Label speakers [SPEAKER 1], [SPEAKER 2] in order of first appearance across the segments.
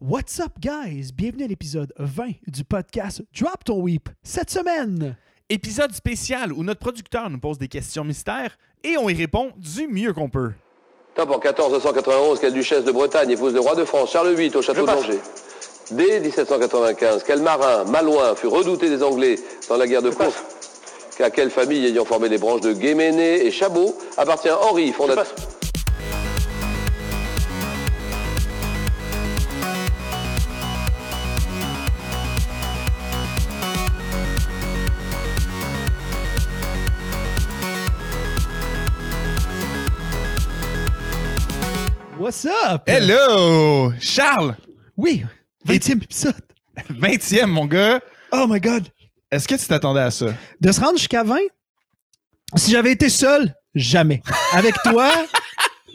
[SPEAKER 1] What's up, guys? Bienvenue à l'épisode 20 du podcast Drop Ton Weep. Cette semaine,
[SPEAKER 2] Épisode spécial où notre producteur nous pose des questions mystères et on y répond du mieux qu'on peut.
[SPEAKER 3] Top en 1491, quelle duchesse de Bretagne, épouse du roi de France, Charles VIII au château d'Angers. Dès 1795, quel marin, Malouin, fut redouté des Anglais dans la guerre de course À quelle famille ayant formé les branches de Guéméné et Chabot appartient Henri, fondateur
[SPEAKER 1] what's up?
[SPEAKER 2] Hello! Charles!
[SPEAKER 1] Oui, 20e épisode.
[SPEAKER 2] 20e, mon gars!
[SPEAKER 1] Oh my god.
[SPEAKER 2] Est-ce que tu t'attendais à ça?
[SPEAKER 1] De se rendre jusqu'à 20, si j'avais été seul, jamais. Avec toi,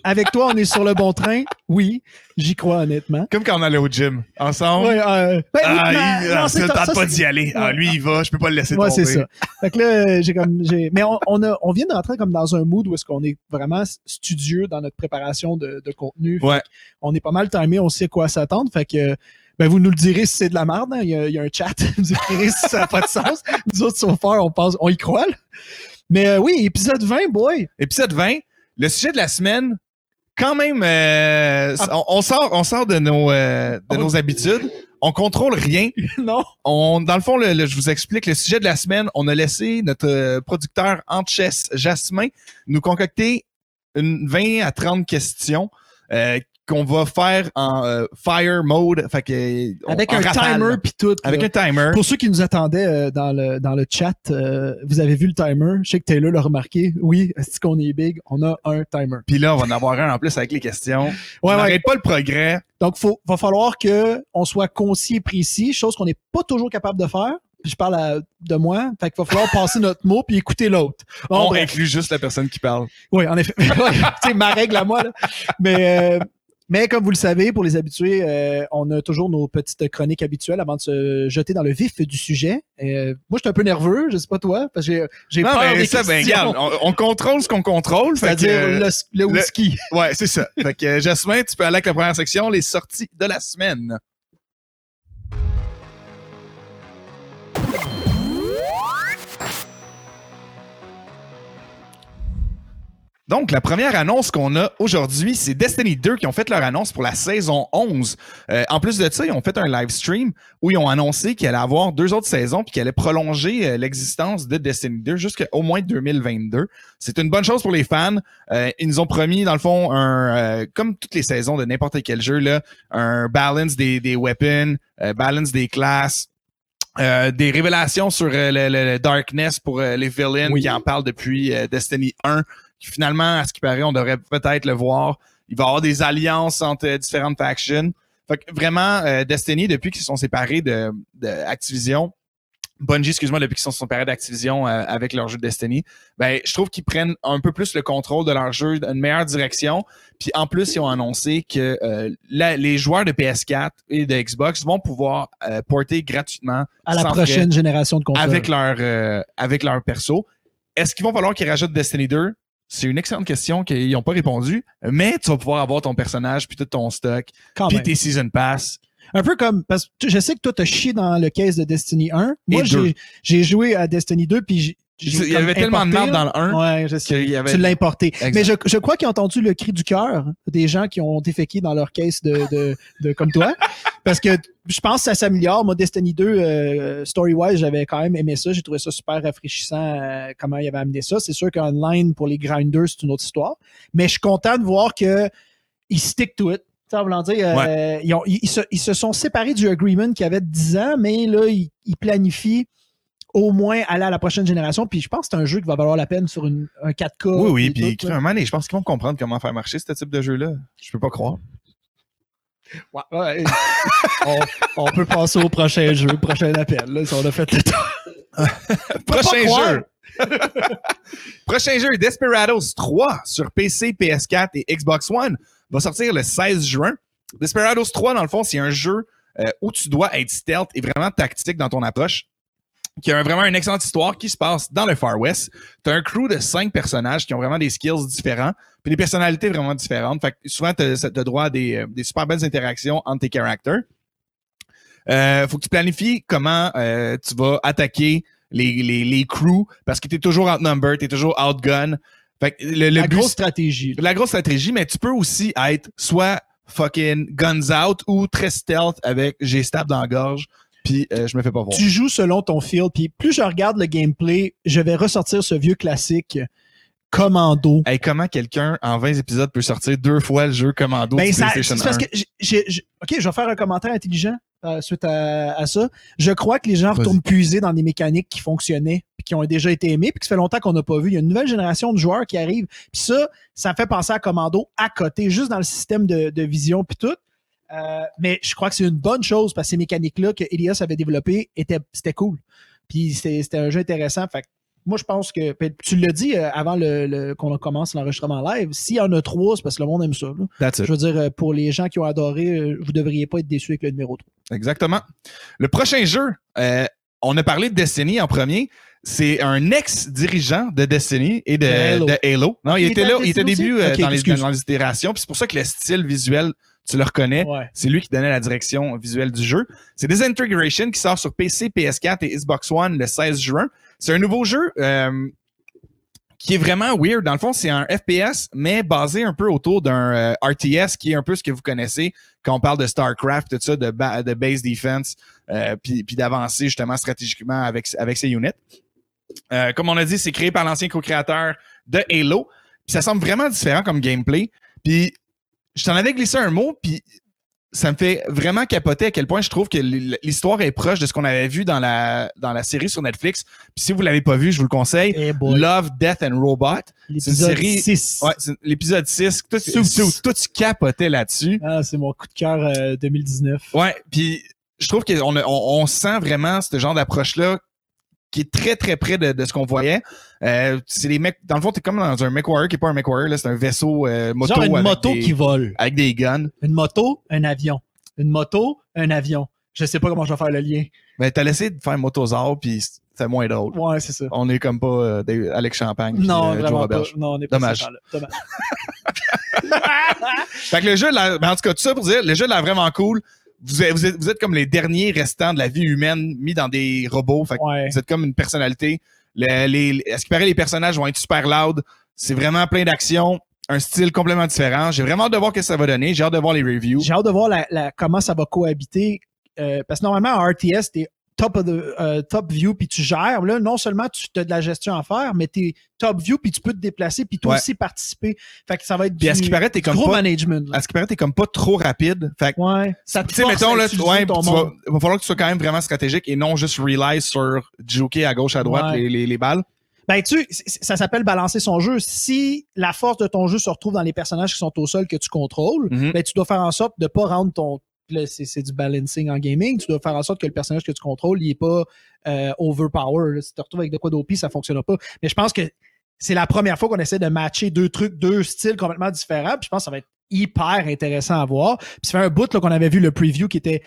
[SPEAKER 1] avec toi, on est sur le bon train? Oui, j'y crois honnêtement.
[SPEAKER 2] Comme quand on allait au gym, ensemble.
[SPEAKER 1] Ouais, euh, ben,
[SPEAKER 2] Ah,
[SPEAKER 1] oui,
[SPEAKER 2] il,
[SPEAKER 1] non,
[SPEAKER 2] ah, ça tente
[SPEAKER 1] ça,
[SPEAKER 2] pas d'y aller. Ah, lui, il va, je peux pas le laisser
[SPEAKER 1] Ouais,
[SPEAKER 2] tomber.
[SPEAKER 1] c'est ça. Fait que là, j'ai comme, j'ai, mais on, on, a, on vient de rentrer comme dans un mood où est-ce qu'on est vraiment studieux dans notre préparation de, de contenu.
[SPEAKER 2] Ouais.
[SPEAKER 1] On est pas mal timé, on sait quoi s'attendre. Fait que, ben, vous nous le direz si c'est de la merde. hein. Il, y a, il y a un chat. vous écrirez si ça n'a pas de sens. Nous autres, far, on pense, on y croit, là. Mais euh, oui, épisode 20, boy.
[SPEAKER 2] Épisode 20, le sujet de la semaine, quand même, euh,
[SPEAKER 1] Ah.
[SPEAKER 2] on, on sort, on sort de nos, euh, de
[SPEAKER 1] On-
[SPEAKER 2] nos habitudes. On contrôle rien.
[SPEAKER 1] non.
[SPEAKER 2] On, dans le fond, le- le- je vous explique le sujet de la semaine. On a laissé notre euh, producteur Antchess Jasmin nous concocter une 20 à 30 questions euh, qu'on va faire en euh, fire mode. Fait que, on-
[SPEAKER 1] Avec un
[SPEAKER 2] rafale.
[SPEAKER 1] timer puis tout.
[SPEAKER 2] Avec
[SPEAKER 1] là.
[SPEAKER 2] un timer.
[SPEAKER 1] Pour ceux qui nous attendaient euh, dans, le, dans le chat, euh, vous avez vu le timer. Je sais que Taylor l'a remarqué. Oui, est-ce qu'on est big? On a un timer.
[SPEAKER 2] Puis là, on va en avoir un en plus avec les questions.
[SPEAKER 1] Ouais,
[SPEAKER 2] on
[SPEAKER 1] ouais.
[SPEAKER 2] n'arrête pas le progrès.
[SPEAKER 1] Donc, il va falloir qu'on soit concis et précis, chose qu'on n'est pas toujours capable de faire. Puis je parle à- de moi. Fait qu'il va falloir passer notre mot puis écouter l'autre. Bon,
[SPEAKER 2] on
[SPEAKER 1] bref.
[SPEAKER 2] inclut juste la personne qui parle.
[SPEAKER 1] Oui, en effet. C'est ma règle à moi. Là. Mais, euh, mais comme vous le savez, pour les habitués, euh, on a toujours nos petites chroniques habituelles avant de se jeter dans le vif du sujet. Euh, moi, je suis un peu nerveux, je sais pas toi, parce que j'ai- peur
[SPEAKER 2] mais
[SPEAKER 1] des
[SPEAKER 2] ça, ben, regarde, on, on contrôle ce qu'on contrôle.
[SPEAKER 1] C'est-à-dire
[SPEAKER 2] euh,
[SPEAKER 1] le, le whisky.
[SPEAKER 2] Ouais, c'est ça. Fait que, euh, Jasmin, tu peux aller avec la première section, les sorties de la semaine. Donc, la première annonce qu'on a aujourd'hui, c'est Destiny 2 qui ont fait leur annonce pour la saison 11. Euh, en plus de ça, ils ont fait un live stream où ils ont annoncé qu'il allait avoir deux autres saisons puis qu'ils allaient prolonger euh, l'existence de Destiny 2 jusqu'au moins 2022. C'est une bonne chose pour les fans. Euh, ils nous ont promis, dans le fond, un euh, comme toutes les saisons de n'importe quel jeu, là, un balance des, des weapons, balance des classes, euh, des révélations sur euh, le, le- le Darkness pour euh, les villains
[SPEAKER 1] Oui.
[SPEAKER 2] qui en parlent depuis Destiny 1. Finalement, à ce qui paraît, on devrait peut-être le voir. Il va y avoir des alliances entre euh, différentes factions. Fait que vraiment, euh, Destiny, depuis qu'ils se sont séparés de, de Activision, Bungie, excuse-moi, depuis qu'ils se sont séparés d'Activision euh, avec leur jeu Destiny, ben, je trouve qu'ils prennent un peu plus le contrôle de leur jeu, une meilleure direction. Puis en plus, ils ont annoncé que la- les joueurs de PS4 et de Xbox vont pouvoir porter gratuitement
[SPEAKER 1] à la prochaine génération de consoles.
[SPEAKER 2] avec leur, avec leur perso. Est-ce qu'il va falloir qu'ils rajoutent Destiny 2? C'est une excellente question qu'ils n'ont pas répondu, mais tu vas pouvoir avoir ton personnage, puis tout ton stock,
[SPEAKER 1] Quand
[SPEAKER 2] puis
[SPEAKER 1] même.
[SPEAKER 2] tes Season Pass.
[SPEAKER 1] Un peu comme, parce que je sais que toi, t'as chié dans le case de Destiny 1. Moi, j'ai joué à Destiny 2, puis
[SPEAKER 2] Il y avait tellement de merde dans le 1
[SPEAKER 1] Ouais, je sais.
[SPEAKER 2] qu'il y avait...
[SPEAKER 1] Tu l'as importé.
[SPEAKER 2] Exact.
[SPEAKER 1] Mais je, je crois qu'ils ont entendu le cri du cœur des gens qui ont déféqué dans leur case de, de, de comme toi. Parce que je pense que ça s'améliore. Moi, Destiny 2, euh, story-wise, j'avais quand même aimé ça. J'ai trouvé ça super rafraîchissant euh, comment il avait amené ça. C'est sûr qu'online, pour les grinders, c'est une autre histoire. Mais je suis content de voir que ils stick to it. Dire, euh, ils, ont- ils- ils se, ils se sont séparés du agreement qui avait 10 ans, mais là, ils, ils planifient au moins aller à la prochaine génération. Puis je pense que c'est un jeu qui va valoir la peine sur une, un 4K.
[SPEAKER 2] Oui, oui,
[SPEAKER 1] puis
[SPEAKER 2] donné, je pense qu'ils vont comprendre comment faire marcher ce type de jeu-là. Je peux pas croire.
[SPEAKER 1] Ouais, ouais. on, on peut passer au prochain jeu, prochain appel. Là, si on a fait le temps.
[SPEAKER 2] Prochain jeu! Prochain jeu, Desperados 3 sur PC, PS4 et Xbox One va sortir le 16 juin. Desperados 3, dans le fond, c'est un jeu euh, où tu dois être stealth et vraiment tactique dans ton approche. Qui a un- vraiment une excellente histoire qui se passe dans le Far West. Tu as un crew de cinq personnages qui ont vraiment des skills différents, puis des personnalités vraiment différentes. Fait que souvent, tu as droit à des, euh, des super belles interactions entre tes characters. Euh, faut que tu planifies comment euh, tu vas attaquer les, les, les crews parce que tu es toujours outnumbered, tu es toujours outgun. Fait que le, le
[SPEAKER 1] La grosse stratégie.
[SPEAKER 2] la grosse stratégie, mais tu peux aussi être soit fucking guns out ou très stealth avec j'ai stab dans la gorge puis euh, je me fais pas voir.
[SPEAKER 1] Tu joues selon ton feel. Puis plus je regarde le gameplay, je vais ressortir ce vieux classique Commando.
[SPEAKER 2] Hey, comment quelqu'un en 20 épisodes peut sortir deux fois le jeu Commando
[SPEAKER 1] Ben, ça,
[SPEAKER 2] PlayStation
[SPEAKER 1] parce
[SPEAKER 2] 1?
[SPEAKER 1] que ok, je vais faire un commentaire intelligent euh, suite à, à ça. Je crois que les gens retournent puiser dans des mécaniques qui fonctionnaient puis qui ont déjà été aimées puis que ça fait longtemps qu'on n'a pas vu. Il y a une nouvelle génération de joueurs qui arrive. Puis ça, ça me fait penser à Commando à côté, juste dans le système de, de vision puis tout. Euh, mais je crois que c'est une bonne chose parce que ces mécaniques-là que Elias avait développées étaient c'était cool. Puis c'était un jeu intéressant. Fait moi, je pense que puis tu l'as dit euh, avant le, le- qu'on commence l'enregistrement live. S'il y en a trois, c'est parce que le monde aime ça. Je veux dire, euh, pour les gens qui ont adoré, vous devriez pas être déçus avec le numéro 3.
[SPEAKER 2] Exactement. Le prochain jeu, euh, on a parlé de Destiny en premier. C'est un ex-dirigeant de Destiny et de,
[SPEAKER 1] De Halo.
[SPEAKER 2] de Halo. Non, il,
[SPEAKER 1] Il
[SPEAKER 2] était là, il était au début dans, les, dans les itérations. C'est pour ça que le style visuel, tu le reconnais.
[SPEAKER 1] Ouais.
[SPEAKER 2] C'est lui qui donnait la direction visuelle du jeu. C'est Disintegration qui sort sur PC, PS4 et Xbox One le 16 juin. C'est un nouveau jeu euh, qui est vraiment weird. Dans le fond, c'est un FPS, mais basé un peu autour d'un euh, RTS qui est un peu ce que vous connaissez quand on parle de StarCraft, tout ça, de, ba- de base defense, euh, puis, puis d'avancer justement stratégiquement avec, avec ses units. Euh, comme on a dit, c'est créé par l'ancien co-créateur de Halo. Puis ça semble vraiment différent comme gameplay. Puis je t'en avais glissé un mot, puis ça me fait vraiment capoter à quel point je trouve que l'histoire est proche de ce qu'on avait vu dans la, dans la série sur Netflix. Puis si vous l'avez pas vu, je vous le conseille.
[SPEAKER 1] Eh.
[SPEAKER 2] Love, Death and Robot.
[SPEAKER 1] L'épisode
[SPEAKER 2] série-
[SPEAKER 1] 6.
[SPEAKER 2] Ouais, c'est l'épisode 6. Toi, tu-
[SPEAKER 1] Suits.
[SPEAKER 2] toi, tu capotais là-dessus.
[SPEAKER 1] Ah, c'est mon coup de cœur euh, 2019.
[SPEAKER 2] Ouais, puis je trouve qu'on on, on sent vraiment ce genre d'approche-là qui est très, très près de, de ce qu'on voyait. Euh, c'est les mecs, dans le fond, t'es comme dans un MechWarrior qui est pas un MechWarrior, là, c'est un vaisseau euh, moto
[SPEAKER 1] Genre une
[SPEAKER 2] avec,
[SPEAKER 1] moto
[SPEAKER 2] des,
[SPEAKER 1] qui vole.
[SPEAKER 2] avec des guns.
[SPEAKER 1] Une moto, un avion. Une moto, un avion. Je sais pas comment je vais faire le lien.
[SPEAKER 2] Mais t'as laissé de faire Motosaur, puis c'est moins drôle.
[SPEAKER 1] Ouais, c'est ça.
[SPEAKER 2] On est comme pas euh, des- Alex Champagne
[SPEAKER 1] Non,
[SPEAKER 2] euh,
[SPEAKER 1] vraiment pas. Non, on est pas
[SPEAKER 2] Dommage.
[SPEAKER 1] Dommage.
[SPEAKER 2] Fait que le jeu, ben, en tout cas, tout ça pour dire, le jeu l'air vraiment cool. Vous êtes, vous, êtes, vous êtes comme les derniers restants de la vie humaine mis dans des robots. Fait que
[SPEAKER 1] Ouais.
[SPEAKER 2] vous êtes comme une personnalité. Le- les, à ce qui paraît, les personnages vont être super loud. C'est vraiment plein d'action. Un style complètement différent. J'ai vraiment hâte de voir ce que ça va donner. J'ai hâte de voir les reviews.
[SPEAKER 1] J'ai hâte de voir la- la- comment ça va cohabiter. euh, parce que normalement, en RTS, t'es top, of the- euh, top view, puis tu gères. Là, non seulement tu as de la gestion à faire, mais t'es top view, puis tu peux te déplacer, puis toi
[SPEAKER 2] Ouais.
[SPEAKER 1] aussi participer. Fait que ça va être
[SPEAKER 2] Puis à ce
[SPEAKER 1] du,
[SPEAKER 2] qui paraît,
[SPEAKER 1] du
[SPEAKER 2] comme
[SPEAKER 1] gros
[SPEAKER 2] pas,
[SPEAKER 1] management. là.
[SPEAKER 2] à ce qui paraît, t'es comme pas trop rapide. Fait que,
[SPEAKER 1] Ouais. Ça te
[SPEAKER 2] tu mettons, là, tu, ouais,
[SPEAKER 1] ton
[SPEAKER 2] tu vas- va falloir que tu sois quand même vraiment stratégique et non juste rely sur joker à gauche, à droite,
[SPEAKER 1] Ouais.
[SPEAKER 2] les, les, les balles.
[SPEAKER 1] Ben, tu ça s'appelle balancer son jeu. Si la force de ton jeu se retrouve dans les personnages qui sont au sol que tu contrôles,
[SPEAKER 2] Mhm.
[SPEAKER 1] ben, tu dois faire en sorte de pas rendre ton. C'est du balancing en gaming. Tu dois faire en sorte que le personnage que tu contrôles, il est pas euh, overpower. Si tu te retrouves avec de quoi d'OP, ça fonctionnera pas. Mais je pense que c'est la première fois qu'on essaie de matcher deux trucs, deux styles complètement différents. Puis je pense que ça va être hyper intéressant à voir. Puis ça fait un bout qu'on avait vu le preview qui était.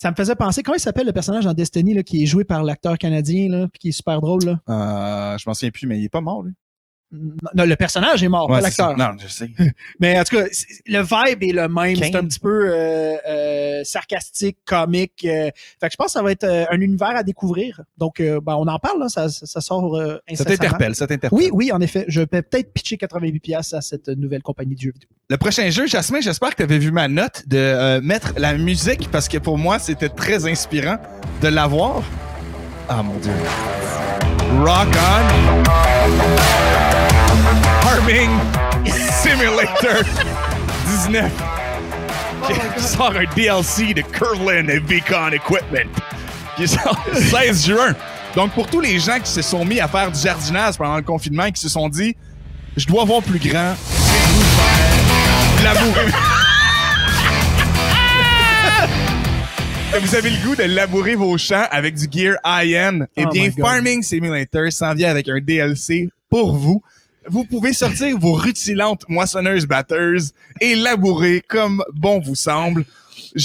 [SPEAKER 1] Ça me faisait penser, comment il s'appelle le personnage dans Destiny là, qui est joué par l'acteur canadien, là, puis qui est super drôle. Là?
[SPEAKER 2] Euh, je m'en souviens plus, mais il est pas mort, lui.
[SPEAKER 1] Non, le personnage est mort,
[SPEAKER 2] Ouais,
[SPEAKER 1] pas l'acteur.
[SPEAKER 2] Non, je sais.
[SPEAKER 1] Mais en tout cas, le vibe est le même. C'est un petit peu euh, euh, sarcastique, comique. euh. fait que je pense que ça va être euh, un univers à découvrir. Donc, euh, ben, on en parle, là, ça, ça, ça sort euh,
[SPEAKER 2] Ça t'interpelle, ça t'interpelle.
[SPEAKER 1] Oui, oui, en effet. Je vais peut-être pitcher 88$ piastres à cette nouvelle compagnie de jeux vidéo.
[SPEAKER 2] Le prochain jeu, Jasmin, j'espère que tu avais vu ma note de euh, mettre la musique parce que pour moi, c'était très inspirant de l'avoir. Ah mon dieu. Rock on. Farming Simulator 19. qui sort un DLC de Curlin et Beacon Equipment. Qui sort le 16 juin. Donc, pour tous les gens qui se sont mis à faire du jardinage pendant le confinement et qui se sont dit, je dois voir plus grand, labourer. Que vous avez le goût de labourer vos champs avec du gear high-end, eh
[SPEAKER 1] Oh
[SPEAKER 2] bien,
[SPEAKER 1] God.
[SPEAKER 2] Farming Simulator s'en vient avec un DLC pour vous. Vous pouvez sortir vos rutilantes moissonneuses batteuses et labourer comme bon vous semble.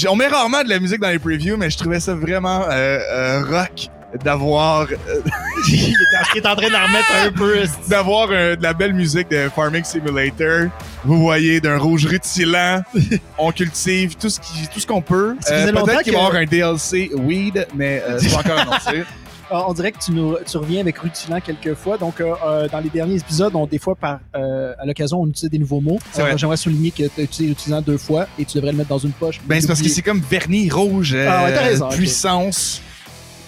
[SPEAKER 2] On met rarement de la musique dans les previews, mais je trouvais ça vraiment euh, euh, rock d'avoir euh,
[SPEAKER 1] il est en train d'en remettre un peu.
[SPEAKER 2] d'avoir euh, de la belle musique de Farming Simulator. Vous voyez, d'un rouge rutilant, on cultive tout ce qui, tout ce qu'on peut. Peut-être qu'il va y avoir un DLC weed, mais euh, c'est pas encore annoncé.
[SPEAKER 1] Ah, On dirait que tu, nous, tu reviens avec rutilant quelques fois. Donc, euh, euh, dans les derniers épisodes, on, des fois, par, euh, à l'occasion, on utilise des nouveaux mots. Alors, J'aimerais souligner que tu as utilisé rutilant deux fois et tu devrais le mettre dans une poche.
[SPEAKER 2] Ben, c'est parce que c'est comme vernis rouge, euh,
[SPEAKER 1] Ah ouais, t'as raison,
[SPEAKER 2] puissance.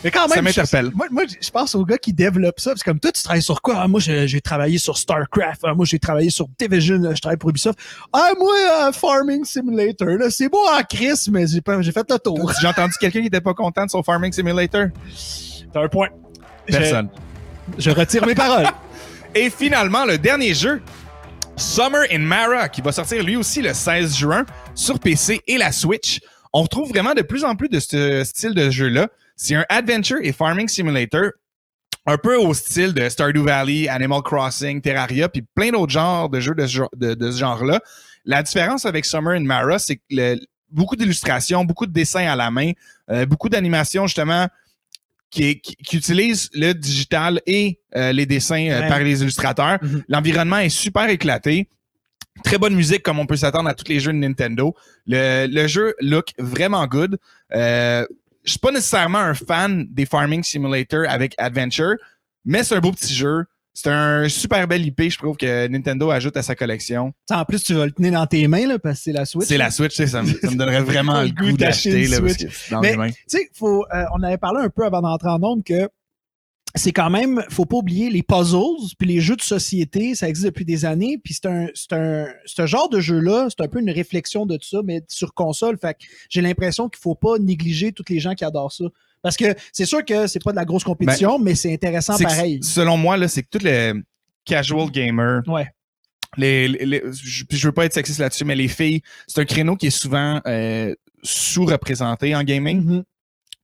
[SPEAKER 1] Mais quand
[SPEAKER 2] Ça
[SPEAKER 1] même,
[SPEAKER 2] m'interpelle.
[SPEAKER 1] je- Moi, moi, je pense aux gars qui développent ça. C'est comme toi, tu travailles sur quoi? Ah, moi, j'ai travaillé sur StarCraft. Ah, moi, j'ai travaillé sur Division. Je travaille pour Ubisoft. Ah, moi, euh, Farming Simulator. là, C'est beau en Chris, mais j'ai fait le tour.
[SPEAKER 2] J'ai entendu quelqu'un qui était pas content de son Farming Simulator.
[SPEAKER 1] T'as un point.
[SPEAKER 2] Personne.
[SPEAKER 1] Je, je retire mes paroles.
[SPEAKER 2] Et finalement, le dernier jeu, Summer in Mara, qui va sortir lui aussi le 16 juin sur PC et la Switch. On retrouve vraiment de plus en plus de ce style de jeu-là. C'est un adventure et farming simulator un peu au style de Stardew Valley, Animal Crossing, Terraria, puis plein d'autres genres de jeux de ce, genre- de- de ce genre-là. La différence avec Summer in Mara, c'est que le- beaucoup d'illustrations, beaucoup de dessins à la main, euh, beaucoup d'animations justement qui, qui, qui utilisent le digital et euh, les dessins euh,
[SPEAKER 1] Ouais.
[SPEAKER 2] par les illustrateurs.
[SPEAKER 1] Mhm.
[SPEAKER 2] L'environnement est super éclaté. Très bonne musique comme on peut s'attendre à tous les jeux de Nintendo. Le, le jeu look vraiment good. Euh, je suis pas nécessairement un fan des Farming Simulator avec Adventure, mais c'est un beau petit jeu. C'est un super bel IP, je trouve, que Nintendo ajoute à sa collection.
[SPEAKER 1] En plus, tu vas le tenir dans tes mains, là, parce que c'est la Switch.
[SPEAKER 2] C'est la Switch, ça, me, ça me donnerait vraiment le goût
[SPEAKER 1] d'acheter
[SPEAKER 2] là, parce
[SPEAKER 1] Switch.
[SPEAKER 2] que dans
[SPEAKER 1] Mais-
[SPEAKER 2] mains.
[SPEAKER 1] tu sais, faut, euh, on avait parlé un peu avant d'entrer en onde que c'est quand même, faut pas oublier les puzzles, puis les jeux de société, ça existe depuis des années, puis c'est un, c'est un, ce genre de jeu-là, c'est un peu une réflexion de tout ça, mais sur console. Fait j'ai l'impression qu'il faut pas négliger tous les gens qui adorent ça. Parce que c'est sûr que c'est pas de la grosse compétition, mais c'est intéressant
[SPEAKER 2] que,
[SPEAKER 1] pareil.
[SPEAKER 2] selon moi, là, c'est que tous les casual gamers,
[SPEAKER 1] Ouais.
[SPEAKER 2] les, les- les- je, puis je veux pas être sexiste là-dessus, mais les filles, c'est un créneau qui est souvent euh, sous-représenté en gaming.
[SPEAKER 1] Mhm.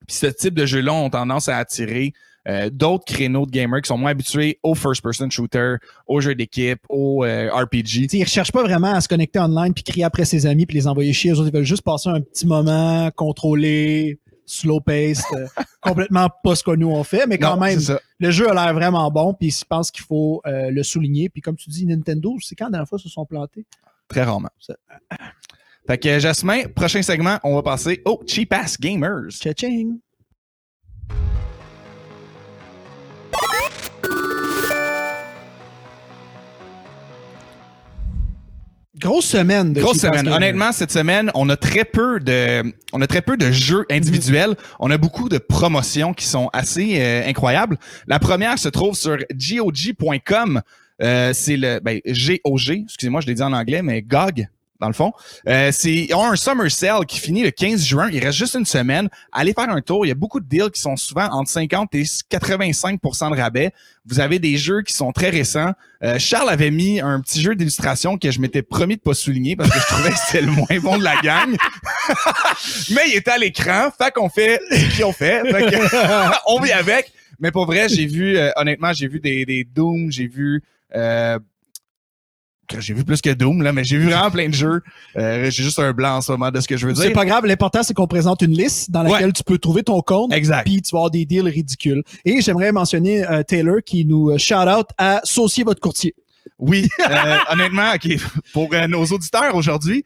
[SPEAKER 2] Puis ce type de jeu-là ont tendance à attirer euh, d'autres créneaux de gamers qui sont moins habitués au first-person shooter, aux jeux d'équipe, au euh, RPG.
[SPEAKER 1] T'sais, ils recherchent pas vraiment à se connecter online puis crier après ses amis puis les envoyer chier. Eux autres, ils veulent juste passer un petit moment contrôlé, slow paced, euh, complètement pas ce que nous on fait, mais quand
[SPEAKER 2] Non,
[SPEAKER 1] même, le jeu a l'air vraiment bon puis je pense qu'il faut euh, le souligner. Puis comme tu dis, Nintendo, c'est quand la dernière fois ils se sont plantés?
[SPEAKER 2] Très rarement.
[SPEAKER 1] Ça-
[SPEAKER 2] Fait que Jasmin, prochain segment, on va passer au Cheap Ass Gamers.
[SPEAKER 1] Cha-ching! Grosse semaine de
[SPEAKER 2] Grosse semaine. Honnêtement, cette semaine, on a très peu de, on a très peu de jeux individuels. On a beaucoup de promotions qui sont assez euh, incroyables. La première se trouve sur GOG.com. Euh, c'est le, ben, GOG. Excusez-moi, je l'ai dit en anglais, mais GOG. Dans le fond, euh, c'est ils ont un summer sale qui finit le 15 juin. Il reste juste une semaine. Allez faire un tour. Il y a beaucoup de deals qui sont souvent entre 50 et 85% de rabais. Vous avez des jeux qui sont très récents. Euh, Charles avait mis un petit jeu d'illustration que je m'étais promis de pas souligner parce que je trouvais que c'était le moins bon de la gang. Mais il était à l'écran, fait qu'on fait ce qu'ils fait. On vit avec. Mais pour vrai, j'ai vu, euh, honnêtement, j'ai vu des, des Doom, j'ai vu euh, j'ai vu plus que Doom, là, mais j'ai vu vraiment plein de jeux. Euh, j'ai juste un blanc en ce moment de ce que je veux
[SPEAKER 1] C'est
[SPEAKER 2] dire.
[SPEAKER 1] pas grave, l'important c'est qu'on présente une liste dans laquelle tu peux trouver ton compte.
[SPEAKER 2] Exact.
[SPEAKER 1] Puis tu vas avoir des deals ridicules. Et j'aimerais mentionner euh, Taylor qui nous euh, shout out à saucier votre courtier.
[SPEAKER 2] Oui, euh, honnêtement, ok, pour euh, nos auditeurs aujourd'hui,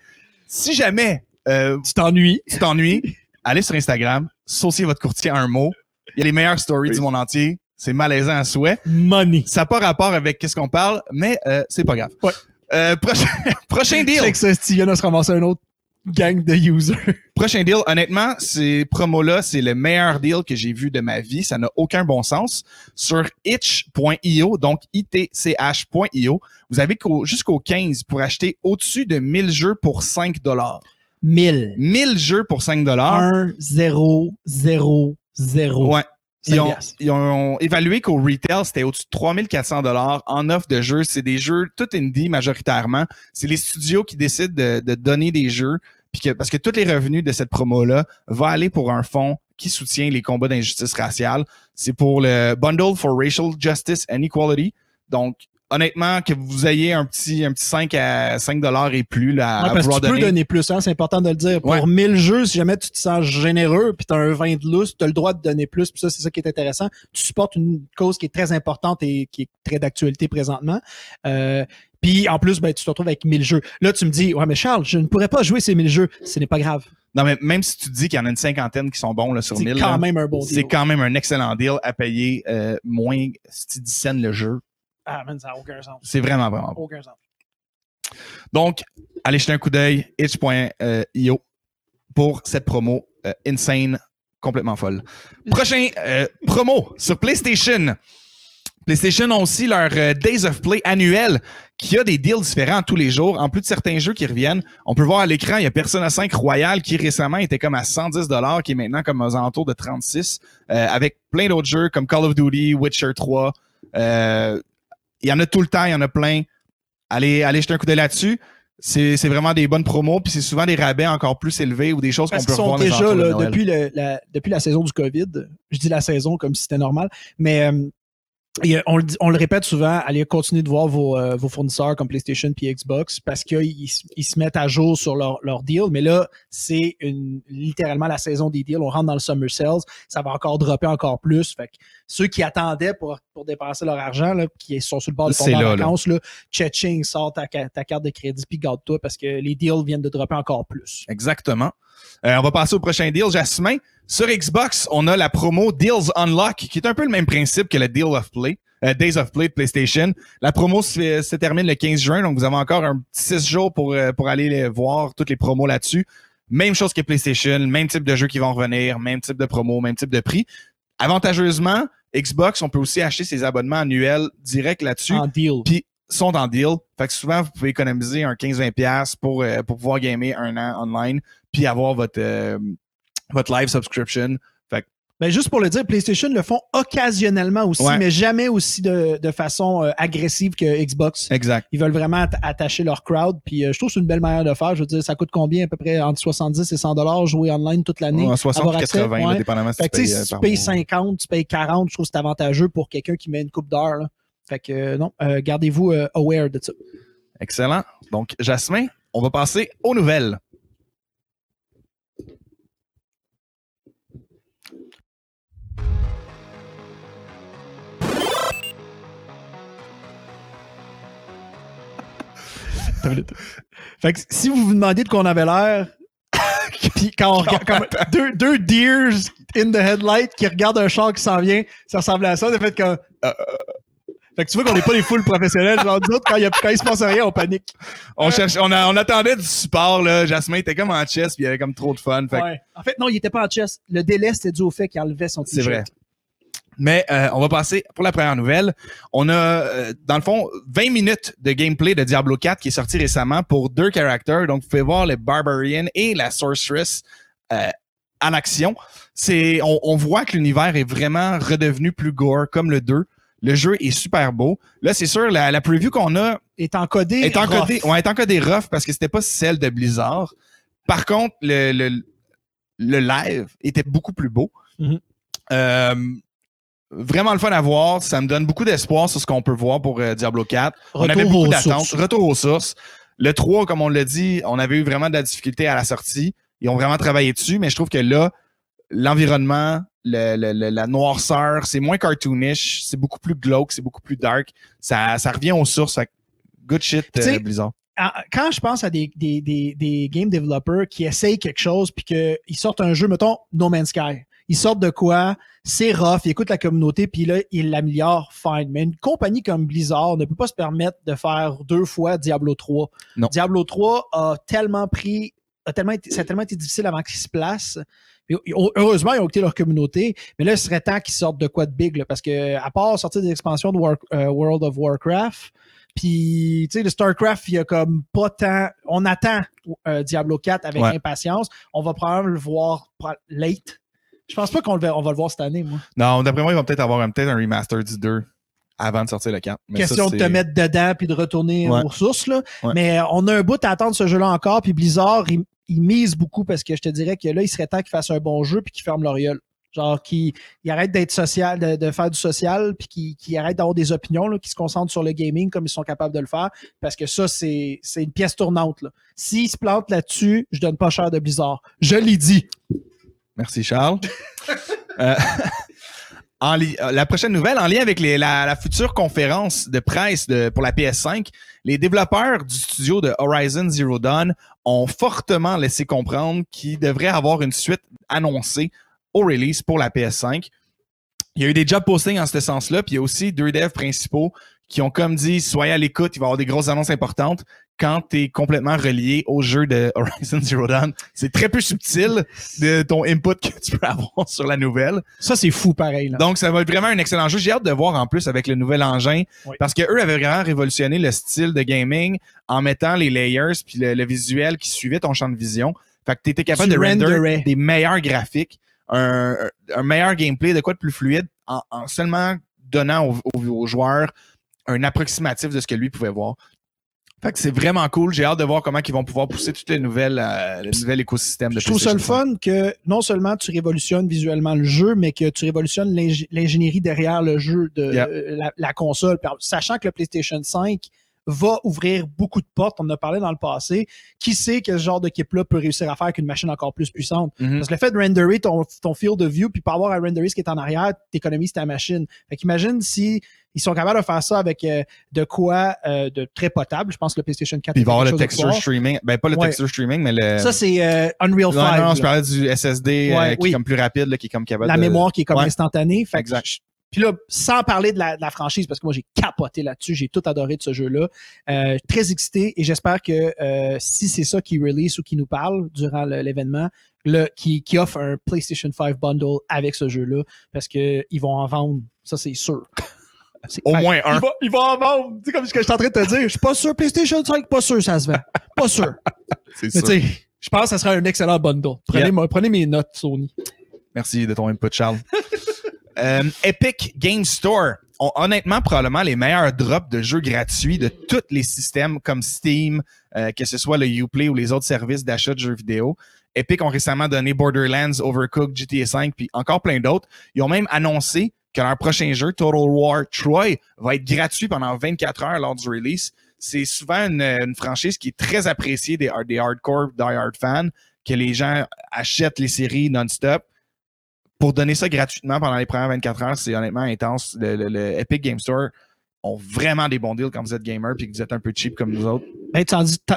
[SPEAKER 2] si jamais euh,
[SPEAKER 1] Tu t'ennuies.
[SPEAKER 2] tu t'ennuies, allez sur Instagram, sauciez votre courtier en un mot. Il y a les meilleures stories du monde entier. C'est malaisant à souhait.
[SPEAKER 1] Money.
[SPEAKER 2] Ça n'a pas rapport avec qu'est-ce qu'on parle, mais euh, c'est pas grave.
[SPEAKER 1] Ouais.
[SPEAKER 2] Euh, prochain, prochain deal.
[SPEAKER 1] C'est que ça, se ramasser un autre gang de users.
[SPEAKER 2] Prochain deal. Honnêtement, ces promos-là, c'est le meilleur deal que j'ai vu de ma vie. Ça n'a aucun bon sens. Sur itch.io, donc itch.io, vous avez qu'au- jusqu'au 15 pour acheter au-dessus de 1000 jeux pour 5 dollars.
[SPEAKER 1] 1000.
[SPEAKER 2] 1000 jeux pour 5 dollars.
[SPEAKER 1] 1, 0, 0, 0.
[SPEAKER 2] Ouais. Ils ont, ils ont évalué qu'au retail, c'était au-dessus de 3400 dollars en offre de jeux. C'est des jeux tout indie majoritairement. C'est les studios qui décident de, de donner des jeux. Puis que, parce que tous les revenus de cette promo-là vont aller pour un fonds qui soutient les combats d'injustice raciale. C'est pour le Bundle for Racial Justice and Equality. Donc, honnêtement, que vous ayez un petit, un petit 5 à 5 dollars et plus là,
[SPEAKER 1] Ouais,
[SPEAKER 2] à
[SPEAKER 1] parce que tu peux
[SPEAKER 2] donner.
[SPEAKER 1] plus, hein, c'est important de le dire. Pour
[SPEAKER 2] Ouais.
[SPEAKER 1] 1000 jeux, si jamais tu te sens généreux puis tu as un vin de lousse, tu as le droit de donner plus. Puis ça, c'est ça qui est intéressant. Tu supportes une cause qui est très importante et qui est très d'actualité présentement. Euh, puis en plus, ben, tu te retrouves avec 1000 jeux. Là, tu me dis, ouais, mais Charles, je ne pourrais pas jouer ces 1000 jeux. Ce n'est pas grave.
[SPEAKER 2] Non, mais même si tu dis qu'il y en a une cinquantaine qui sont bons là, sur
[SPEAKER 1] C'est
[SPEAKER 2] 1000,
[SPEAKER 1] quand
[SPEAKER 2] là,
[SPEAKER 1] même un bon
[SPEAKER 2] c'est
[SPEAKER 1] deal.
[SPEAKER 2] quand même un excellent deal à payer euh, moins si 10 cents le jeu.
[SPEAKER 1] Ah, man, ça n'a aucun sens.
[SPEAKER 2] C'est vraiment, vraiment bon.
[SPEAKER 1] Aucun sens.
[SPEAKER 2] Donc, allez jeter un coup d'œil, itch.io pour cette promo euh, insane, complètement folle. Prochain euh, promo sur PlayStation. PlayStation ont aussi leur euh, Days of Play annuel qui a des deals différents tous les jours. En plus de certains jeux qui reviennent, on peut voir à l'écran, il y a Persona 5 Royal qui récemment était comme à 110 qui est maintenant comme aux alentours de 36 euh, avec plein d'autres jeux comme Call of Duty, Witcher 3. Euh, il y en a tout le temps, il y en a plein. Allez, allez jeter un coup d'œil là-dessus. C'est vraiment des bonnes promos, puis c'est souvent des rabais encore plus élevés ou des choses qu'on peut
[SPEAKER 1] sont
[SPEAKER 2] revoir les
[SPEAKER 1] déjà,
[SPEAKER 2] de
[SPEAKER 1] là, depuis, le- la, depuis la saison du COVID, je dis la saison comme si c'était normal, mais euh, on, on le répète souvent, allez continuer de voir vos, euh, vos fournisseurs comme PlayStation puis Xbox parce qu'ils ils se mettent à jour sur leur, leur deal. Mais là, c'est une- littéralement la saison des deals. On rentre dans le summer sales. Ça va encore dropper encore plus. Fait que ceux qui attendaient pour, pour dépenser leur argent, là, qui sont sur le bord de tomber en
[SPEAKER 2] là, là.
[SPEAKER 1] vacances, là, Cha-ching, sort ta, ta carte de crédit puis garde-toi parce que les deals viennent de dropper encore plus.
[SPEAKER 2] Exactement. Euh, on va passer au prochain deal, Jasmin. Sur Xbox, on a la promo Deals Unlock, qui est un peu le même principe que le Deal of Play, euh, Days of Play de PlayStation. La promo se, se termine le 15 juin, donc vous avez encore un petit 6 jours pour, euh, pour aller les voir toutes les promos là-dessus. Même chose que PlayStation, même type de jeux qui vont revenir, même type de promo, même type de prix. Avantageusement, Xbox, on peut aussi acheter ses abonnements annuels direct là-dessus
[SPEAKER 1] En deal.
[SPEAKER 2] puis sont en deal. Fait que souvent, vous pouvez économiser un 15-20$ pour, euh, pour pouvoir gamer un an online, puis avoir votre, euh, votre live subscription.
[SPEAKER 1] Ben, juste pour le dire, PlayStation le font occasionnellement aussi,
[SPEAKER 2] Ouais.
[SPEAKER 1] mais jamais aussi de, de façon euh, agressive que Xbox.
[SPEAKER 2] exact.
[SPEAKER 1] Ils veulent vraiment atta- attacher leur crowd. Puis euh, je trouve que c'est une belle manière de faire. Je veux dire, ça coûte combien à peu près entre 70 et 100 dollars jouer online toute l'année?
[SPEAKER 2] En 60
[SPEAKER 1] avoir
[SPEAKER 2] ou
[SPEAKER 1] accès,
[SPEAKER 2] 80, là,
[SPEAKER 1] ouais.
[SPEAKER 2] dépendamment si
[SPEAKER 1] Fait
[SPEAKER 2] tu payes,
[SPEAKER 1] si tu payes
[SPEAKER 2] mois.
[SPEAKER 1] 50, tu payes 40, je trouve que c'est avantageux pour quelqu'un qui met une coupe d'heure. là. Fait que euh, non, euh, gardez-vous euh, aware de ça.
[SPEAKER 2] Excellent. Donc, Jasmin, on va passer aux nouvelles.
[SPEAKER 1] Fait que si vous vous demandez de quoi on avait l'air, puis quand on regarde comme deux, deux deers in the headlight qui regardent un char qui s'en vient, ça ressemble à ça. Ça fait comme. euh, Fait que tu vois qu'on n'est pas les foules professionnels. Genre, nous autres, quand il, y a, quand il se passe rien, on panique.
[SPEAKER 2] On, cherche, on, a- on attendait du support. Là. Jasmin était comme en chess, puis il y avait comme trop de fun. Fait que
[SPEAKER 1] Ouais. En fait, non, il était pas en chess. Le délai, c'était dû au fait qu'il enlevait son
[SPEAKER 2] C'est
[SPEAKER 1] t-shirt.
[SPEAKER 2] vrai. Mais euh, on va passer pour la première nouvelle. On a, euh, dans le fond, 20 minutes de gameplay de Diablo 4 qui est sorti récemment pour deux caractères. Donc, vous pouvez voir le Barbarian et la Sorceress euh, en action. C'est, on, on voit que l'univers est vraiment redevenu plus gore, comme le 2. Le jeu est super beau. Là, c'est sûr, la, la preview qu'on a
[SPEAKER 1] Est encodé.
[SPEAKER 2] est encodée,
[SPEAKER 1] rough.
[SPEAKER 2] ouais, est encodée rough parce que c'était pas celle de Blizzard. Par contre, le, le, le live était beaucoup plus beau.
[SPEAKER 1] Mhm.
[SPEAKER 2] Euh, vraiment le fun à voir. Ça me donne beaucoup d'espoir sur ce qu'on peut voir pour euh, Diablo 4. on avait beaucoup d'attentes. Retour aux sources. Le 3, comme on l'a dit, on avait eu vraiment de la difficulté à la sortie. Ils ont vraiment travaillé dessus, mais je trouve que là, l'environnement, le- le- le- la noirceur, c'est moins cartoonish, c'est beaucoup plus glauque, c'est beaucoup plus dark. Ça, ça revient aux sources. Good shit, euh, Blizzard.
[SPEAKER 1] Quand je pense à des, des, des, des game developers qui essayent quelque chose puis qu'ils sortent un jeu, mettons No Man's Sky, ils sortent de quoi, c'est rough, ils écoutent la communauté puis là, ils l'améliorent, fine. Mais une compagnie comme Blizzard ne peut pas se permettre de faire deux fois Diablo 3.
[SPEAKER 2] Non.
[SPEAKER 1] Diablo 3 a tellement pris, a tellement été, ça a tellement été difficile avant qu'il se place. Heureusement, ils ont écouté leur communauté, mais là, il serait temps qu'ils sortent de quoi de big, là, parce que à part sortir des expansions de War- euh, World of Warcraft, puis, tu sais, le StarCraft, il y a comme pas tant. On attend euh, Diablo 4 avec
[SPEAKER 2] Ouais.
[SPEAKER 1] impatience. On va probablement le voir late. Je pense pas qu'on le, va- on va le voir cette année, moi.
[SPEAKER 2] Non, d'après moi, ils vont peut-être avoir un, peut-être un remaster du 2 avant de sortir le 4. Mais
[SPEAKER 1] Question
[SPEAKER 2] ça,
[SPEAKER 1] de te mettre dedans puis de retourner
[SPEAKER 2] Ouais.
[SPEAKER 1] aux sources, là.
[SPEAKER 2] Ouais.
[SPEAKER 1] Mais euh, on a un bout à attendre ce jeu-là encore. Puis Blizzard, il, il mise beaucoup parce que je te dirais que là, il serait temps qu'ils fassent un bon jeu puis qu'ils ferment leur gueule. Genre, qui il arrête d'être social, de, de faire du social, puis qui, qui arrête d'avoir des opinions, là, qui se concentrent sur le gaming comme ils sont capables de le faire, parce que ça, c'est une pièce tournante. S'ils se plantent là-dessus, je donne pas cher de Blizzard. Je l'ai dit.
[SPEAKER 2] Merci, Charles. Euh, euh, la prochaine nouvelle, en lien avec la, future conférence de presse pour la PS5, les développeurs du studio de Horizon Zero Dawn ont fortement laissé comprendre qu'ils devraient avoir une suite annoncée au release pour la PS5. Il y a eu des job postings en ce sens-là, puis il y a aussi deux devs principaux qui ont comme dit soyez à l'écoute, il va y avoir des grosses annonces importantes quand tu es complètement relié au jeu de Horizon Zero Dawn. C'est très peu subtil de ton input que tu peux avoir sur la nouvelle.
[SPEAKER 1] Ça, c'est fou pareil. Là.
[SPEAKER 2] Donc, ça va être vraiment un excellent jeu. J'ai hâte de voir en plus avec le nouvel engin
[SPEAKER 1] Oui.
[SPEAKER 2] parce que eux avaient vraiment révolutionné le style de gaming en mettant les layers puis le, le visuel qui suivait ton champ de vision. Fait que tu étais capable
[SPEAKER 1] Tu
[SPEAKER 2] de render
[SPEAKER 1] renderais.
[SPEAKER 2] des meilleurs graphiques, un, un meilleur gameplay, de quoi de plus fluide en, en seulement donnant aux, aux- aux joueurs un approximatif de ce que lui pouvait voir. Fait que c'est vraiment cool. J'ai hâte de voir comment ils vont pouvoir pousser toutes les nouvelles, euh, le nouvel écosystème de
[SPEAKER 1] Je trouve ça le fun que non seulement tu révolutionnes visuellement le jeu, mais que tu révolutionnes l'ing- l'ingénierie derrière le jeu de euh, la, la console. Sachant que le PlayStation 5 va ouvrir beaucoup de portes, on en a parlé dans le passé. Qui sait que ce genre d'équipe-là peut réussir à faire qu'une machine encore plus puissante?
[SPEAKER 2] Mhm.
[SPEAKER 1] Parce que le fait de renderer ton, ton field of view, puis pas avoir à renderer ce qui est en arrière, t'économises ta machine. Fait qu'imagine si ils sont capables de faire ça avec euh, de quoi euh, de très potable. Je pense que le PlayStation 4
[SPEAKER 2] Puis il va avoir le texture streaming. Ben, pas le
[SPEAKER 1] Ouais.
[SPEAKER 2] texture streaming, mais le.
[SPEAKER 1] Ça, c'est euh, Unreal 5.
[SPEAKER 2] Non, non, je parlais du SSD euh,
[SPEAKER 1] Ouais,
[SPEAKER 2] qui
[SPEAKER 1] oui.
[SPEAKER 2] est comme plus rapide, là, qui est comme capable
[SPEAKER 1] la
[SPEAKER 2] de...
[SPEAKER 1] mémoire qui est comme
[SPEAKER 2] Ouais.
[SPEAKER 1] instantanée. Fait que
[SPEAKER 2] Exact.
[SPEAKER 1] Puis là, sans parler de la, de la franchise, parce que moi, j'ai capoté là-dessus, j'ai tout adoré de ce jeu-là. Euh, très excité et j'espère que euh, si c'est ça qui release ou qui nous parle durant l'événement, qui, qui offre un PlayStation 5 bundle avec ce jeu-là, parce qu'ils vont en vendre, ça c'est sûr.
[SPEAKER 2] Au moins un.
[SPEAKER 1] Ils vont, en vendre. Tu sais, comme ce que je suis en train de te dire. Je suis pas sûr. PlayStation 5, pas sûr ça se vend. Pas sûr.
[SPEAKER 2] C'est
[SPEAKER 1] Mais
[SPEAKER 2] sûr.
[SPEAKER 1] tu sais, je pense que ça sera un excellent bundle. Prenez,
[SPEAKER 2] Yeah.
[SPEAKER 1] prenez mes notes, Sony.
[SPEAKER 2] Merci de ton input, Charles. Euh, Epic Game Store ont honnêtement probablement les meilleurs drops de jeux gratuits de tous les systèmes comme Steam, euh, que ce soit le Uplay ou les autres services d'achat de jeux vidéo. Epic ont récemment donné Borderlands, Overcooked, GTA V, puis encore plein d'autres. Ils ont même annoncé que leur prochain jeu, Total War Troy, va être gratuit pendant 24 heures lors du release. C'est souvent une, franchise qui est très appréciée des, des hardcore, die-hard fans, que les gens achètent les séries non-stop pour donner ça gratuitement pendant les premières 24 heures, c'est honnêtement intense. Le, Epic Game Store ont vraiment des bons deals quand vous êtes gamer puis que vous êtes un peu cheap comme nous autres.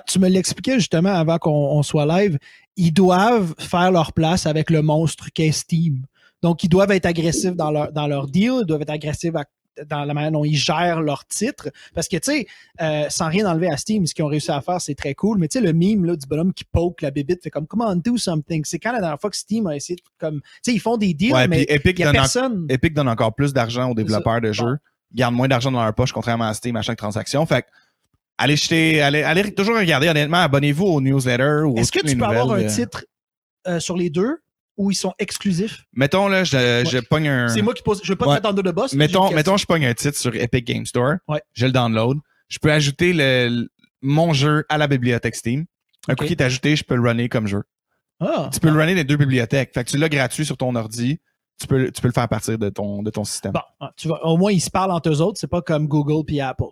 [SPEAKER 1] Tu, me l'expliquais justement avant qu'on on soit live. Ils doivent faire leur place avec le monstre qu'est Steam. Donc, ils doivent être agressifs dans leur, dans leur deal, ils doivent être agressifs à- dans la manière dont ils gèrent leurs titres. Parce que, tu sais, euh, sans rien enlever à Steam, ce qu'ils ont réussi à faire, c'est très cool. Mais tu sais, le meme là, du bonhomme qui poke la bébite fait comme, come on, do something. C'est quand la dernière fois que Steam a essayé de, comme, tu sais, ils font des deals,
[SPEAKER 2] Ouais,
[SPEAKER 1] mais
[SPEAKER 2] Epic
[SPEAKER 1] n'y a
[SPEAKER 2] donne, en-
[SPEAKER 1] personne.
[SPEAKER 2] Epic donne encore plus d'argent aux développeurs de jeux, gardent moins d'argent dans leur poche contrairement à Steam à chaque transaction. Fait que, allez jeter, allez, allez toujours regarder honnêtement, abonnez-vous aux newsletters
[SPEAKER 1] Est-ce que tu peux avoir un titre euh, sur les deux? Ou ils sont exclusifs?
[SPEAKER 2] Mettons là, je, je pogne un.
[SPEAKER 1] C'est moi qui pose. Je veux pas
[SPEAKER 2] Ouais.
[SPEAKER 1] te mettre dans le boss. mais j'ai
[SPEAKER 2] Mettons, mettons, je pogne un titre sur Epic Game Store.
[SPEAKER 1] Ouais.
[SPEAKER 2] Je le download. Je peux ajouter le, mon jeu à la bibliothèque Steam. Un qui est ajouté, je peux le runner comme jeu.
[SPEAKER 1] Ah,
[SPEAKER 2] Tu peux le runner des deux bibliothèques. Fait que tu l'as gratuit sur ton ordi. Tu peux, tu peux le faire partir de ton, de ton système.
[SPEAKER 1] bon, ah, tu vois, au moins ils se parlent entre eux autres. C'est pas comme Google puis Apple.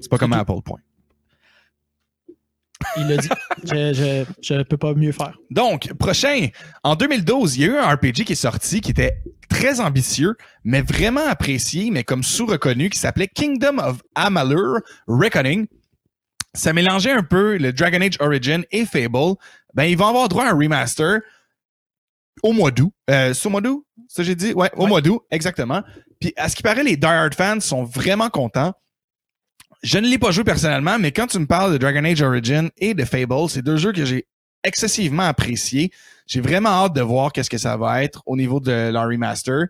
[SPEAKER 2] C'est pas comme
[SPEAKER 1] tout.
[SPEAKER 2] Apple, point.
[SPEAKER 1] Il l'a dit. je, je peux pas mieux faire.
[SPEAKER 2] Donc, prochain, en 2012, il y a eu un RPG qui est sorti qui était très ambitieux, mais vraiment apprécié, mais comme sous-reconnu, qui s'appelait Kingdom of Amalur Reckoning. Ça mélangeait un peu le Dragon Age Origin et Fable. Ben, ils vont avoir droit à un remaster au mois d'août. Euh, au mois d'août? Ça, j'ai dit? Ouais, au
[SPEAKER 1] Ouais.
[SPEAKER 2] mois d'août, exactement. Puis, à ce qui paraît, les Die Hard fans sont vraiment contents. Je ne l'ai pas joué personnellement, mais quand tu me parles de Dragon Age Origin et de Fable, c'est deux jeux que j'ai excessivement appréciés. J'ai vraiment hâte de voir qu'est-ce que ça va être au niveau de leur remaster.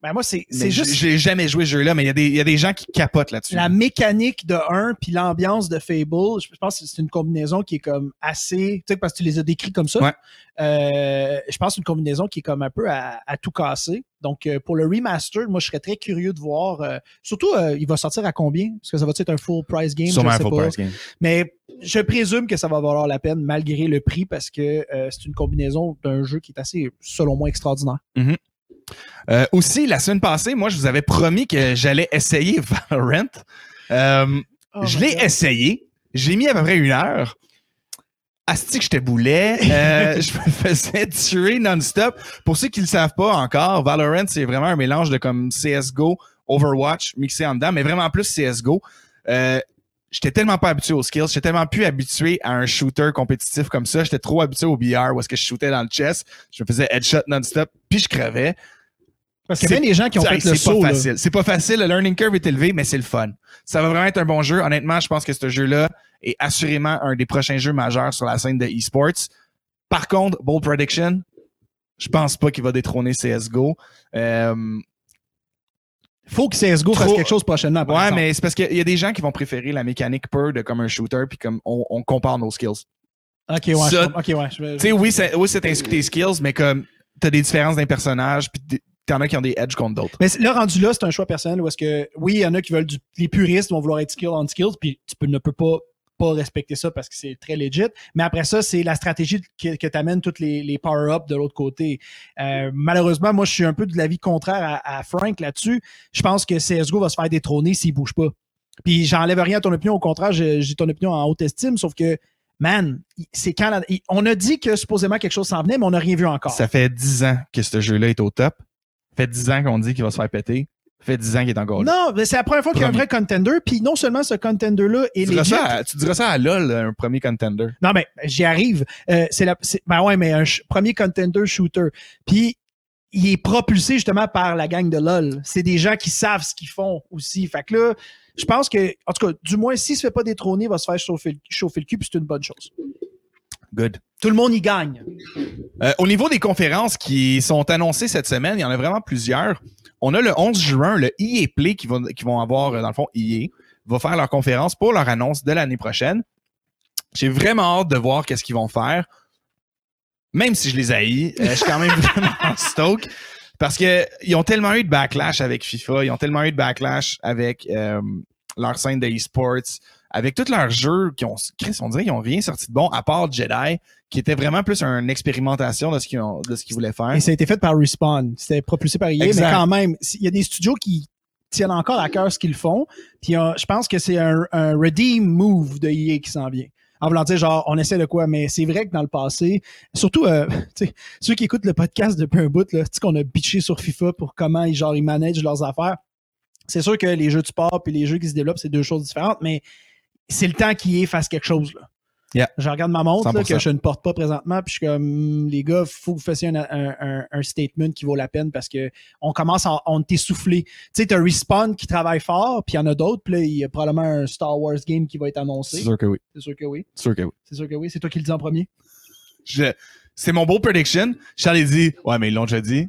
[SPEAKER 1] Ben moi, c'est juste
[SPEAKER 2] J'ai jamais joué ce jeu-là, mais il y, a des- il y a des gens qui capotent là-dessus.
[SPEAKER 1] la mécanique de un puis l'ambiance de Fable. Je pense que c'est une combinaison qui est comme assez. Tu sais, parce que tu les as décrits comme ça.
[SPEAKER 2] Ouais.
[SPEAKER 1] Euh, je pense que c'est une combinaison qui est comme un peu à, à tout casser. Donc, euh, pour le remaster, moi, je serais très curieux de voir. euh, surtout, euh, il va sortir à combien? Parce que ça va être un full price game?
[SPEAKER 2] Sûrement
[SPEAKER 1] je
[SPEAKER 2] un
[SPEAKER 1] sais
[SPEAKER 2] full
[SPEAKER 1] pas.
[SPEAKER 2] price game.
[SPEAKER 1] Mais je présume que ça va valoir la peine malgré le prix parce que euh, c'est une combinaison d'un jeu qui est assez, selon moi, extraordinaire.
[SPEAKER 2] Euh, aussi, la semaine passée, moi, je vous avais promis que j'allais essayer Valorant. Euh,
[SPEAKER 1] Oh
[SPEAKER 2] je l'ai essayé. J'ai mis à peu près une heure. Asti que j'étais boulet. Euh, je me faisais tuer non-stop. Pour ceux qui ne le savent pas encore, Valorant, c'est vraiment un mélange de comme CSGO, Overwatch, mixé en dedans, mais vraiment plus CSGO. Euh, j'étais tellement pas habitué aux skills, j'étais tellement plus habitué à un shooter compétitif comme ça. J'étais trop habitué au BR où est-ce que je shootais dans le chest, je me faisais headshot non-stop, puis je crevais.
[SPEAKER 1] Parce qu'il y a bien des gens qui ont
[SPEAKER 2] C'est-
[SPEAKER 1] fait le
[SPEAKER 2] c'est
[SPEAKER 1] saut.
[SPEAKER 2] pas
[SPEAKER 1] là.
[SPEAKER 2] facile. C'est pas facile. Le learning curve est élevé, mais c'est le fun. Ça va vraiment être un bon jeu. Honnêtement, je pense que ce jeu-là est assurément un des prochains jeux majeurs sur la scène de esports. Par contre, Bold Prediction, je pense pas qu'il va détrôner CSGO. Euh,
[SPEAKER 1] faut que CSGO fasse quelque chose prochainement. par
[SPEAKER 2] ouais,
[SPEAKER 1] exemple.
[SPEAKER 2] mais c'est parce qu'il y a des gens qui vont préférer la mécanique pure de comme un shooter, puis comme on, on compare nos skills.
[SPEAKER 1] Ok, ouais.
[SPEAKER 2] ça-
[SPEAKER 1] je ok, ouais. je-
[SPEAKER 2] Tu sais, oui, c'est oui, c'est inscrit tes skills, mais comme t'as des différences d'un personnage, puis t'en as qui ont des edges contre d'autres.
[SPEAKER 1] Mais là, rendu là, c'est un choix personnel où est-ce que, oui, il y en a qui veulent du, les puristes vont vouloir être skill on skills, puis tu peux, ne peux pas, pas respecter ça parce que c'est très legit. Mais après ça, c'est la stratégie que, que t'amènes toutes les, les power-ups de l'autre côté. Euh, malheureusement, moi, je suis un peu de l'avis contraire à, à Frank là-dessus. Je pense que CSGO va se faire détrôner s'il bouge pas. Puis j'enlève rien à ton opinion, au contraire, j'ai ton opinion en haute estime, sauf que, man, c'est quand la- on a dit que supposément quelque chose s'en venait, mais on n'a rien vu encore.
[SPEAKER 2] Ça fait 10 ans que ce jeu-là est au top. Ça fait 10 ans qu'on dit qu'il va se faire péter. Ça fait 10 ans qu'il est encore là.
[SPEAKER 1] Non, mais c'est la première fois qu'il y a un vrai contender. Puis non seulement ce contender-là est
[SPEAKER 2] Tu diras, ça à, tu diras ça à LOL, un premier contender.
[SPEAKER 1] Non, mais j'y arrive. Euh, c'est la, ben ouais, mais un premier contender shooter. Puis il est propulsé justement par la gang de LOL. C'est des gens qui savent ce qu'ils font aussi. Fait que là, je pense que, en tout cas, du moins, s'il se fait pas détrôner, il va se faire chauffer, le- chauffer le cul, puis c'est une bonne chose.
[SPEAKER 2] Good.
[SPEAKER 1] Tout le monde y gagne.
[SPEAKER 2] Euh, au niveau des conférences qui sont annoncées cette semaine, il y en a vraiment plusieurs. On a le 11 juin, le EA Play qui, va, qui vont avoir, euh, dans le fond, EA, va faire leur conférence pour leur annonce de l'année prochaine. J'ai vraiment hâte de voir qu'est-ce qu'ils vont faire. Même si je les haïs, euh, je suis quand même vraiment stoked. Parce que ils ont tellement eu de backlash avec FIFA, ils ont tellement eu de backlash avec euh, leur scène de e-sports, avec tous leurs jeux qui ont. Chris, on dirait qu'ils n'ont rien sorti de bon, à part Jedi, qui était vraiment plus une expérimentation de ce qu'ils ont- de ce qu'ils voulaient faire.
[SPEAKER 1] Et ça a été fait par Respawn. C'était propulsé par EA,
[SPEAKER 2] Exact.
[SPEAKER 1] mais quand même, il y a des studios qui tiennent encore à cœur ce qu'ils font. Puis euh, je pense que c'est un, un redeem move de EA qui s'en vient. En voulant dire, genre, on essaie de quoi, mais c'est vrai que dans le passé, surtout euh, tu sais, ceux qui écoutent le podcast depuis un bout, là, tu sais qu'on a bitché sur FIFA pour comment ils, genre, ils managent leurs affaires. C'est sûr que les jeux de sport et les jeux qui se développent, c'est deux choses différentes, mais c'est le temps qu'EA fasse quelque chose. Là.
[SPEAKER 2] Yeah.
[SPEAKER 1] Je regarde ma montre là,
[SPEAKER 2] 100%.
[SPEAKER 1] que je ne porte pas présentement, puis je suis comme Hum, les gars, faut que vous fassiez un, un- un- un statement qui vaut la peine parce que on commence à on est essoufflé. Tu sais, t'as Respawn qui travaille fort, puis il y en a d'autres, puis là, il y a probablement un Star Wars game qui va être annoncé.
[SPEAKER 2] C'est sûr que oui.
[SPEAKER 1] C'est sûr que oui.
[SPEAKER 2] C'est sûr que oui.
[SPEAKER 1] C'est sûr que oui. C'est toi qui le dis en premier.
[SPEAKER 2] Je- c'est mon beau prediction. Charles dit Ouais, mais ils l'ont déjà dit.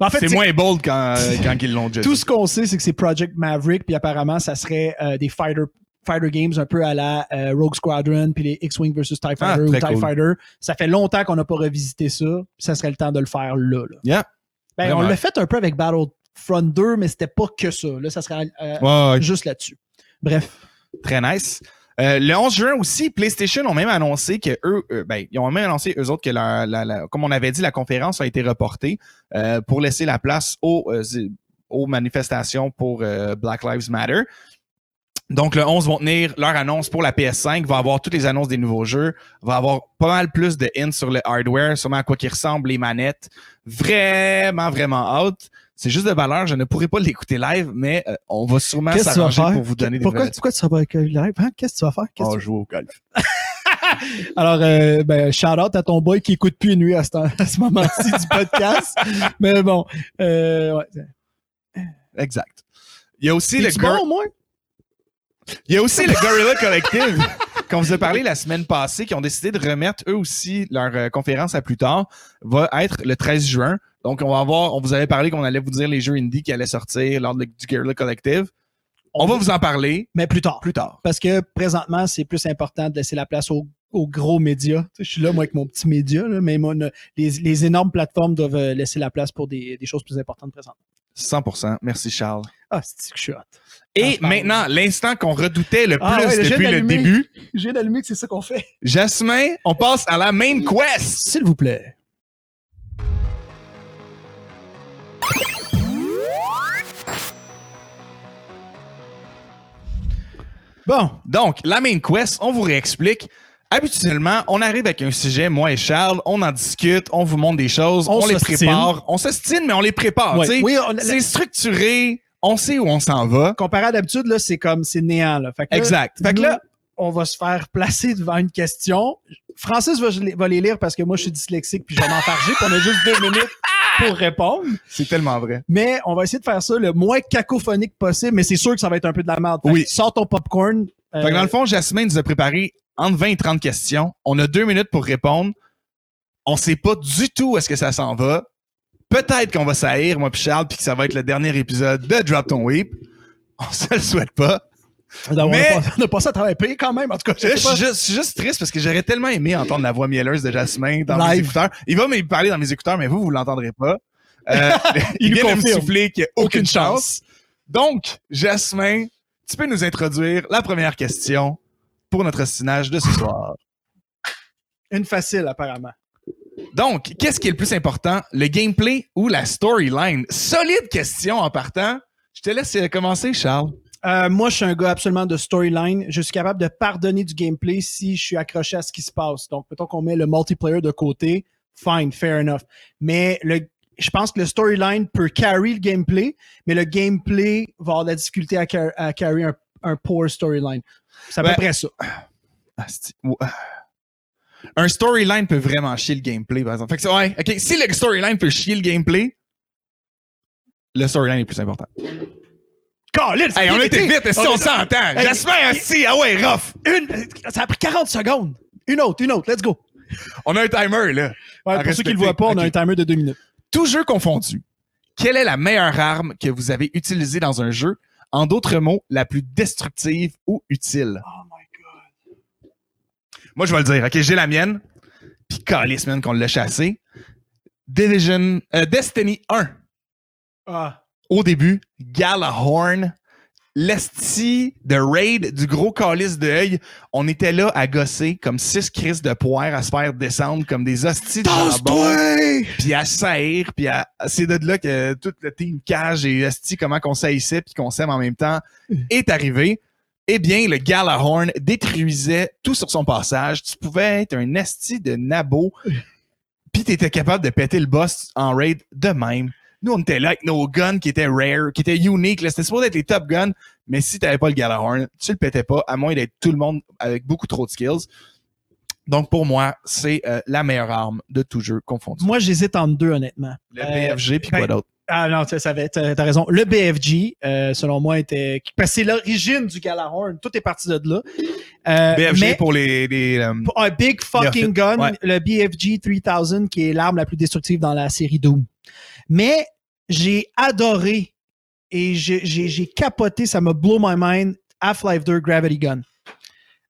[SPEAKER 1] En fait,
[SPEAKER 2] c'est moins bold quand, quand ils l'ont déjà
[SPEAKER 1] tout
[SPEAKER 2] dit.
[SPEAKER 1] ce qu'on sait, c'est que c'est Project Maverick, puis apparemment, ça serait euh, des fighter, fighter games un peu à la euh, Rogue Squadron, puis les X-Wing versus TIE
[SPEAKER 2] Ah,
[SPEAKER 1] Fighter ou
[SPEAKER 2] très
[SPEAKER 1] TIE
[SPEAKER 2] cool.
[SPEAKER 1] Fighter. Ça fait longtemps qu'on n'a pas revisité ça, ça serait le temps de le faire là. là.
[SPEAKER 2] Yeah.
[SPEAKER 1] Ben, on l'a fait un peu avec Battlefront 2, mais c'était pas que ça. Là, ça serait euh,
[SPEAKER 2] Ouais, ouais,
[SPEAKER 1] juste là-dessus. Bref.
[SPEAKER 2] très nice. Euh, le 11 juin aussi, PlayStation ont même annoncé que eux, euh, ben, ils ont même annoncé eux autres que la, la- la- comme on avait dit, la conférence a été reportée euh, pour laisser la place aux, aux manifestations pour Black Lives Matter. Donc, le 11 vont tenir leur annonce pour la PS5, va avoir toutes les annonces des nouveaux jeux, va avoir pas mal plus de hints sur le hardware, sûrement à quoi qui ressemblent les manettes. Vraiment, vraiment out. C'est juste de valeur, je ne pourrai pas l'écouter live, mais euh, on va sûrement
[SPEAKER 1] Qu'est-ce que tu vas
[SPEAKER 2] s'arranger
[SPEAKER 1] faire?
[SPEAKER 2] pour vous donner des
[SPEAKER 1] pourquoi, pourquoi tu seras pas avec le live? Hein? Qu'est-ce que tu vas faire?
[SPEAKER 2] Oh,
[SPEAKER 1] tu-
[SPEAKER 2] jouer au golf.
[SPEAKER 1] Alors, euh, ben, shout out à ton boy qui écoute plus nuit à ce, temps- à ce moment-ci du podcast. Mais bon, euh, ouais.
[SPEAKER 2] Exact. Il y a aussi le Gor-
[SPEAKER 1] bon, au moins?
[SPEAKER 2] Il y a aussi le Gorilla Collective. qu'on vous a parlé la semaine passée, qui ont décidé de remettre eux aussi leur euh, conférence à plus tard, va être le 13 juin. Donc, on va avoir, on vous avait parlé qu'on allait vous dire les jeux indie qui allaient sortir lors de- du Guerrilla Collective. On va vous en parler
[SPEAKER 1] Mais plus tard.
[SPEAKER 2] plus tard.
[SPEAKER 1] Parce que présentement, c'est plus important de laisser la place aux, aux gros médias. Je suis là, moi, avec mon petit média, là, mais euh, les, les énormes plateformes doivent euh, laisser la place pour des, des choses plus importantes présentement.
[SPEAKER 2] 100%. Merci, Charles.
[SPEAKER 1] Ah, c'est que je suis hot.
[SPEAKER 2] Et
[SPEAKER 1] parle.
[SPEAKER 2] maintenant, l'instant qu'on redoutait le plus
[SPEAKER 1] Ah ouais, jet
[SPEAKER 2] depuis le début,
[SPEAKER 1] J'ai d'allumer que c'est ça qu'on fait.
[SPEAKER 2] Jasmin, on passe à la main quest.
[SPEAKER 1] S'il vous plaît. Bon,
[SPEAKER 2] Donc, la main quest, on vous réexplique. Habituellement, on arrive avec un sujet, moi et Charles, on en discute, on vous montre des choses, on,
[SPEAKER 1] On
[SPEAKER 2] les prépare. On s'estime, mais on les prépare.
[SPEAKER 1] Ouais. Oui,
[SPEAKER 2] c'est structuré, on sait où on s'en va.
[SPEAKER 1] comparé à d'habitude, là, c'est comme, c'est néant, là. Fait que là,
[SPEAKER 2] Exact. Fait que là,
[SPEAKER 1] on va se faire placer devant une question. Francis va, va les lire parce que moi, je suis dyslexique puis je vais m'enfarger puis on a juste deux minutes pour répondre.
[SPEAKER 2] c'est tellement vrai.
[SPEAKER 1] Mais on va essayer de faire ça le moins cacophonique possible, mais c'est sûr que ça va être un peu de la merde. Fait
[SPEAKER 2] Oui.
[SPEAKER 1] Sors ton popcorn. euh,
[SPEAKER 2] Fait que dans le fond, Jasmine nous a préparé entre 20 et 30 questions. On a deux minutes pour répondre. On sait pas du tout où est-ce que ça s'en va. Peut-être qu'on va s'haïr, moi puis Charles, puis que ça va être le dernier épisode de Drop Ton Weep. On se le souhaite pas.
[SPEAKER 1] on,
[SPEAKER 2] mais-
[SPEAKER 1] a pas, on a passé à travailler payé quand même. En tout cas, je
[SPEAKER 2] suis juste, je suis juste triste parce que j'aurais tellement aimé entendre la voix mielleuse de Jasmine dans mes écouteurs. Il va me parler dans mes écouteurs, mais vous, vous l'entendrez pas. Euh, il
[SPEAKER 1] nous
[SPEAKER 2] vient de me souffler qu'il n'y a aucune,
[SPEAKER 1] Aucune
[SPEAKER 2] chance.
[SPEAKER 1] chance.
[SPEAKER 2] Donc, Jasmin, tu peux nous introduire la première question pour notre ostinage de ce soir.
[SPEAKER 1] Une facile, apparemment.
[SPEAKER 2] Donc, qu'est-ce qui est le plus important, le gameplay ou la storyline? Solide question en partant. Je te laisse euh, commencer, Charles.
[SPEAKER 1] Euh, moi, je suis un gars absolument de storyline. Je suis capable de pardonner du gameplay si je suis accroché à ce qui se passe. Donc, mettons qu'on met le multiplayer de côté, fine, fair enough. Mais le, je pense que le storyline peut carry le gameplay, mais le gameplay va avoir de la difficulté à, car- à carry un, un poor storyline. C'est à peu près ça.
[SPEAKER 2] Un storyline peut vraiment chier le gameplay, par exemple. Fait que ouais, ok. Si le storyline peut chier le gameplay, le storyline est plus important.
[SPEAKER 1] Colin,
[SPEAKER 2] Hey, on
[SPEAKER 1] a
[SPEAKER 2] était vite, si on s'entend.
[SPEAKER 1] Hey,
[SPEAKER 2] J'espère, si, ah ouais, rough.
[SPEAKER 1] Une, ça a pris 40 secondes. Une autre, une autre, let's go.
[SPEAKER 2] On a un timer, là.
[SPEAKER 1] Ouais, pour ceux qui ne le voient pas, on a un timer de deux minutes.
[SPEAKER 2] Tout jeu confondu. Quelle est la meilleure arme que vous avez utilisée dans un jeu? En d'autres mots, la plus destructive ou utile?
[SPEAKER 1] Oh.
[SPEAKER 2] Moi, je vais le dire. OK, j'ai la mienne. Puis, calice, man, qu'on l'a chassé. Division, euh, Destiny 1.
[SPEAKER 1] Ah.
[SPEAKER 2] Au début, Galahorn, l'esti de raid du gros calice d'œil. On était là à gosser comme six crises de poire à se faire descendre comme des hosties de puis à saillir, puis à... c'est de là que tout le team cage et esti comment qu'on saillissait puis qu'on s'aime en même temps est arrivé. Eh bien, le Galahorn détruisait tout sur son passage. Tu pouvais être un esti de nabo, puis t'étais capable de péter le boss en raid de même. Nous, on était là avec nos guns qui étaient rare, qui étaient uniques. C'était supposé être les top guns, mais si t'avais pas le Galahorn, tu le pétais pas, à moins d'être tout le monde avec beaucoup trop de skills. Donc, pour moi, c'est euh, la meilleure arme de tout jeu confondu.
[SPEAKER 1] Moi, j'hésite entre deux, honnêtement.
[SPEAKER 2] Le
[SPEAKER 1] Euh,
[SPEAKER 2] BFG, puis
[SPEAKER 1] ben,
[SPEAKER 2] quoi d'autre?
[SPEAKER 1] Ah non, tu savais, t'as raison. Le BFG, euh, selon moi, était. Parce que c'est l'origine du Galahorn. Tout est parti de là. Euh,
[SPEAKER 2] BFG
[SPEAKER 1] mais
[SPEAKER 2] pour les... les, euh,
[SPEAKER 1] un big fucking gun,
[SPEAKER 2] Ouais.
[SPEAKER 1] le BFG 3000, qui est l'arme la plus destructive dans la série Doom. Mais j'ai adoré et j'ai capoté, ça m'a blow my mind, Half-Life 2 Gravity Gun.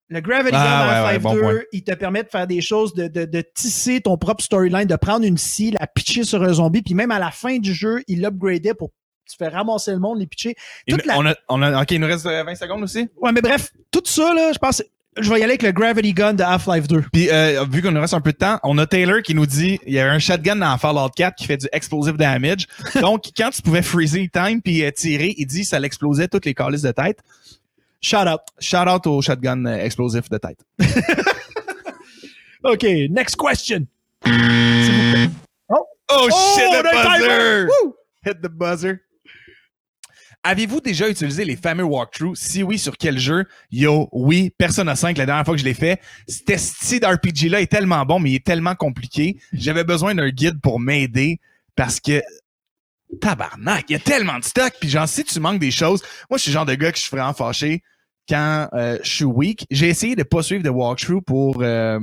[SPEAKER 1] Le Gravity
[SPEAKER 2] Ah,
[SPEAKER 1] Gun
[SPEAKER 2] ouais,
[SPEAKER 1] Half-Life
[SPEAKER 2] ouais, bon
[SPEAKER 1] 2,
[SPEAKER 2] point.
[SPEAKER 1] il te permet de faire des choses, de, de, de tisser ton propre storyline, de prendre une scie, la pitcher sur un zombie, puis même à la fin du jeu, il l'upgradait pour tu fais ramasser le monde, les pitcher.
[SPEAKER 2] il-
[SPEAKER 1] toute la-
[SPEAKER 2] on a, on a, OK, il nous reste euh, 20 secondes aussi?
[SPEAKER 1] Ouais, mais bref, tout ça, là, je pense, je vais y aller avec le Gravity Gun de Half-Life 2.
[SPEAKER 2] Puis, euh, vu qu'on nous reste un peu de temps, on a Taylor qui nous dit il y a un shotgun dans Fallout 4 qui fait du explosive damage. Donc, quand tu pouvais freezer time puis euh, tirer, il dit ça l'explosait toutes les calices de tête.
[SPEAKER 1] Shout out.
[SPEAKER 2] Shout out au shotgun euh, explosif de tête.
[SPEAKER 1] OK, next question. Vous plaît.
[SPEAKER 2] Oh, shit, the buzzer!
[SPEAKER 1] Woo!
[SPEAKER 2] Hit the buzzer. Avez-vous déjà utilisé les fameux walkthroughs? Si oui, sur quel jeu? Yo, oui, Persona 5, la dernière fois que je l'ai fait. Cet style RPG-là est tellement bon, mais il est tellement compliqué. J'avais besoin d'un guide pour m'aider parce que tabarnak, il y a tellement de stock. Puis genre, si tu manques des choses, moi, je suis le genre de gars que je suis vraiment fâché. Quand euh, je suis weak. J'ai essayé de pas suivre de walkthrough pour euh,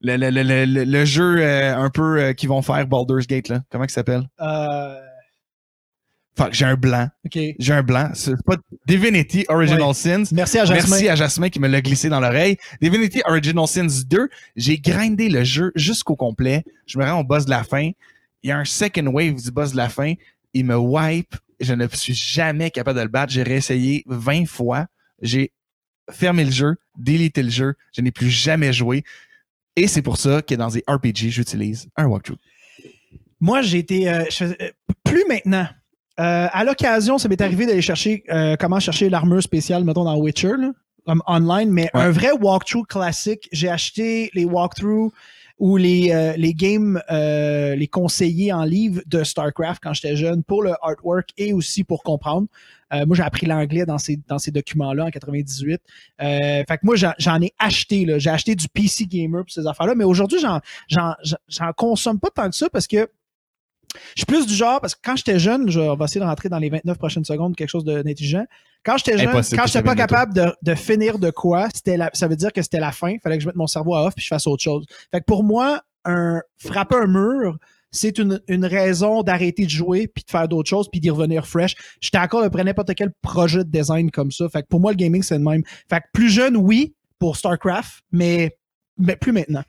[SPEAKER 2] le, le, le, le, le jeu euh, un peu qu'ils vont faire Baldur's Gate, là. Comment il s'appelle? Fuck, j'ai un blanc. J'ai un blanc. C'est pas Divinity Original
[SPEAKER 1] Ouais.
[SPEAKER 2] Sins.
[SPEAKER 1] Merci à Jasmin.
[SPEAKER 2] Merci à Jasmin qui me l'a glissé dans l'oreille. Divinity Original Sins 2, j'ai grindé le jeu jusqu'au complet. Je me rends au boss de la fin. Il y a un second wave du boss de la fin. Il me wipe. Je ne suis jamais capable de le battre. J'ai réessayé 20 fois. J'ai fermé le jeu, délité le jeu. Je n'ai plus jamais joué. Et c'est pour ça que dans des RPG, j'utilise un walkthrough.
[SPEAKER 1] Moi, j'ai été. euh, je euh, plus maintenant. Euh, à l'occasion, ça m'est arrivé d'aller chercher comment chercher l'armure spéciale, mettons, dans Witcher, là, comme online, mais
[SPEAKER 2] Ouais.
[SPEAKER 1] un vrai walkthrough classique. J'ai acheté les walkthroughs ou les, euh, les games, euh, les conseillers en livre de StarCraft quand j'étais jeune pour le artwork et aussi pour comprendre. Euh, moi, j'ai appris l'anglais dans ces, dans ces documents-là en 98. Euh, fait que moi, j'en, ai acheté. J'ai acheté du PC Gamer pour ces affaires-là. Mais aujourd'hui, j'en consomme pas tant que ça parce que je suis plus du genre, parce que quand j'étais jeune, je on va essayer de rentrer dans les 29 prochaines secondes, quelque chose de- d'intelligent. Quand j'étais jeune,
[SPEAKER 2] Impossible
[SPEAKER 1] quand j'étais pas
[SPEAKER 2] de
[SPEAKER 1] capable de, de finir de quoi, c'était la, ça veut dire que c'était la fin. Il fallait que je mette mon cerveau à off puis je fasse autre chose. Fait que pour moi, un, frapper un mur, c'est une, une raison d'arrêter de jouer puis de faire d'autres choses puis d'y revenir fresh. J'étais encore après n'importe quel projet de design comme ça. Fait que pour moi, le gaming, c'est le même. Fait que plus jeune, oui, pour StarCraft, mais, mais plus maintenant.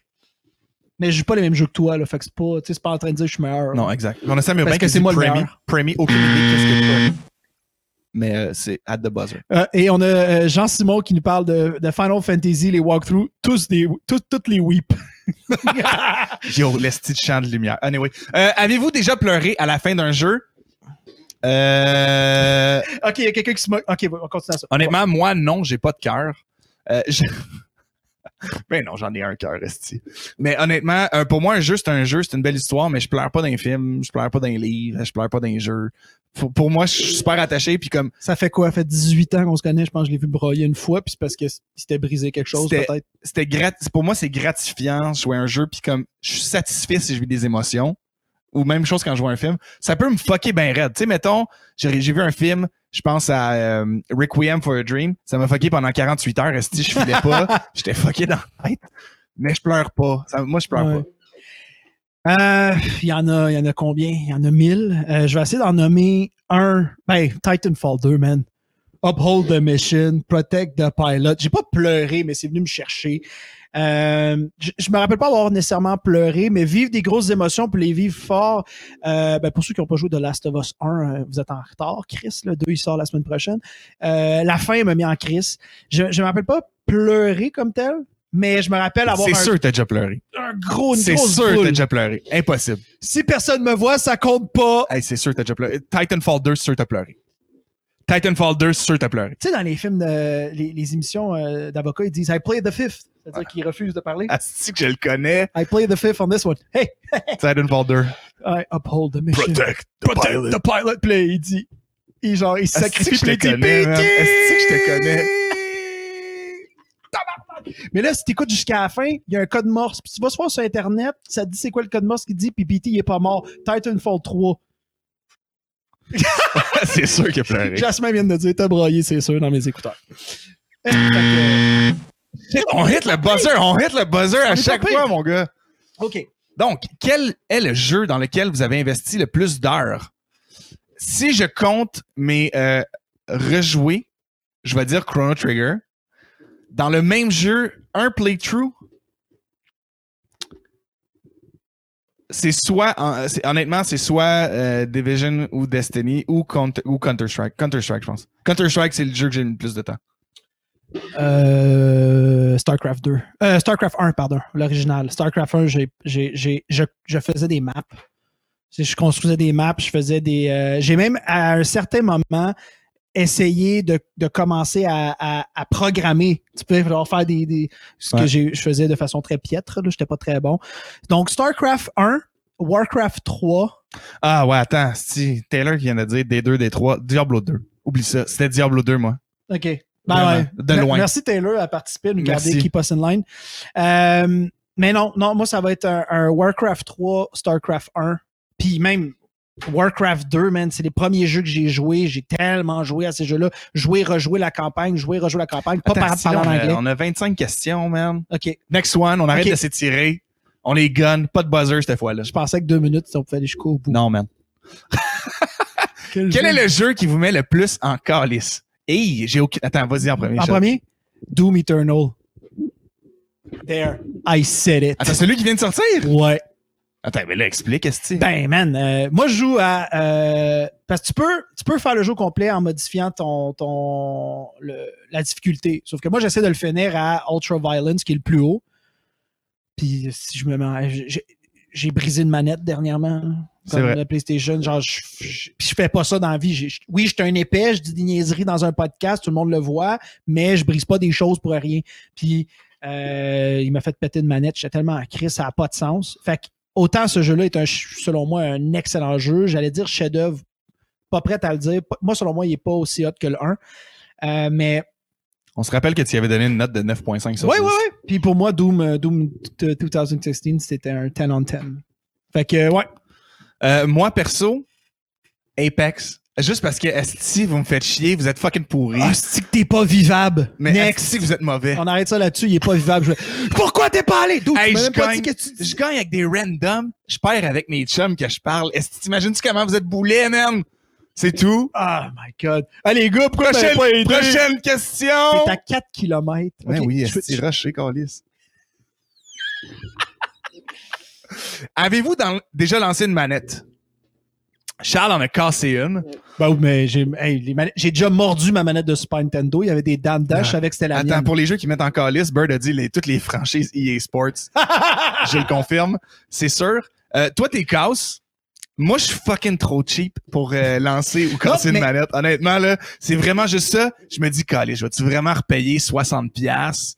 [SPEAKER 1] Mais je joue pas les mêmes jeux que toi, là. Fait que c'est pas, tu sais, c'est pas en train de dire que je suis meilleur.
[SPEAKER 2] Non, exact. On Urbain
[SPEAKER 1] Parce que
[SPEAKER 2] qui
[SPEAKER 1] c'est moi le
[SPEAKER 2] Premi.
[SPEAKER 1] meilleur.
[SPEAKER 2] Premi, aucune idée qu'est-ce que c'est. Mais euh, c'est at the buzzer.
[SPEAKER 1] Euh, et on a euh, Jean-Simon qui nous parle de, de Final Fantasy, les walkthroughs, tous des, tous, toutes les weeps.
[SPEAKER 2] Yo, l'esti de champ de lumière. Anyway. Avez-vous déjà pleuré à la fin d'un jeu? Euh,
[SPEAKER 1] ok, il y a quelqu'un qui se moque. Ok, on continue à ça.
[SPEAKER 2] honnêtement, moi, non, j'ai pas de cœur. Je- ben non, j'en ai un cœur, esti. Mais honnêtement, euh, pour moi, un jeu, c'est un jeu, c'est une belle histoire, mais je pleure pas d'un film, je pleure pas d'un livre, je pleure pas d'un jeu. Pour, pour moi, je suis super attaché, puis comme
[SPEAKER 1] Ça fait quoi? Ça fait 18 ans qu'on se connaît. Je pense que je l'ai vu broyer une fois, puis c'est parce que c'était brisé quelque chose, peut-être.
[SPEAKER 2] c'était grat pour moi c'est gratifiant de jouer un jeu puis comme je suis satisfait si je vis des émotions ou même chose quand je vois un film ça peut me fucker ben raide tu sais mettons j'ai j'ai vu un film je pense à euh, Requiem for a Dream ça m'a fucké pendant 48 heures esti je filais pas j'étais fucké dans la tête mais je pleure pas Ça- moi je pleure
[SPEAKER 1] Ouais.
[SPEAKER 2] pas
[SPEAKER 1] Euh, Il y en a, il y en a combien? Il y en a 1000. Euh, je vais essayer d'en nommer un. Ben, Titanfall 2, man. Uphold the mission, protect the pilot. J'ai pas pleuré, mais c'est venu me chercher. Euh, je, je me rappelle pas avoir nécessairement pleuré, mais vivre des grosses émotions pour les vivre fort. Euh, ben, pour ceux qui n'ont pas joué de Last of Us 1, euh, vous êtes en retard, Chris. Le 2, il sort la semaine prochaine. Euh, la fin m'a mis en crise. Je, je me rappelle pas pleurer comme tel, mais je me rappelle avoir
[SPEAKER 2] c'est sûr que t'as déjà pleuré
[SPEAKER 1] un gros,
[SPEAKER 2] c'est sûr que t'as déjà pleuré impossible
[SPEAKER 1] Si personne me voit, ça compte pas.
[SPEAKER 2] hey, c'est sûr que t'as déjà pleuré Titanfall 2 c'est sûr que t'as pleuré Titanfall 2 c'est sûr que t'as pleuré
[SPEAKER 1] Tu sais, dans les films, de, les, les émissions euh, d'avocats, ils disent I play the fifth. C'est-à-dire qu'ils refusent de parler.
[SPEAKER 2] Asti que je le connais?
[SPEAKER 1] I play the fifth on this one. Hey,
[SPEAKER 2] Titanfall 2
[SPEAKER 1] I uphold the mission.
[SPEAKER 2] Protect the
[SPEAKER 1] Protect
[SPEAKER 2] pilot.
[SPEAKER 1] the pilot. Là, il dit. Il, genre, il
[SPEAKER 2] Asti
[SPEAKER 1] sacrifie
[SPEAKER 2] que je te connais! Asti que je te connais?
[SPEAKER 1] Mais là, si t'écoutes jusqu'à la fin, il y a un code morse. Puis tu vas se voir sur Internet, ça te dit c'est quoi le code morse qui dit, puis BT, il est pas mort. Titanfall 3.
[SPEAKER 2] c'est sûr qu'il a pleuré.
[SPEAKER 1] Jasmin vient de dire, t'as broyé, c'est sûr, dans mes écouteurs. Que,
[SPEAKER 2] On hit le buzzer, on hit le buzzer à chaque fois, mon gars.
[SPEAKER 1] OK.
[SPEAKER 2] Donc, quel est le jeu dans lequel vous avez investi le plus d'heures? Si je compte mes euh, rejoués, je vais dire Chrono Trigger. Dans le même jeu, un playthrough, c'est soit, honnêtement, c'est soit euh, Division ou Destiny ou, Counter- ou Counter-Strike. Counter-Strike, je pense. Counter-Strike, c'est le jeu que j'ai le plus de temps.
[SPEAKER 1] Euh, StarCraft 2. Euh, StarCraft 1, pardon, l'original. StarCraft 1, j'ai, je, je faisais des maps. Je construisais des maps, je faisais des. j'ai même, à un certain moment, essayé de, de commencer à, à, à programmer. Tu peux genre faire des. des ce que
[SPEAKER 2] Ouais.
[SPEAKER 1] je faisais de façon très piètre, là, j'étais pas très bon. Donc, StarCraft 1, Warcraft 3.
[SPEAKER 2] Ah ouais, attends, si Taylor qui vient de dire D2, D3, Diablo 2. Oublie ça, c'était Diablo 2, moi.
[SPEAKER 1] OK. Ben ouais.
[SPEAKER 2] de loin.
[SPEAKER 1] Merci Taylor à participer, à nous garder
[SPEAKER 2] Merci.
[SPEAKER 1] Keep Us in Line. Euh, mais non, non, moi, ça va être un, un Warcraft 3, StarCraft 1. Puis même, Warcraft 2, man, c'est les premiers jeux que j'ai joués. J'ai tellement joué à ces jeux-là. Jouer, rejouer la campagne, jouer, rejouer la campagne. Pas par
[SPEAKER 2] Steve,
[SPEAKER 1] parler en
[SPEAKER 2] on, a,
[SPEAKER 1] anglais.
[SPEAKER 2] on a 25 questions, man.
[SPEAKER 1] OK.
[SPEAKER 2] Next one, on arrête de s'étirer. On est gun, pas de buzzer cette fois-là.
[SPEAKER 1] Je pensais que deux minutes, on pouvait aller jusqu'au bout.
[SPEAKER 2] Non, man.
[SPEAKER 1] Quel
[SPEAKER 2] est le jeu qui vous met le plus en calice? Hey, j'ai aucun. Attends, vas-y en premier.
[SPEAKER 1] En premier? Doom Eternal. There. I said it.
[SPEAKER 2] Attends, celui qui vient de sortir?
[SPEAKER 1] Ouais.
[SPEAKER 2] Attends, mais là, explique, que
[SPEAKER 1] Ben, man, euh, moi, je joue à. euh, parce que tu peux, tu peux faire le jeu complet en modifiant ton, ton, le- la difficulté. Sauf que moi, j'essaie de le finir à Ultra Violence, qui est le plus haut. Puis, si je me mets. j'ai- brisé une manette dernièrement.
[SPEAKER 2] C'est
[SPEAKER 1] Comme
[SPEAKER 2] vrai.
[SPEAKER 1] la PlayStation. Genre, je, je, puis je fais pas ça dans la vie. Je- oui, je suis un épais, je dis des niaiseries dans un podcast, tout le monde le voit, mais je brise pas des choses pour rien. Puis, euh, il m'a fait péter une manette. J'étais tellement en crise, ça n'a pas de sens. Fait que, autant ce jeu-là est, un, selon moi, un excellent jeu. J'allais dire chef-d'œuvre, pas prêt à le dire. Moi, selon moi, il n'est pas aussi hot que le 1. Euh, mais,
[SPEAKER 2] On se rappelle que tu y avais donné une note de 9.5 sur
[SPEAKER 1] ouais,
[SPEAKER 2] 10.
[SPEAKER 1] ouais, ouais. Puis pour moi, Doom, euh, Doom t- 2016, c'était un 10 on 10. Fait que, ouais.
[SPEAKER 2] Euh, moi, perso, Apex. Juste parce que si vous me faites chier, vous êtes fucking pourris.
[SPEAKER 1] Ah, que t'es pas vivable.
[SPEAKER 2] mais
[SPEAKER 1] Next.
[SPEAKER 2] si vous êtes mauvais.
[SPEAKER 1] On arrête ça là-dessus, il est pas vivable. Je t'es pas allé? Dude,
[SPEAKER 2] Hey,
[SPEAKER 1] tu m'as
[SPEAKER 2] je
[SPEAKER 1] même pas
[SPEAKER 2] gagne,
[SPEAKER 1] dit que tu dis.
[SPEAKER 2] je gagne avec des randoms. Je perds avec mes chums que je parle. Est-ce que t'imagines-tu comment vous êtes boulets, man? C'est tout.
[SPEAKER 1] Ah, my God. Allez, gars,
[SPEAKER 2] Prochaine, prochaine question.
[SPEAKER 1] T'es à 4 km.
[SPEAKER 2] Ben oui, est-ce rushé, Calis? Avez-vous dans- déjà lancé une manette? Charles en a cassé une.
[SPEAKER 1] Ben oui, mais j'ai hey, déjà mordu ma manette de Super Nintendo. Il y avait des dents dedans.
[SPEAKER 2] Ah.
[SPEAKER 1] Que c'était la
[SPEAKER 2] Attends,
[SPEAKER 1] mienne.
[SPEAKER 2] pour les jeux qui mettent en calice, Bird a dit les, toutes les franchises EA Sports. je le confirme, c'est sûr. Euh, toi, t'es casse. Moi, je suis fucking trop cheap pour euh, lancer ou casser
[SPEAKER 1] mais-
[SPEAKER 2] une manette. Honnêtement, là, c'est vraiment juste ça. Je me dis, calé, je vais-tu vraiment repayer 60$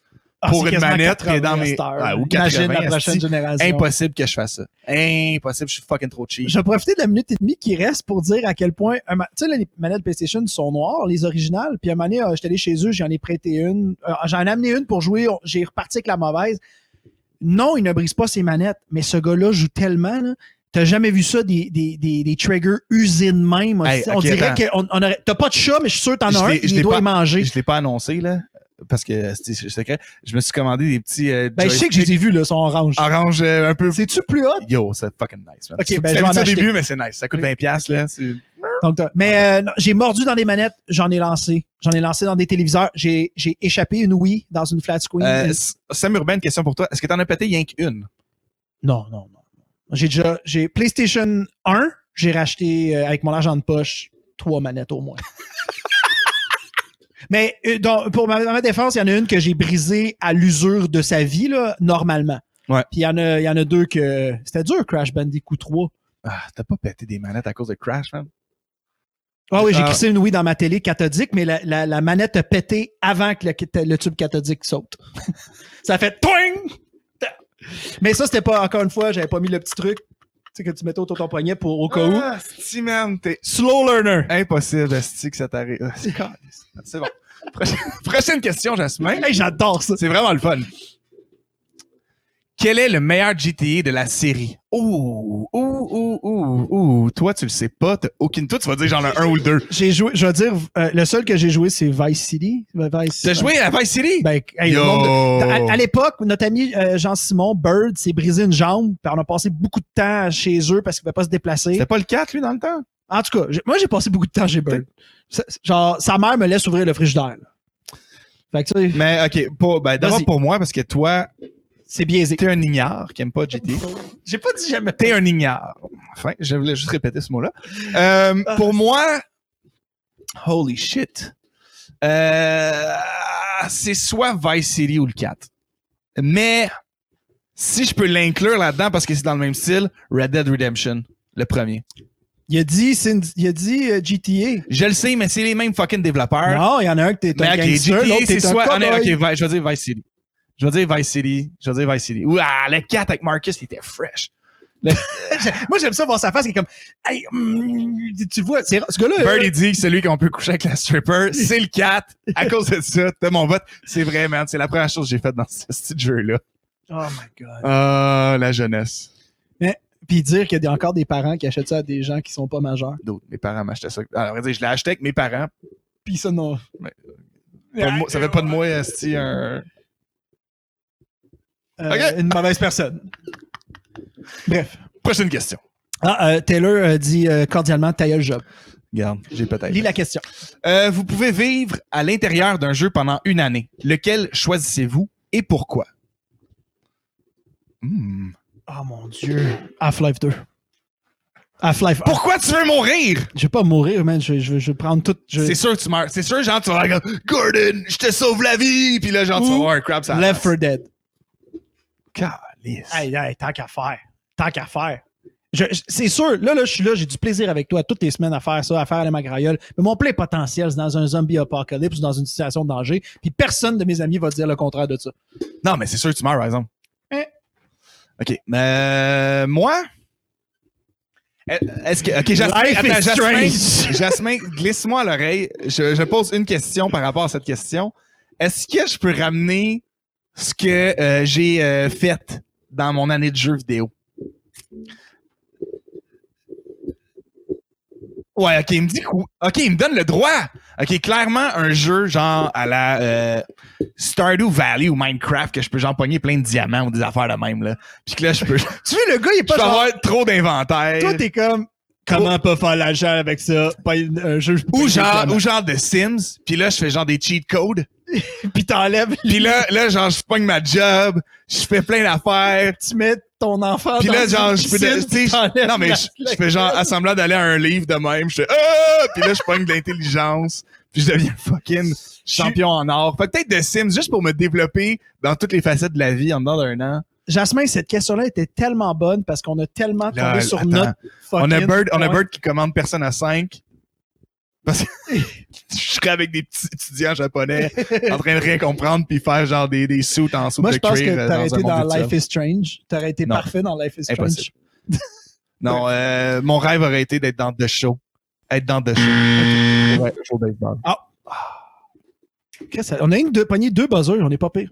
[SPEAKER 1] Ah,
[SPEAKER 2] pour une manette qui est
[SPEAKER 1] 80
[SPEAKER 2] dans mes-. Ah, ou
[SPEAKER 1] Imagine
[SPEAKER 2] 80,
[SPEAKER 1] la prochaine génération.
[SPEAKER 2] Impossible que je fasse ça. Impossible, je suis fucking trop cheap.
[SPEAKER 1] Je vais profiter de la minute et demie qui reste pour dire à quel point. Tu sais, les manettes PlayStation sont noires, les originales. Puis à un moment donné, euh, j'étais allé chez eux, j'en ai prêté une. Euh, j'en ai amené une pour jouer. J'ai reparti avec la mauvaise. Non, il ne brise pas ses manettes, mais ce gars-là joue tellement. Là, T'as jamais vu ça, des, des, des, des triggers usés de même.
[SPEAKER 2] Hey,
[SPEAKER 1] on dirait qu'on on aurait. T'as pas de chat, mais je suis sûr que t'en as un.
[SPEAKER 2] je
[SPEAKER 1] Il
[SPEAKER 2] l'ai
[SPEAKER 1] doit
[SPEAKER 2] pas-
[SPEAKER 1] y manger.
[SPEAKER 2] Je l'ai pas annoncé, là, parce que c'est c'est secret. Je me suis commandé des petits euh,
[SPEAKER 1] Ben, je sais que je les ai vus, là, sont orange.
[SPEAKER 2] orange euh, un peu
[SPEAKER 1] C'est-tu plus hot?
[SPEAKER 2] Yo, c'est fucking nice, man.
[SPEAKER 1] Ok, ben, je vais en
[SPEAKER 2] début, mais c'est nice. Ça coûte 20$, piastres, là.
[SPEAKER 1] Donc, mais euh, j'ai mordu dans des manettes, j'en ai lancé. J'en ai lancé dans des téléviseurs. J'ai j'ai échappé une Wii dans une flat screen.
[SPEAKER 2] Euh, Sam Urbain, question pour toi. Est-ce que t'en as pété rien qu'une?
[SPEAKER 1] Non, non, non. J'ai déjà. J'ai PlayStation 1, j'ai racheté euh, avec mon argent de poche trois manettes au moins. Mais euh, donc, pour ma, défense, il y en a une que j'ai brisée à l'usure de sa vie, là, normalement.
[SPEAKER 2] Ouais.
[SPEAKER 1] Puis il y en a, il y en a deux que. C'était dur, Crash Bandicoot 3.
[SPEAKER 2] Ah, t'as pas pété des manettes à cause de Crash, man?
[SPEAKER 1] Ah oui, j'ai
[SPEAKER 2] Ah.
[SPEAKER 1] crissé une Wii dans ma télé cathodique, mais la, la, la manette a pété avant que le, le tube cathodique saute. ça fait toing! Mais ça, c'était pas, encore une fois, j'avais pas mis le petit truc sais, que tu mettais autour de ton poignet pour au cas où.
[SPEAKER 2] Ah, si, man, t'es
[SPEAKER 1] Slow learner.
[SPEAKER 2] impossible, esti, que ça t'arrive. Ah, C'est c'est bon. Prochaine, prochaine question, Jasmin.
[SPEAKER 1] Hey, j'adore ça.
[SPEAKER 2] C'est vraiment le fun. Quel est le meilleur GTA de la série? Ouh, ouh, ouh, ouh, ouh. Toi, tu le sais pas. T'as aucune. Toi, tu vas dire j'en ai un ou le deux.
[SPEAKER 1] J'ai joué, je vais dire, euh, le seul que j'ai joué, c'est Vice City. Vice,
[SPEAKER 2] T'as joué à Vice City?
[SPEAKER 1] Ben, hey, le
[SPEAKER 2] Yo!
[SPEAKER 1] nombre de- à, à l'époque, notre ami euh, Jean-Simon Bird s'est brisé une jambe, puis on a passé beaucoup de temps chez eux parce qu'il ne pouvait pas se déplacer.
[SPEAKER 2] C'était pas le 4, lui, dans le temps?
[SPEAKER 1] En tout cas, moi, j'ai passé beaucoup de temps chez Bird. Genre, sa mère me laisse ouvrir le frigidaire. là. Fait que ça,
[SPEAKER 2] Mais, OK, pour, ben, d'abord pour moi, parce que toi,
[SPEAKER 1] c'est biaisé.
[SPEAKER 2] t'es un ignare qui aime pas GTA.
[SPEAKER 1] J'ai pas dit jamais.
[SPEAKER 2] T'es un ignare. Enfin, je voulais juste répéter ce mot-là. Euh, pour moi, holy shit. Euh, c'est soit Vice City ou le 4. Mais, si je peux l'inclure là-dedans parce que c'est dans le même style, Red Dead Redemption, le premier.
[SPEAKER 1] Il a dit, il a dit euh, GTA.
[SPEAKER 2] Je le sais, mais c'est les mêmes fucking développeurs.
[SPEAKER 1] Non, il y en a un que t'es
[SPEAKER 2] mais
[SPEAKER 1] un
[SPEAKER 2] ok,
[SPEAKER 1] gangster,
[SPEAKER 2] GTA,
[SPEAKER 1] l'autre
[SPEAKER 2] c'est
[SPEAKER 1] t'es un
[SPEAKER 2] soit. ah,
[SPEAKER 1] cowboy.
[SPEAKER 2] ok, Vi- je vais dire Vice City. Je vais dire Vice City. Je vais dire Vice City. Ouh, ah, le 4 avec Marcus, il était fresh.
[SPEAKER 1] Moi, j'aime ça voir sa face qui est comme, hey, hum, tu vois, c'est- ce gars-là. euh,
[SPEAKER 2] Birdie dit que celui qu'on peut coucher avec la stripper, c'est le 4. À cause de ça, t'as mon vote. C'est vrai, man. C'est la première chose que j'ai faite dans ce petit jeu-là.
[SPEAKER 1] Oh my god.
[SPEAKER 2] Ah, la jeunesse.
[SPEAKER 1] Puis dire qu'il y a encore des parents qui achètent ça à des gens qui sont pas majeurs.
[SPEAKER 2] D'autres, mes parents m'achetaient ça. Alors, je l'ai acheté avec mes parents.
[SPEAKER 1] Puis ça, non.
[SPEAKER 2] De ça fait pas de moi, esti, un.
[SPEAKER 1] Euh. Une mauvaise personne. Bref.
[SPEAKER 2] Prochaine question.
[SPEAKER 1] Ah, euh, Taylor euh, dit euh, cordialement ta gueule, job.
[SPEAKER 2] Regarde, j'ai peut-être.
[SPEAKER 1] Lis la question.
[SPEAKER 2] Euh, vous pouvez vivre à l'intérieur d'un jeu pendant une année. Lequel choisissez-vous et pourquoi? Hmm.
[SPEAKER 1] Oh mon Dieu. Half-Life 2. Half-Life 1.
[SPEAKER 2] Pourquoi tu veux mourir?
[SPEAKER 1] Je vais pas mourir, man. Je, je, je vais prendre tout. je-
[SPEAKER 2] C'est sûr que tu meurs. C'est sûr, genre, tu vas regarder Gordon, je te sauve la vie. Puis là, genre, tu vas
[SPEAKER 1] Ou
[SPEAKER 2] avoir un crap ça.
[SPEAKER 1] Left 4 Dead.
[SPEAKER 2] Calice.
[SPEAKER 1] Hey, hey, tant qu'à faire. Tant qu'à faire. C'est sûr, là, là, je suis là, j'ai du plaisir avec toi toutes les semaines à faire ça, à faire les magrailles. Mais mon plein potentiel, c'est dans un zombie apocalypse ou dans une situation de danger. Puis personne de mes amis va dire le contraire de ça.
[SPEAKER 2] Non, mais c'est sûr que tu meurs, par exemple.
[SPEAKER 1] Hein?
[SPEAKER 2] OK. Euh, moi? Euh, Est-ce que. OK, Jasmin, Jasmin, glisse-moi à l'oreille. Je, je pose une question par rapport à cette question. Est-ce que je peux ramener ce que euh, j'ai euh, fait dans mon année de jeu vidéo? Ouais, ok, il me dit que oui. Ok, il me donne le droit. Ok, clairement, un jeu genre à la euh, Stardew Valley ou Minecraft que je peux genre pogner plein de diamants ou des affaires de même, là. Puis que là, je peux.
[SPEAKER 1] Tu vois, le gars, il est
[SPEAKER 2] peux
[SPEAKER 1] pas genre.
[SPEAKER 2] avoir trop d'inventaire.
[SPEAKER 1] Toi, t'es comme. Comment pas faire l'argent avec ça? Pas un jeu.
[SPEAKER 2] Ou genre, ou genre de Sims. Puis là, je fais genre des cheat codes.
[SPEAKER 1] Puis t'enlèves.
[SPEAKER 2] Puis là, là, genre, je pogne ma job. Je fais plein d'affaires.
[SPEAKER 1] tu mets ton enfant
[SPEAKER 2] Puis là, genre, je peux.
[SPEAKER 1] t'enlèves
[SPEAKER 2] non, mais je, fais genre assemblant d'aller à un livre de même. Je fais Ah! Puis là, je pogne de l'intelligence. Puis je deviens fucking champion en or. Fait peut-être de Sims juste pour me développer dans toutes les facettes de la vie en dedans d'un an.
[SPEAKER 1] Jasmin, cette question-là était tellement bonne parce qu'on a tellement tombé
[SPEAKER 2] Là,
[SPEAKER 1] sur
[SPEAKER 2] attends.
[SPEAKER 1] notre
[SPEAKER 2] On a Bird, on a. Bird qui commande personne à 5. Parce que je serais avec des petits étudiants japonais en train de rien comprendre puis faire genre des, des suits en
[SPEAKER 1] Moi,
[SPEAKER 2] de
[SPEAKER 1] je pense que
[SPEAKER 2] euh,
[SPEAKER 1] t'aurais été dans. Life is Strange. T'aurais été
[SPEAKER 2] Non.
[SPEAKER 1] parfait dans Life is Strange.
[SPEAKER 2] Impossible. Non, euh, mon rêve aurait été d'être dans The Show. Être dans The Show. Ouais, show baseball.
[SPEAKER 1] Que ça- On a une deux, pogné deux buzzers, on est pas pire.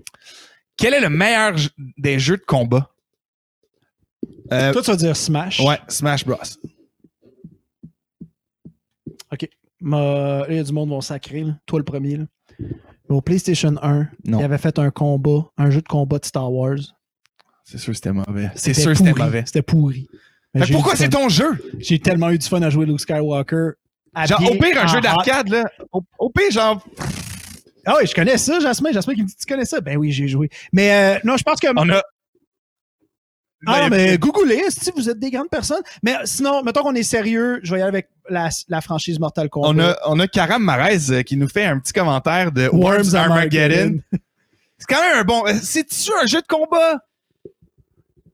[SPEAKER 2] Quel est le meilleur des jeux de combat? Euh,
[SPEAKER 1] Toi, tu vas dire Smash.
[SPEAKER 2] ouais, Smash Bros.
[SPEAKER 1] Ma- là, il y a du monde qui vont sacrer. là. Toi, le premier. Là. Mais au PlayStation 1,
[SPEAKER 2] Non.
[SPEAKER 1] il avait fait un combat, un jeu de combat de Star Wars.
[SPEAKER 2] C'est sûr que c'était mauvais. C'est sûr que c'était
[SPEAKER 1] pourri.
[SPEAKER 2] mauvais.
[SPEAKER 1] C'était pourri. Mais
[SPEAKER 2] pourquoi c'est ton jeu?
[SPEAKER 1] J'ai tellement eu du fun à jouer Luke Skywalker.
[SPEAKER 2] Genre, au pire, un jeu d'arcade, là. Au, au pire, genre.
[SPEAKER 1] Ah oui, je connais ça, Jasmin. Jasmin qui me dit Tu connais ça? Ben oui, j'ai joué. Mais euh, non, je pense que.
[SPEAKER 2] On a.
[SPEAKER 1] Ah,
[SPEAKER 2] Ben,
[SPEAKER 1] mais googlez, si vous êtes des grandes personnes. Mais sinon, mettons qu'on est sérieux, je vais y aller avec la, la franchise Mortal Kombat.
[SPEAKER 2] On a, on a Karam Marez euh, qui nous fait un petit commentaire de Worms, Armageddon. C'est quand même un bon. euh, C'est-tu un jeu de combat?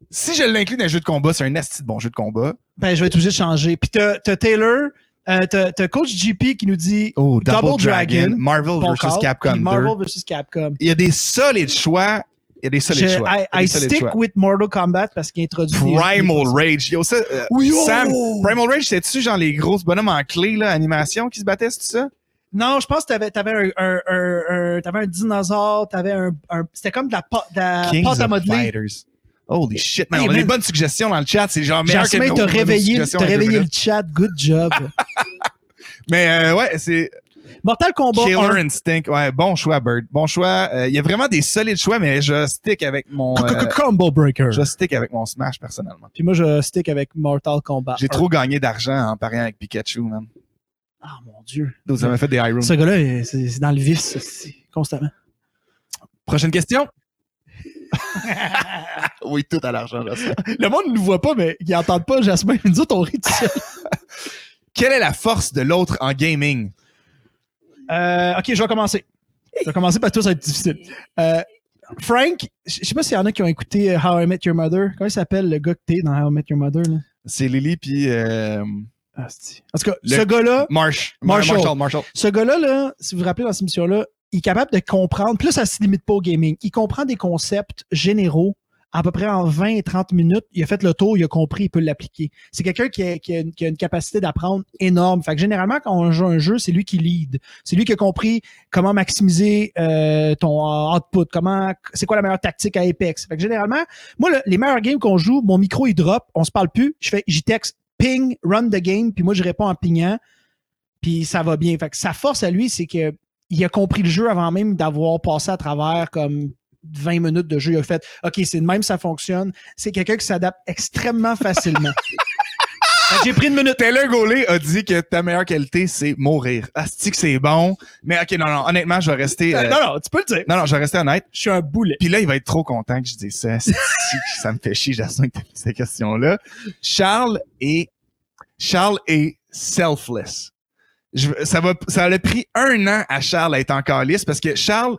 [SPEAKER 2] Si je l'inclus dans un jeu de combat, c'est un asti de bon jeu de combat.
[SPEAKER 1] Ben, je vais être obligé de changer. Puis t'as Taylor, euh, t'as t'as Coach GP qui nous dit
[SPEAKER 2] Oh,
[SPEAKER 1] Double Dragon,
[SPEAKER 2] Marvel
[SPEAKER 1] bon
[SPEAKER 2] versus Capcom
[SPEAKER 1] puis
[SPEAKER 2] 2.
[SPEAKER 1] Marvel versus Capcom.
[SPEAKER 2] Il y a des solides choix. Il y a des solides
[SPEAKER 1] Je-
[SPEAKER 2] choix.
[SPEAKER 1] I, I
[SPEAKER 2] solides
[SPEAKER 1] stick
[SPEAKER 2] choix.
[SPEAKER 1] with Mortal Kombat parce qu'il introduit
[SPEAKER 2] Primal Rage. Yo, ça, euh,
[SPEAKER 1] Oui, oh!
[SPEAKER 2] Sam, Primal Rage, c'était-tu genre les grosses bonhommes en clé, là, animation qui se battaient, c'est ça?
[SPEAKER 1] Non, je pense que t'avais avais un, un, un, un- t'avais un dinosaure, t'avais un, un c'était comme de la, de la
[SPEAKER 2] Kings
[SPEAKER 1] pâte à modeler.
[SPEAKER 2] Fighters. Holy shit, man.
[SPEAKER 1] Hey,
[SPEAKER 2] on a des bonnes suggestions dans le chat. C'est genre meilleur que
[SPEAKER 1] Jasmin,
[SPEAKER 2] nos-
[SPEAKER 1] t'as réveillé, t'as réveillé le chat. Good job.
[SPEAKER 2] Mais euh, ouais, c'est
[SPEAKER 1] Mortal Kombat
[SPEAKER 2] Killer
[SPEAKER 1] 1.
[SPEAKER 2] Instinct. Ouais, bon choix, Bird. Bon choix. Euh, Il y a vraiment des solides choix, mais je stick avec mon.
[SPEAKER 1] Combo Breaker.
[SPEAKER 2] je stick avec mon Smash personnellement.
[SPEAKER 1] Puis moi, je stick avec Mortal Kombat.
[SPEAKER 2] J'ai
[SPEAKER 1] 1.
[SPEAKER 2] trop gagné d'argent en pariant avec Pikachu, man.
[SPEAKER 1] Ah, mon Dieu.
[SPEAKER 2] Donc, ça m'a fait des rooms.
[SPEAKER 1] Ce gars-là, c'est dans le c'est constamment.
[SPEAKER 2] Prochaine question. oui, tout à l'argent.
[SPEAKER 1] Le monde ne nous voit pas, mais ils n'entendent pas Jasmin. Nous autres, on rit tout seul.
[SPEAKER 2] Quelle est la force de l'autre en gaming?
[SPEAKER 1] Euh, ok, je vais commencer. Je vais commencer parce que tout ça va être difficile. Euh, Frank, je je sais pas s'il y en a qui ont écouté euh, How I Met Your Mother. Comment il s'appelle le gars que t'es dans How I Met Your Mother? Là?
[SPEAKER 2] C'est Lily puis euh,
[SPEAKER 1] Ah, en tout cas,
[SPEAKER 2] Le-
[SPEAKER 1] ce gars-là,
[SPEAKER 2] Marsh.
[SPEAKER 1] Marshall.
[SPEAKER 2] Marshall. Marshall.
[SPEAKER 1] ce gars-là, là, si vous vous rappelez dans cette émission-là, il est capable de comprendre, plus ça se limite pas au gaming, il comprend des concepts généraux à peu près en 20 et 30 minutes, il a fait le tour, il a compris, il peut l'appliquer. C'est quelqu'un qui a, qui, qui a une capacité d'apprendre énorme. Fait que généralement, quand on joue un jeu, c'est lui qui lead. C'est lui qui a compris comment maximiser euh, ton output, comment c'est quoi la meilleure tactique à Apex. Fait que généralement, moi, le- les meilleurs games qu'on joue, mon micro il drop, on se parle plus, je fais j'y texte ping, run the game, puis moi je réponds en pingant, puis ça va bien. Fait que sa force à lui, c'est que il a compris le jeu avant même d'avoir passé à travers comme 20 minutes de jeu. Il a fait OK, c'est de même, ça fonctionne. C'est quelqu'un qui s'adapte extrêmement facilement. J'ai pris une minute.
[SPEAKER 2] Taylor Goley a dit que ta meilleure qualité, c'est mourir. Asti que c'est bon. Mais ok, non, non, honnêtement, je vais rester. euh,
[SPEAKER 1] Non, non, tu peux le dire.
[SPEAKER 2] non, non, je vais rester honnête.
[SPEAKER 1] Je suis un boulet.
[SPEAKER 2] Puis là, il va être trop content que je dise ça. Ça me fait chier, j'assume que t'as mis cette question-là. Charles est, Charles est selfless. Je, ça va, ça a pris un an à Charles à être encore lisse parce que Charles,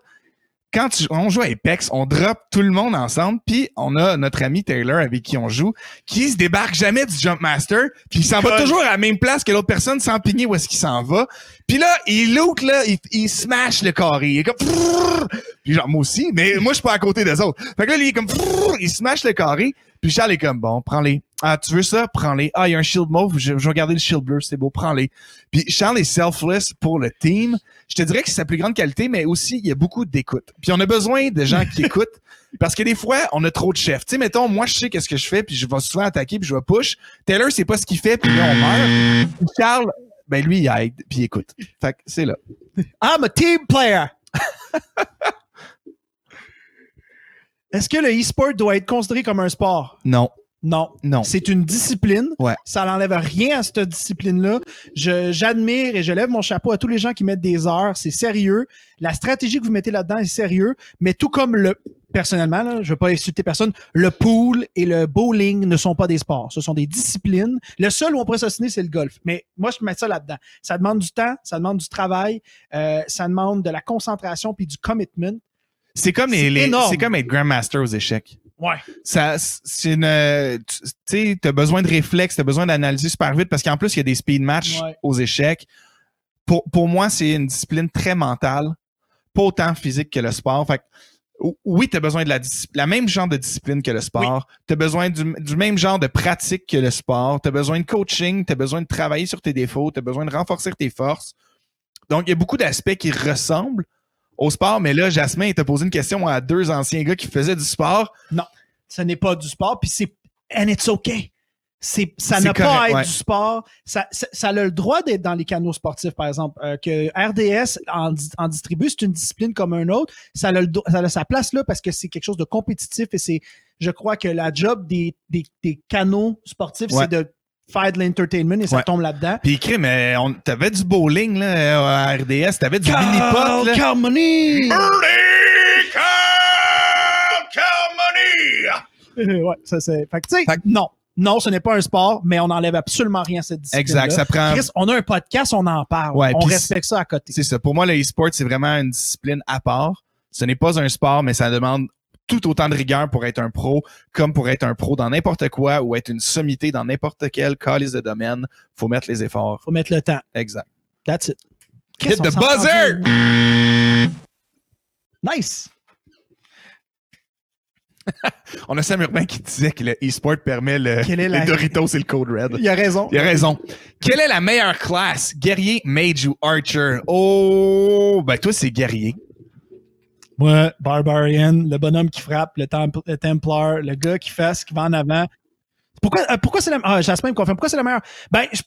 [SPEAKER 2] quand tu- on joue à Apex, on drop tout le monde ensemble, puis on a notre ami Taylor avec qui on joue, qui se débarque jamais du Jump Master, puis il s'en va toujours à la même place que l'autre personne sans pigner où est-ce qu'il s'en va. Puis là, il look là, il, il smash le carré. Il est comme puis genre moi aussi, mais moi je suis pas à côté des autres. Fait que là, il est comme il smash le carré, puis Charles est comme bon, prends-les. Ah, tu veux ça? Prends-les. Ah, il y a un shield mauve, je, je vais garder le shield bleu, c'est beau, prends-les. Puis Charles est selfless pour le team. Je te dirais que c'est sa plus grande qualité, mais aussi il y a beaucoup d'écoute. Puis on a besoin de gens qui écoutent parce que des fois on a trop de chefs. Tu sais, mettons, moi je sais qu'est-ce que je fais, puis je vais souvent attaquer, puis je vais push. Taylor c'est pas ce qu'il fait, puis là on meurt. Puis Charles, ben lui il aide, puis il écoute. Fait que c'est là.
[SPEAKER 1] I'm a team player. Est-ce que le e-sport doit être considéré comme un sport?
[SPEAKER 2] Non,
[SPEAKER 1] Non.
[SPEAKER 2] non.
[SPEAKER 1] C'est une discipline.
[SPEAKER 2] Ouais.
[SPEAKER 1] Ça n'enlève rien à cette discipline-là. Je, j'admire et je lève mon chapeau à tous les gens qui mettent des heures. C'est sérieux. La stratégie que vous mettez là-dedans est sérieux. Mais tout comme le, personnellement, là, je veux pas insulter personne, le pool et le bowling ne sont pas des sports. Ce sont des disciplines. Le seul où on pourrait s'assiner, c'est le golf. Mais moi, je mets ça là-dedans. Ça demande du temps, ça demande du travail, euh, ça demande de la concentration puis du commitment.
[SPEAKER 2] C'est comme les, les- c'est comme être grandmaster aux échecs.
[SPEAKER 1] Ouais.
[SPEAKER 2] Ça, c'est une, tu tu sais, t'as besoin de réflexe, t'as besoin d'analyser super vite parce qu'en plus il y a des speed
[SPEAKER 1] Ouais.
[SPEAKER 2] aux échecs. Pour, pour moi, c'est une discipline très mentale, pas autant physique que le sport. Fait que, oui, t'as besoin de la la même genre de discipline que le sport. T'as besoin du, du même genre de pratique que le sport. T'as besoin de coaching, t'as besoin de travailler sur tes défauts, t'as besoin de renforcer tes forces. Donc, il y a beaucoup d'aspects qui ressemblent au sport, mais là, Jasmin, il t'a posé une question à deux anciens gars qui faisaient du sport.
[SPEAKER 1] ce n'est pas du sport, puis c'est and it's okay. C'est, ça n'a pas à être
[SPEAKER 2] ouais.
[SPEAKER 1] du sport. Ça, ça, ça a le droit d'être dans les canaux sportifs, par exemple. Euh, que RDS en, di- en distribue, c'est une discipline comme un autre. Ça a, le, ça a sa place là parce que c'est quelque chose de compétitif et c'est, je crois que la job des, des, des canaux sportifs,
[SPEAKER 2] Ouais.
[SPEAKER 1] c'est de faire de l'entertainment et ça
[SPEAKER 2] Ouais.
[SPEAKER 1] tombe là-dedans.
[SPEAKER 2] Puis, écrit, mais on, t'avais du bowling là, à RDS, t'avais du mini-pot. là.
[SPEAKER 1] Carmoni! Euh, ouais, ça c'est. Fait que, tu sais,
[SPEAKER 2] que-
[SPEAKER 1] non. Non, ce n'est pas un sport, mais on n'enlève absolument rien à cette discipline.
[SPEAKER 2] Exact, ça prend.
[SPEAKER 1] Chris, on a un podcast, on en parle.
[SPEAKER 2] Ouais,
[SPEAKER 1] on respecte ça à côté.
[SPEAKER 2] C'est ça. Pour moi, le e-sport, c'est vraiment une discipline à part. Ce n'est pas un sport, mais ça demande tout autant de rigueur pour être un pro, comme pour être un pro dans n'importe quoi ou être une sommité dans n'importe quel calice de domaine. Faut mettre les efforts.
[SPEAKER 1] Faut mettre le temps.
[SPEAKER 2] Exact.
[SPEAKER 1] That's it.
[SPEAKER 2] Hit the buzzer!
[SPEAKER 1] Nice.
[SPEAKER 2] On a Sam Urbain qui disait que le e-sport permet le,
[SPEAKER 1] Quelle est la-
[SPEAKER 2] les Doritos et le Code Red.
[SPEAKER 1] Il a raison.
[SPEAKER 2] Il a raison. Quelle est la meilleure classe? Guerrier, mage ou archer? Oh, ben toi, c'est guerrier.
[SPEAKER 1] Ouais, Barbarian, le bonhomme qui frappe, le, Templ- le Templar, le gars qui fait, qui va en avant. Pourquoi, euh, pourquoi c'est la ah, Jasmin me confirme. Pourquoi c'est la meilleure? Ben, je-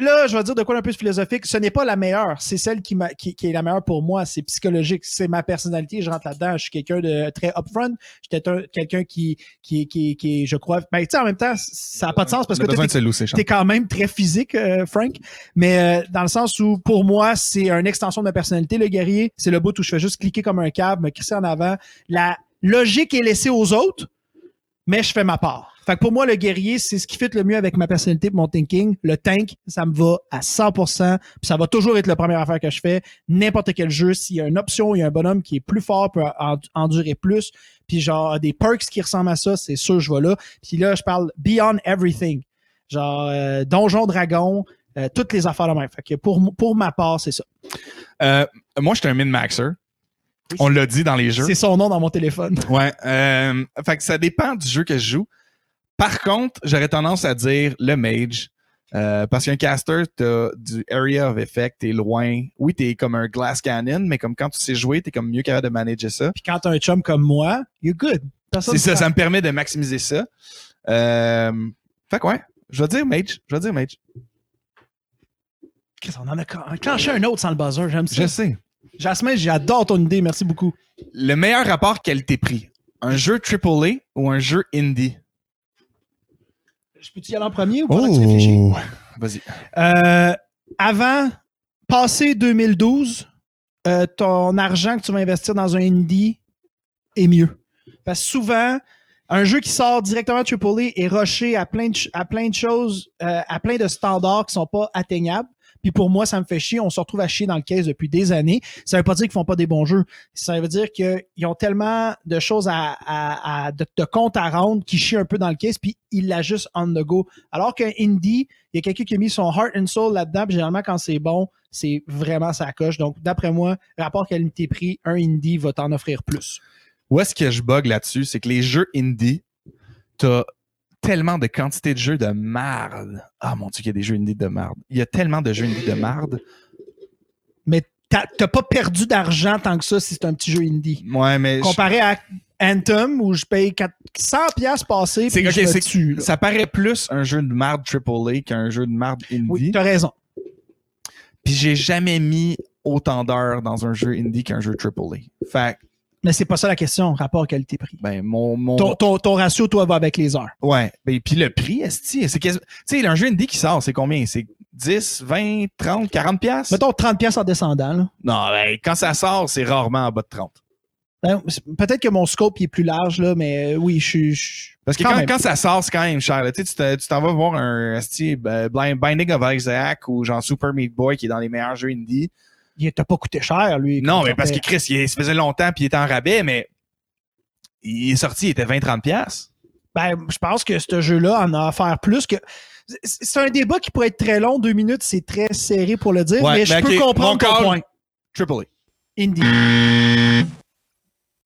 [SPEAKER 1] là, je vais dire de quoi un peu philosophique. Ce n'est pas la meilleure. C'est celle qui, m'a- qui, qui est la meilleure pour moi. C'est psychologique. C'est ma personnalité. Je rentre là-dedans. Je suis quelqu'un de très upfront. J'étais un- quelqu'un qui, qui, qui, qui, je crois. Ben, tu sais, en même temps, ça n'a pas de sens parce que
[SPEAKER 2] Charles.
[SPEAKER 1] T'es quand même très physique, euh, Frank, mais euh, dans le sens où, pour moi, c'est une extension de ma personnalité, le guerrier. C'est le bout où je fais juste cliquer comme un câble, me crisser en avant. La logique est laissée aux autres, mais je fais ma part. Fait que pour moi, le guerrier, c'est ce qui fit le mieux avec ma personnalité et mon thinking. Le tank, ça me va à 100%, puis ça va toujours être la première affaire que je fais. N'importe quel jeu, s'il y a une option, il y a un bonhomme qui est plus fort, peut en- endurer plus, puis genre des perks qui ressemblent à ça, c'est sûr, je vais là. Puis là, je parle beyond everything. Genre euh, Donjon Dragon, euh, toutes les affaires de même. Fait que pour, pour ma part, c'est ça.
[SPEAKER 2] Euh, moi, j'étais un min-maxer. On l'a dit dans les jeux.
[SPEAKER 1] C'est son nom dans mon téléphone.
[SPEAKER 2] Ouais. Euh, fait que ça dépend du jeu que je joue. Par contre, j'aurais tendance à dire le mage. Euh, parce qu'un caster, t'as du area of effect, t'es loin. Oui, t'es comme un glass cannon, mais comme quand tu sais jouer, t'es comme mieux capable de manager ça.
[SPEAKER 1] Puis quand t'as un chum comme moi, you're good.
[SPEAKER 2] C'est ça, ça me permet de maximiser ça. Euh, fait que ouais, je vais dire mage. Je vais dire mage.
[SPEAKER 1] Chris, on en a clen- clenché un autre sans le buzzer, j'aime ça.
[SPEAKER 2] Je sais.
[SPEAKER 1] Jasmin, j'adore ton idée, merci beaucoup.
[SPEAKER 2] Le meilleur rapport qualité-prix. Un jeu AAA ou un jeu indie?
[SPEAKER 1] Je peux-tu y aller en premier ou pendant que tu réfléchis?
[SPEAKER 2] Oh. Vas-y.
[SPEAKER 1] Euh, avant, passé 2012, euh, ton argent que tu vas investir dans un indie est mieux. Parce que souvent, un jeu qui sort directement AAA est rushé à plein de, à plein de choses, euh, à plein de standards qui sont pas atteignables. Puis pour moi, ça me fait chier. On se retrouve à chier dans le case depuis des années. Ça veut pas dire qu'ils font pas des bons jeux. Ça veut dire qu'ils ont tellement de choses à, à- à- à rendre qui chient un peu dans le case, puis ils l'ajustent on the go. Alors qu'un indie, il y a quelqu'un qui a mis son heart and soul là-dedans, puis généralement, quand c'est bon, c'est vraiment sa coche. Donc, d'après moi, rapport qualité-prix, un indie va t'en offrir plus.
[SPEAKER 2] Où est-ce que je bug là-dessus? C'est que les jeux indie, t'as tellement de quantité de jeux de marde. Ah mon dieu, qu'il y a des jeux indie de marde. Il y a tellement de jeux indie de marde.
[SPEAKER 1] Mais t'as pas perdu d'argent tant que ça si c'est un petit jeu indie.
[SPEAKER 2] Ouais, mais je-
[SPEAKER 1] Comparé à Anthem, où je paye 400 pièces passées,
[SPEAKER 2] c'est
[SPEAKER 1] puis
[SPEAKER 2] ok,
[SPEAKER 1] je me
[SPEAKER 2] c'est-
[SPEAKER 1] tue, là.
[SPEAKER 2] ça paraît plus un jeu de marde AAA qu'un jeu de marde indie.
[SPEAKER 1] Oui, t'as raison.
[SPEAKER 2] Puis j'ai jamais mis autant d'heures dans un jeu indie qu'un jeu AAA. Fait
[SPEAKER 1] Mais c'est pas ça la question, rapport qualité-prix.
[SPEAKER 2] ben, mon. mon
[SPEAKER 1] Ton, ton- ton ratio, toi, va avec les heures.
[SPEAKER 2] Ouais. Ben, puis le prix, esti, c'est Tu sais, un jeu indie qui sort, c'est combien? C'est 10, 20, 30, 40 piastres?
[SPEAKER 1] Mettons 30 pièces en descendant. là.
[SPEAKER 2] Non, ben, quand ça sort, c'est rarement en bas de 30.
[SPEAKER 1] Ben, Peut-être que mon scope il est plus large, là, mais euh, oui, je suis.
[SPEAKER 2] Parce que
[SPEAKER 1] Quand
[SPEAKER 2] quand, ça sort, c'est quand même cher. là. Tu sais, t'en vas voir un esti, ben, Binding of Isaac ou genre Super Meat Boy qui est dans les meilleurs jeux indie.
[SPEAKER 1] Il t'a pas coûté cher, lui.
[SPEAKER 2] Non, mais parce que. Chris, il, ça faisait longtemps puis il était en rabais, mais il est sorti, il était 20-30$. piastres.
[SPEAKER 1] Ben, je pense que ce jeu-là en a à faire plus que. C'est un débat qui pourrait être très long, deux minutes, c'est très serré pour le dire,
[SPEAKER 2] Ouais,
[SPEAKER 1] mais je
[SPEAKER 2] ben,
[SPEAKER 1] peux comprendre ton
[SPEAKER 2] call.
[SPEAKER 1] point.
[SPEAKER 2] Triple
[SPEAKER 1] Indie.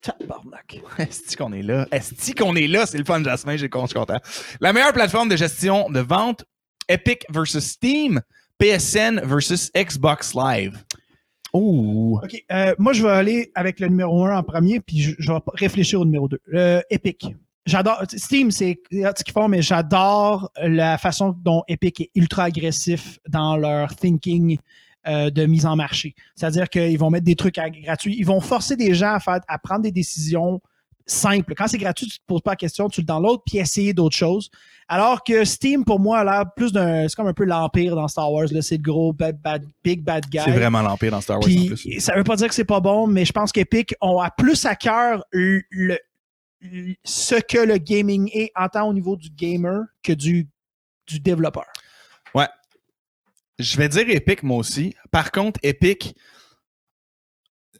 [SPEAKER 1] Tabarnak.
[SPEAKER 2] Est-ce qu'on est là? Est-ce qu'on est là? C'est le fun, Jasmin, j'ai je suis content. La meilleure plateforme de gestion de vente, Epic versus Steam, PSN versus Xbox Live. Oh!
[SPEAKER 1] OK. euh, moi, je vais aller avec le numéro 1 en premier, puis je, vais réfléchir au numéro 2. Epic. J'adore. Steam, c'est ce qu'ils font, mais j'adore la façon dont Epic est ultra agressif dans leur thinking euh, de mise en marché. C'est-à-dire qu'ils vont mettre des trucs gratuits. Ils vont forcer des gens à, faire, à prendre des décisions simples. Quand c'est gratuit, tu te poses pas la question, tu le downloads, puis essayer d'autres choses. Alors que Steam, pour moi, a l'air plus d'un. C'est comme un peu l'Empire dans Star Wars. là. C'est le gros bad, bad- big bad guy.
[SPEAKER 2] C'est vraiment l'Empire dans Star Wars en
[SPEAKER 1] Puis,
[SPEAKER 2] plus.
[SPEAKER 1] ça veut pas dire que c'est pas bon, mais je pense qu'Epic ont à plus à cœur le, le- ce que le gaming est en tant au niveau du gamer que du, du développeur.
[SPEAKER 2] Je vais dire Epic, moi aussi. Par contre, Epic,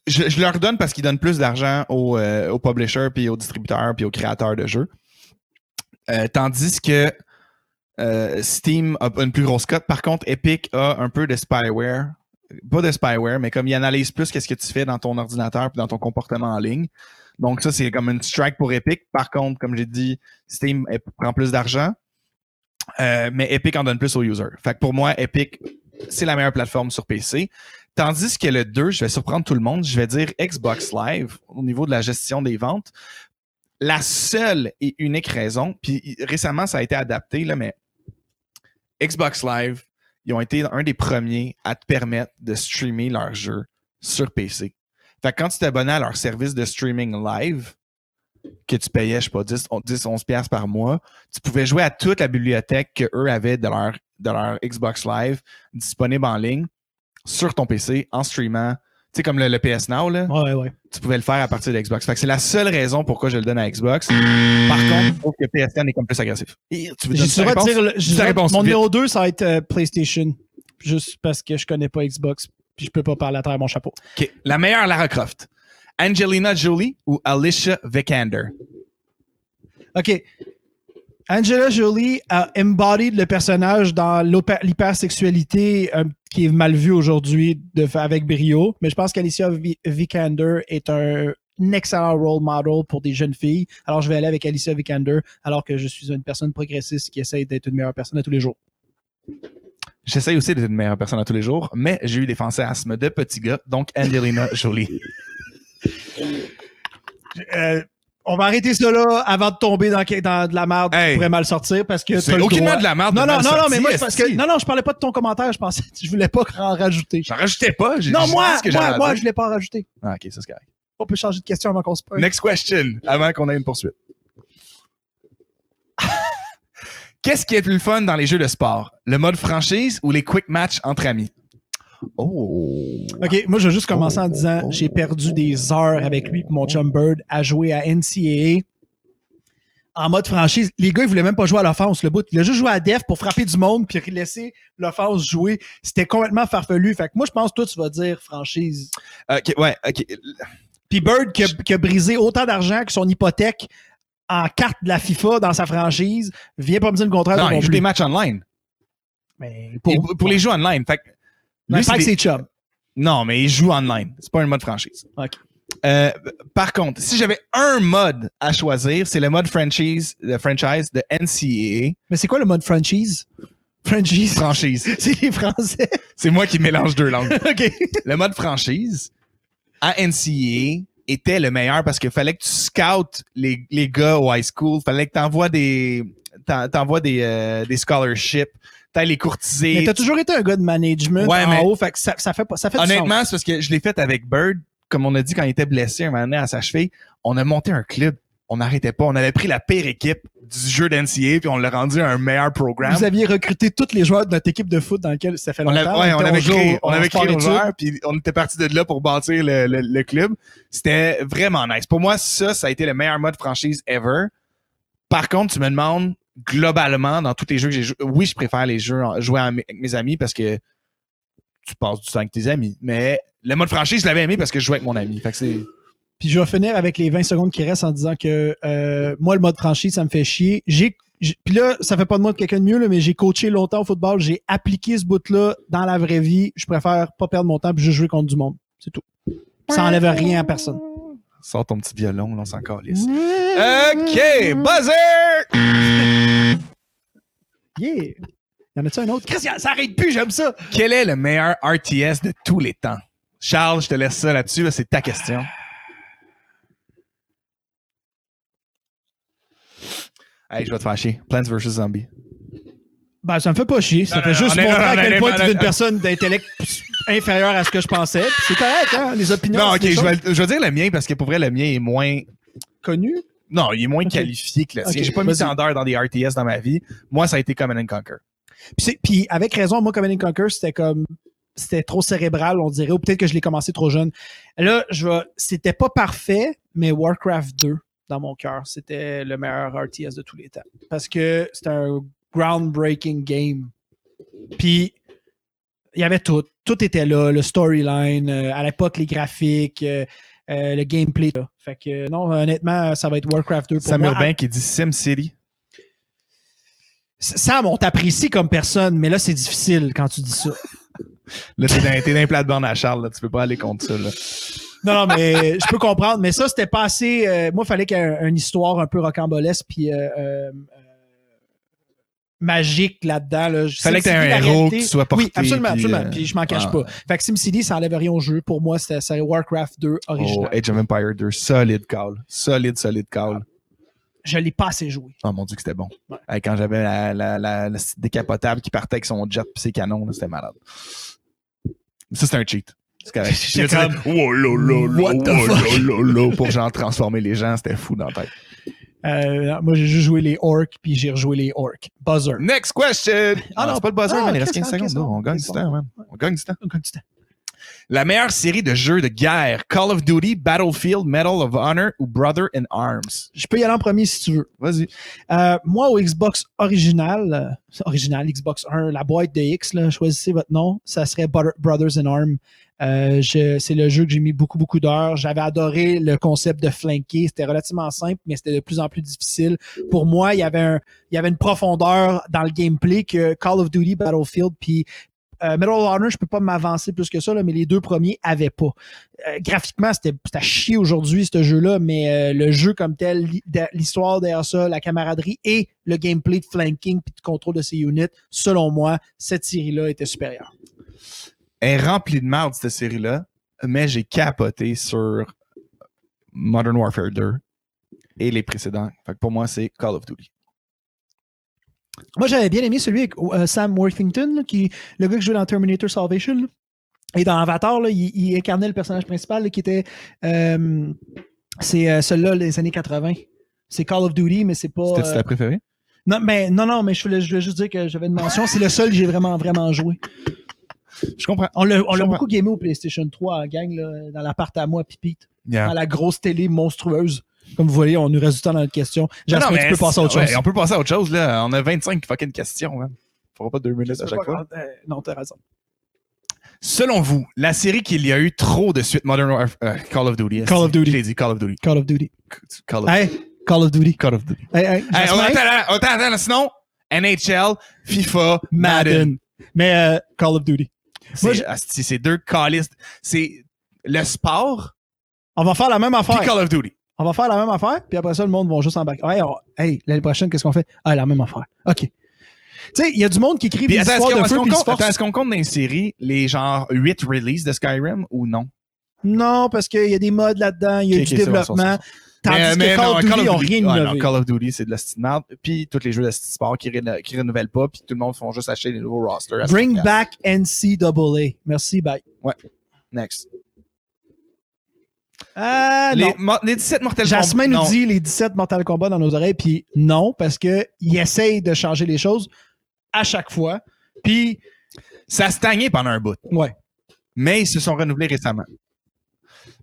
[SPEAKER 2] je, leur donne parce qu'ils donnent plus d'argent aux, euh, aux publishers, puis aux distributeurs, puis aux créateurs de jeux. Euh, tandis que euh, Steam a une plus grosse cote. Par contre, Epic a un peu de spyware. Pas de spyware, mais comme il analyse plus qu'est-ce que tu fais dans ton ordinateur puis dans ton comportement en ligne. Donc ça, c'est comme une strike pour Epic. Par contre, comme j'ai dit, Steam prend plus d'argent. Mais Epic en donne plus aux users. Fait que pour moi, Epic, c'est la meilleure plateforme sur PC. Tandis que le 2, je vais surprendre tout le monde, je vais dire Xbox Live au niveau de la gestion des ventes. La seule et unique raison, puis récemment ça a été adapté, là, mais Xbox Live, ils ont été un des premiers à te permettre de streamer leurs jeux sur PC. Fait que quand tu t'abonnais à leur service de streaming live, que tu payais, je sais pas, 10, 10 11 piastres par mois, tu pouvais jouer à toute la bibliothèque qu'eux avaient de leur, de leur Xbox Live disponible en ligne sur ton PC en streamant. Tu sais, comme le, le PS Now, là,
[SPEAKER 1] Ouais, ouais.
[SPEAKER 2] tu pouvais le faire à partir de Xbox. Fait que c'est la seule raison pourquoi je le donne à Xbox. Par contre, je trouve que PSN est comme plus agressif. Et tu veux
[SPEAKER 1] Je
[SPEAKER 2] réponse?
[SPEAKER 1] dire, le- je
[SPEAKER 2] réponse,
[SPEAKER 1] mon
[SPEAKER 2] vite.
[SPEAKER 1] numéro 2, ça va être euh, PlayStation. Juste parce que je connais pas Xbox, puis je peux pas parler à travers mon chapeau.
[SPEAKER 2] OK. La meilleure Lara Croft. Angelina Jolie ou Alicia Vikander?
[SPEAKER 1] OK. Angela Jolie a embodied le personnage dans l'hypersexualité euh, qui est mal vu aujourd'hui avec brio, mais je pense qu'Alicia Vi- Vikander est un excellent role model pour des jeunes filles. Alors je vais aller avec Alicia Vikander alors que je suis une personne progressiste qui essaye d'être une meilleure personne à tous les jours.
[SPEAKER 2] J'essaye aussi d'être une meilleure personne à tous les jours, mais j'ai eu des fantasmes de petit gars, donc Angelina Jolie.
[SPEAKER 1] Euh, on va arrêter ça là avant de tomber dans, dans de la merde
[SPEAKER 2] Hey.
[SPEAKER 1] qui pourrait mal sortir parce que
[SPEAKER 2] C'est aucunement de la merde de
[SPEAKER 1] Non, non, non, non, mais moi, parce que. Non, non, je parlais pas de ton commentaire, je pensais. Je voulais pas en rajouter.
[SPEAKER 2] J'en rajoutais pas.
[SPEAKER 1] Non, moi,
[SPEAKER 2] que
[SPEAKER 1] moi, moi, je l'ai pas rajouté.
[SPEAKER 2] Ah, ok, ça c'est correct.
[SPEAKER 1] On peut changer de question avant qu'on se pointe.
[SPEAKER 2] Next question, avant qu'on ait une poursuite. Qu'est-ce qui est le plus fun dans les jeux de sport? Le mode franchise ou les quick match entre amis? Oh.
[SPEAKER 1] OK, moi, je vais juste commencer en
[SPEAKER 2] Oh,
[SPEAKER 1] disant
[SPEAKER 2] oh,
[SPEAKER 1] j'ai perdu des heures avec lui et mon chum Bird à jouer à NCAA en mode franchise. Les gars, ils voulaient même pas jouer à l'offense, le bout. Il a juste joué à def pour frapper du monde puis laisser l'offense jouer. C'était complètement farfelu. Fait que moi, je pense que toi, tu vas dire franchise.
[SPEAKER 2] Ok, ouais, ok.
[SPEAKER 1] Puis Bird qui a, qui a brisé autant d'argent que son hypothèque en carte de la FIFA dans sa franchise, vient pas me dire le contraire.
[SPEAKER 2] Non, il joue des matchs online.
[SPEAKER 1] Mais
[SPEAKER 2] Pour, pour les jeux online. Fait que lui, c'est des-
[SPEAKER 1] chum.
[SPEAKER 2] Non, mais il joue online. C'est pas un mode franchise.
[SPEAKER 1] OK.
[SPEAKER 2] Euh, par contre, si j'avais un mode à choisir, c'est le mode franchise, le franchise de NCAA.
[SPEAKER 1] Mais c'est quoi le mode franchise? Franchise.
[SPEAKER 2] Franchise.
[SPEAKER 1] C'est les Français.
[SPEAKER 2] C'est moi qui mélange deux langues.
[SPEAKER 1] OK.
[SPEAKER 2] le mode franchise à NCAA était le meilleur parce qu'il fallait que tu scoutes les, les gars au high school. fallait que tu envoies des, t'en- t'envoies des, euh, des scholarships. T'as les courtiser.
[SPEAKER 1] Mais t'as toujours été un gars de management
[SPEAKER 2] Ouais,
[SPEAKER 1] en
[SPEAKER 2] mais-
[SPEAKER 1] haut, fait que ça, ça fait pas, ça fait
[SPEAKER 2] Honnêtement, c'est parce que je l'ai fait avec Bird. Comme on a dit quand il était blessé un moment donné à sa cheville, on a monté un club. On n'arrêtait pas. On avait pris la pire équipe du jeu d'NCA puis on l'a rendu un meilleur programme.
[SPEAKER 1] Vous aviez recruté tous les joueurs de notre équipe de foot dans lequel ça fait
[SPEAKER 2] On,
[SPEAKER 1] longtemps.
[SPEAKER 2] avait, ouais, on
[SPEAKER 1] était
[SPEAKER 2] avait créé, on avait
[SPEAKER 1] se parlait
[SPEAKER 2] créé joueurs, puis on était parti de là pour bâtir le, le- le club. C'était vraiment nice. Pour moi, ça, ça a été le meilleur mode franchise ever. Par contre, tu me demandes globalement dans tous les jeux que j'ai joué. Oui, je préfère les jeux en- jouer avec mes amis parce que tu passes du temps avec tes amis. Mais le mode franchise, je l'avais aimé parce que je jouais avec mon ami. Fait que c'est.
[SPEAKER 1] Puis je vais finir avec les 20 secondes qui restent en disant que euh, moi, le mode franchise, ça me fait chier. J'ai, j'ai- puis là, ça fait pas de moi de quelqu'un de mieux, là, mais j'ai coaché longtemps au football. J'ai appliqué ce bout-là dans la vraie vie. Je préfère pas perdre mon temps puis juste jouer contre du monde. C'est tout. Ça enlève rien à personne.
[SPEAKER 2] Sors ton petit violon, là, on s'en calisse. OK, buzzer!
[SPEAKER 1] Yeah! Y en a-tu un autre? Christian, ça arrête plus, j'aime ça!
[SPEAKER 2] Quel est le meilleur RTS de tous les temps? Charles, je te laisse ça là-dessus. là, c'est ta question. Hey, je vais te fâcher. Plants vs. Zombies.
[SPEAKER 1] Ben, ça me fait pas chier. Ça
[SPEAKER 2] Non,
[SPEAKER 1] fait
[SPEAKER 2] non,
[SPEAKER 1] juste montrer à quel point tu es une personne d'intellect inférieur à ce que je pensais. C'est correct, hein? Les opinions.
[SPEAKER 2] Non, ok, je vais, je vais dire le mien parce que pour vrai, le mien est moins.
[SPEAKER 1] connues.
[SPEAKER 2] Non, il est moins qualifié que le tien. J'ai pas mis d'heures dans des RTS dans ma vie. Moi, ça a été Command and Conquer.
[SPEAKER 1] Puis avec raison, moi, Command and Conquer, c'était comme c'était trop cérébral, on dirait, ou peut-être que je l'ai commencé trop jeune. Là, je vais, c'était pas parfait, mais Warcraft 2, dans mon cœur, c'était le meilleur RTS de tous les temps. Parce que c'était un groundbreaking game. Puis, il y avait tout. Tout était là, le storyline, euh, à l'époque, les graphiques, euh, euh, le gameplay. là. Fait que, non, honnêtement, ça va être Warcraft 2 pour
[SPEAKER 2] Sam
[SPEAKER 1] moi.
[SPEAKER 2] Urbain qui dit SimCity.
[SPEAKER 1] Sam, on t'apprécie comme personne, mais là, c'est difficile quand tu dis ça.
[SPEAKER 2] Là, t'es dans, dans les plate-bandes à Charles. Là. Tu peux pas aller contre ça. Là.
[SPEAKER 1] Non, non, mais je peux comprendre. Mais ça, c'était pas assez. euh, moi, il fallait qu'il y ait un- une histoire un peu rocambolesque puis euh, magique là-dedans. Là.
[SPEAKER 2] Fallait que t'aies
[SPEAKER 1] SimCity,
[SPEAKER 2] un héros,
[SPEAKER 1] réalité-
[SPEAKER 2] que tu sois porté,
[SPEAKER 1] Oui, absolument,
[SPEAKER 2] puis,
[SPEAKER 1] absolument.
[SPEAKER 2] euh,
[SPEAKER 1] Puis je m'en cache
[SPEAKER 2] ah.
[SPEAKER 1] pas. Fait que SimCity, ça enlève rien au jeu. Pour moi, c'était Warcraft 2
[SPEAKER 2] Oh,
[SPEAKER 1] original.
[SPEAKER 2] Age of Empire 2. Solide call. Solide, solide call.
[SPEAKER 1] Je l'ai pas assez joué.
[SPEAKER 2] Oh mon dieu que c'était bon.
[SPEAKER 1] Ouais.
[SPEAKER 2] Quand j'avais la, décapotable qui partait avec son jet et ses canons, c'était malade. Ça, c'est un cheat. C'est tu
[SPEAKER 1] comme,
[SPEAKER 2] Oh oh pour genre transformer les gens, c'était fou dans la tête.
[SPEAKER 1] Euh, non, moi, j'ai juste joué les orcs puis j'ai rejoué les orcs. Buzzer.
[SPEAKER 2] Next question! Ah non,
[SPEAKER 1] non.
[SPEAKER 2] c'est pas le buzzer,
[SPEAKER 1] Ah,
[SPEAKER 2] man. Il reste
[SPEAKER 1] qu'est-ce
[SPEAKER 2] 15
[SPEAKER 1] que-
[SPEAKER 2] secondes. Non, on gagne du temps, man. On gagne du temps.
[SPEAKER 1] Comme du temps.
[SPEAKER 2] La meilleure série de jeux de guerre, Call of Duty, Battlefield, Medal of Honor ou Brother in Arms.
[SPEAKER 1] Je peux y aller en premier si tu veux.
[SPEAKER 2] Vas-y.
[SPEAKER 1] Euh, moi, au Xbox original, euh, original, Xbox 1, la boîte de X, choisissez votre nom, ça serait Brothers in Arms. Euh, c'est le jeu que j'ai mis beaucoup, beaucoup d'heures. J'avais adoré le concept de flanquer. C'était relativement simple, mais c'était de plus en plus difficile. Pour moi, il y avait une profondeur dans le gameplay que Call of Duty, Battlefield, puis euh, Medal of Honor, je peux pas m'avancer plus que ça, là, mais les deux premiers avaient pas. Euh, graphiquement, c'était à chier aujourd'hui, ce jeu-là, mais euh, le jeu comme tel, l'histoire derrière ça, la camaraderie et le gameplay de flanking puis de contrôle de ces units, selon moi, cette série-là était supérieure.
[SPEAKER 2] Elle est remplie de merde, cette série-là, mais j'ai capoté sur Modern Warfare 2 et les précédents. Pour moi, c'est Call of Duty.
[SPEAKER 1] Moi, j'avais bien aimé celui avec euh, Sam Worthington, là, qui, le gars qui jouait dans Terminator Salvation. là. Et dans Avatar, là, il, il incarnait le personnage principal qui était. euh, c'est euh, celui-là, les années 80. C'est Call of Duty, mais c'est pas.
[SPEAKER 2] C'était ta préférée?
[SPEAKER 1] non, mais, non, non, mais je voulais, je voulais juste dire que j'avais une mention. C'est le seul que j'ai vraiment, vraiment joué.
[SPEAKER 2] Je comprends.
[SPEAKER 1] On l'a, beaucoup gamé au PlayStation 3 en gang, là, dans l'appart à moi, Pipite.
[SPEAKER 2] Yeah.
[SPEAKER 1] Dans la grosse télé monstrueuse. Comme vous voyez, on nous reste du temps dans notre question.
[SPEAKER 2] Non,
[SPEAKER 1] J'espère
[SPEAKER 2] non,
[SPEAKER 1] que tu peux passer à autre
[SPEAKER 2] ouais,
[SPEAKER 1] chose.
[SPEAKER 2] on peut passer à autre chose, là. On a 25 fucking questions, man. Faudra pas deux minutes à chaque fois.
[SPEAKER 1] Euh, non, t'as raison.
[SPEAKER 2] Selon vous, la série qu'il y a eu trop de suite Modern Warfare, euh, Call of Duty.
[SPEAKER 1] Call of Duty.
[SPEAKER 2] Je l'ai dit, Call of Duty.
[SPEAKER 1] Call of Duty.
[SPEAKER 2] Call of,
[SPEAKER 1] Hey, Call of Duty.
[SPEAKER 2] Call of Duty.
[SPEAKER 1] Hey, hey,
[SPEAKER 2] Hey,
[SPEAKER 1] Jasmin,
[SPEAKER 2] attends, attends, attends, attends, sinon, NHL, FIFA, Madden.
[SPEAKER 1] Madden. Mais euh, Call of Duty.
[SPEAKER 2] C'est deux calistes. C'est le sport
[SPEAKER 1] On va faire la même
[SPEAKER 2] puis
[SPEAKER 1] affaire.
[SPEAKER 2] Call of Duty.
[SPEAKER 1] On va faire la même affaire, puis après ça, le monde va juste embarquer. Hey, on- hey, l'année prochaine, qu'est-ce qu'on fait? Ah, la même affaire. OK. Tu sais, il y a du monde qui écrit des histoires
[SPEAKER 2] qu'on
[SPEAKER 1] de feu
[SPEAKER 2] est-ce qu'on compte dans les séries les genre 8 releases de Skyrim ou non?
[SPEAKER 1] Non, parce qu'il y a des modes là-dedans, il y a du développement. Tandis
[SPEAKER 2] Mais-
[SPEAKER 1] que
[SPEAKER 2] mais
[SPEAKER 1] Call
[SPEAKER 2] non,
[SPEAKER 1] of Duty, rien
[SPEAKER 2] ouais, non. Call of Duty, c'est de la merde. Puis tous les jeux de sport qui, réno- qui renouvellent pas, puis tout le monde font juste acheter des nouveaux rosters.
[SPEAKER 1] Bring
[SPEAKER 2] 100$.
[SPEAKER 1] back NCAA. Merci, bye.
[SPEAKER 2] Next.
[SPEAKER 1] Ah,
[SPEAKER 2] les,
[SPEAKER 1] non.
[SPEAKER 2] mo- les 17 Mortal
[SPEAKER 1] Jasmin
[SPEAKER 2] Kombat.
[SPEAKER 1] nous
[SPEAKER 2] non.
[SPEAKER 1] dit les 17 Mortal Kombat dans nos oreilles, puis non, parce qu'il essaye de changer les choses à chaque fois. Puis,
[SPEAKER 2] Ça a stagné pendant un bout.
[SPEAKER 1] ouais.
[SPEAKER 2] Mais ils se sont renouvelés récemment.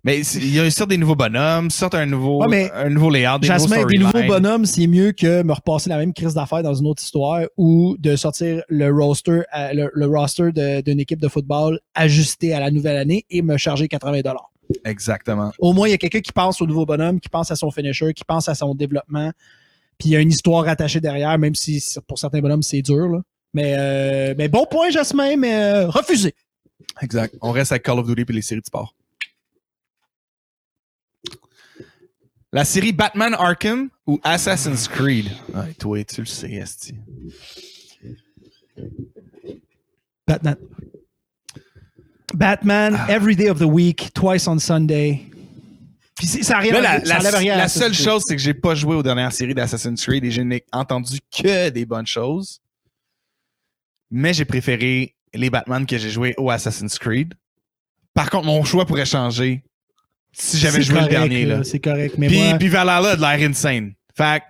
[SPEAKER 2] Mais c'est- il y a sortent des nouveaux bonhommes, sortent un nouveau,
[SPEAKER 1] Ouais, mais
[SPEAKER 2] un nouveau layout, des
[SPEAKER 1] Jasmin,
[SPEAKER 2] nouveaux
[SPEAKER 1] des nouveaux bonhommes, c'est mieux que me repasser la même crise d'affaires dans une autre histoire ou de sortir le roster, euh, le, le roster d'une équipe de football ajusté à la nouvelle année et me charger 80
[SPEAKER 2] Exactement.
[SPEAKER 1] Au moins, il y a quelqu'un qui pense au nouveau bonhomme, qui pense à son finisher, qui pense à son développement. Puis il y a une histoire attachée derrière, même si pour certains bonhommes, c'est dur. Là. Mais, euh, mais bon point, Jasmin, mais euh, refusé.
[SPEAKER 2] Exact. On reste avec Call of Duty et les séries de sport. La série Batman Arkham ou Assassin's Creed? Ouais, toi, tu le sais, Esti.
[SPEAKER 1] Batman. Batman, every day of the week, twice on Sunday. Puis ça arrive
[SPEAKER 2] Là, la,
[SPEAKER 1] ça
[SPEAKER 2] la-
[SPEAKER 1] enlève rien
[SPEAKER 2] la seule chose, c'est que j'ai pas joué aux dernières séries d'Assassin's Creed et je n'ai entendu que des bonnes choses. Mais j'ai préféré les Batman que j'ai joué au Assassin's Creed. Par contre, mon choix pourrait changer si j'avais joué
[SPEAKER 1] correct,
[SPEAKER 2] le dernier. Là.
[SPEAKER 1] C'est correct. Mais
[SPEAKER 2] Puis,
[SPEAKER 1] moi,
[SPEAKER 2] puis Valhalla a de l'air insane. Fait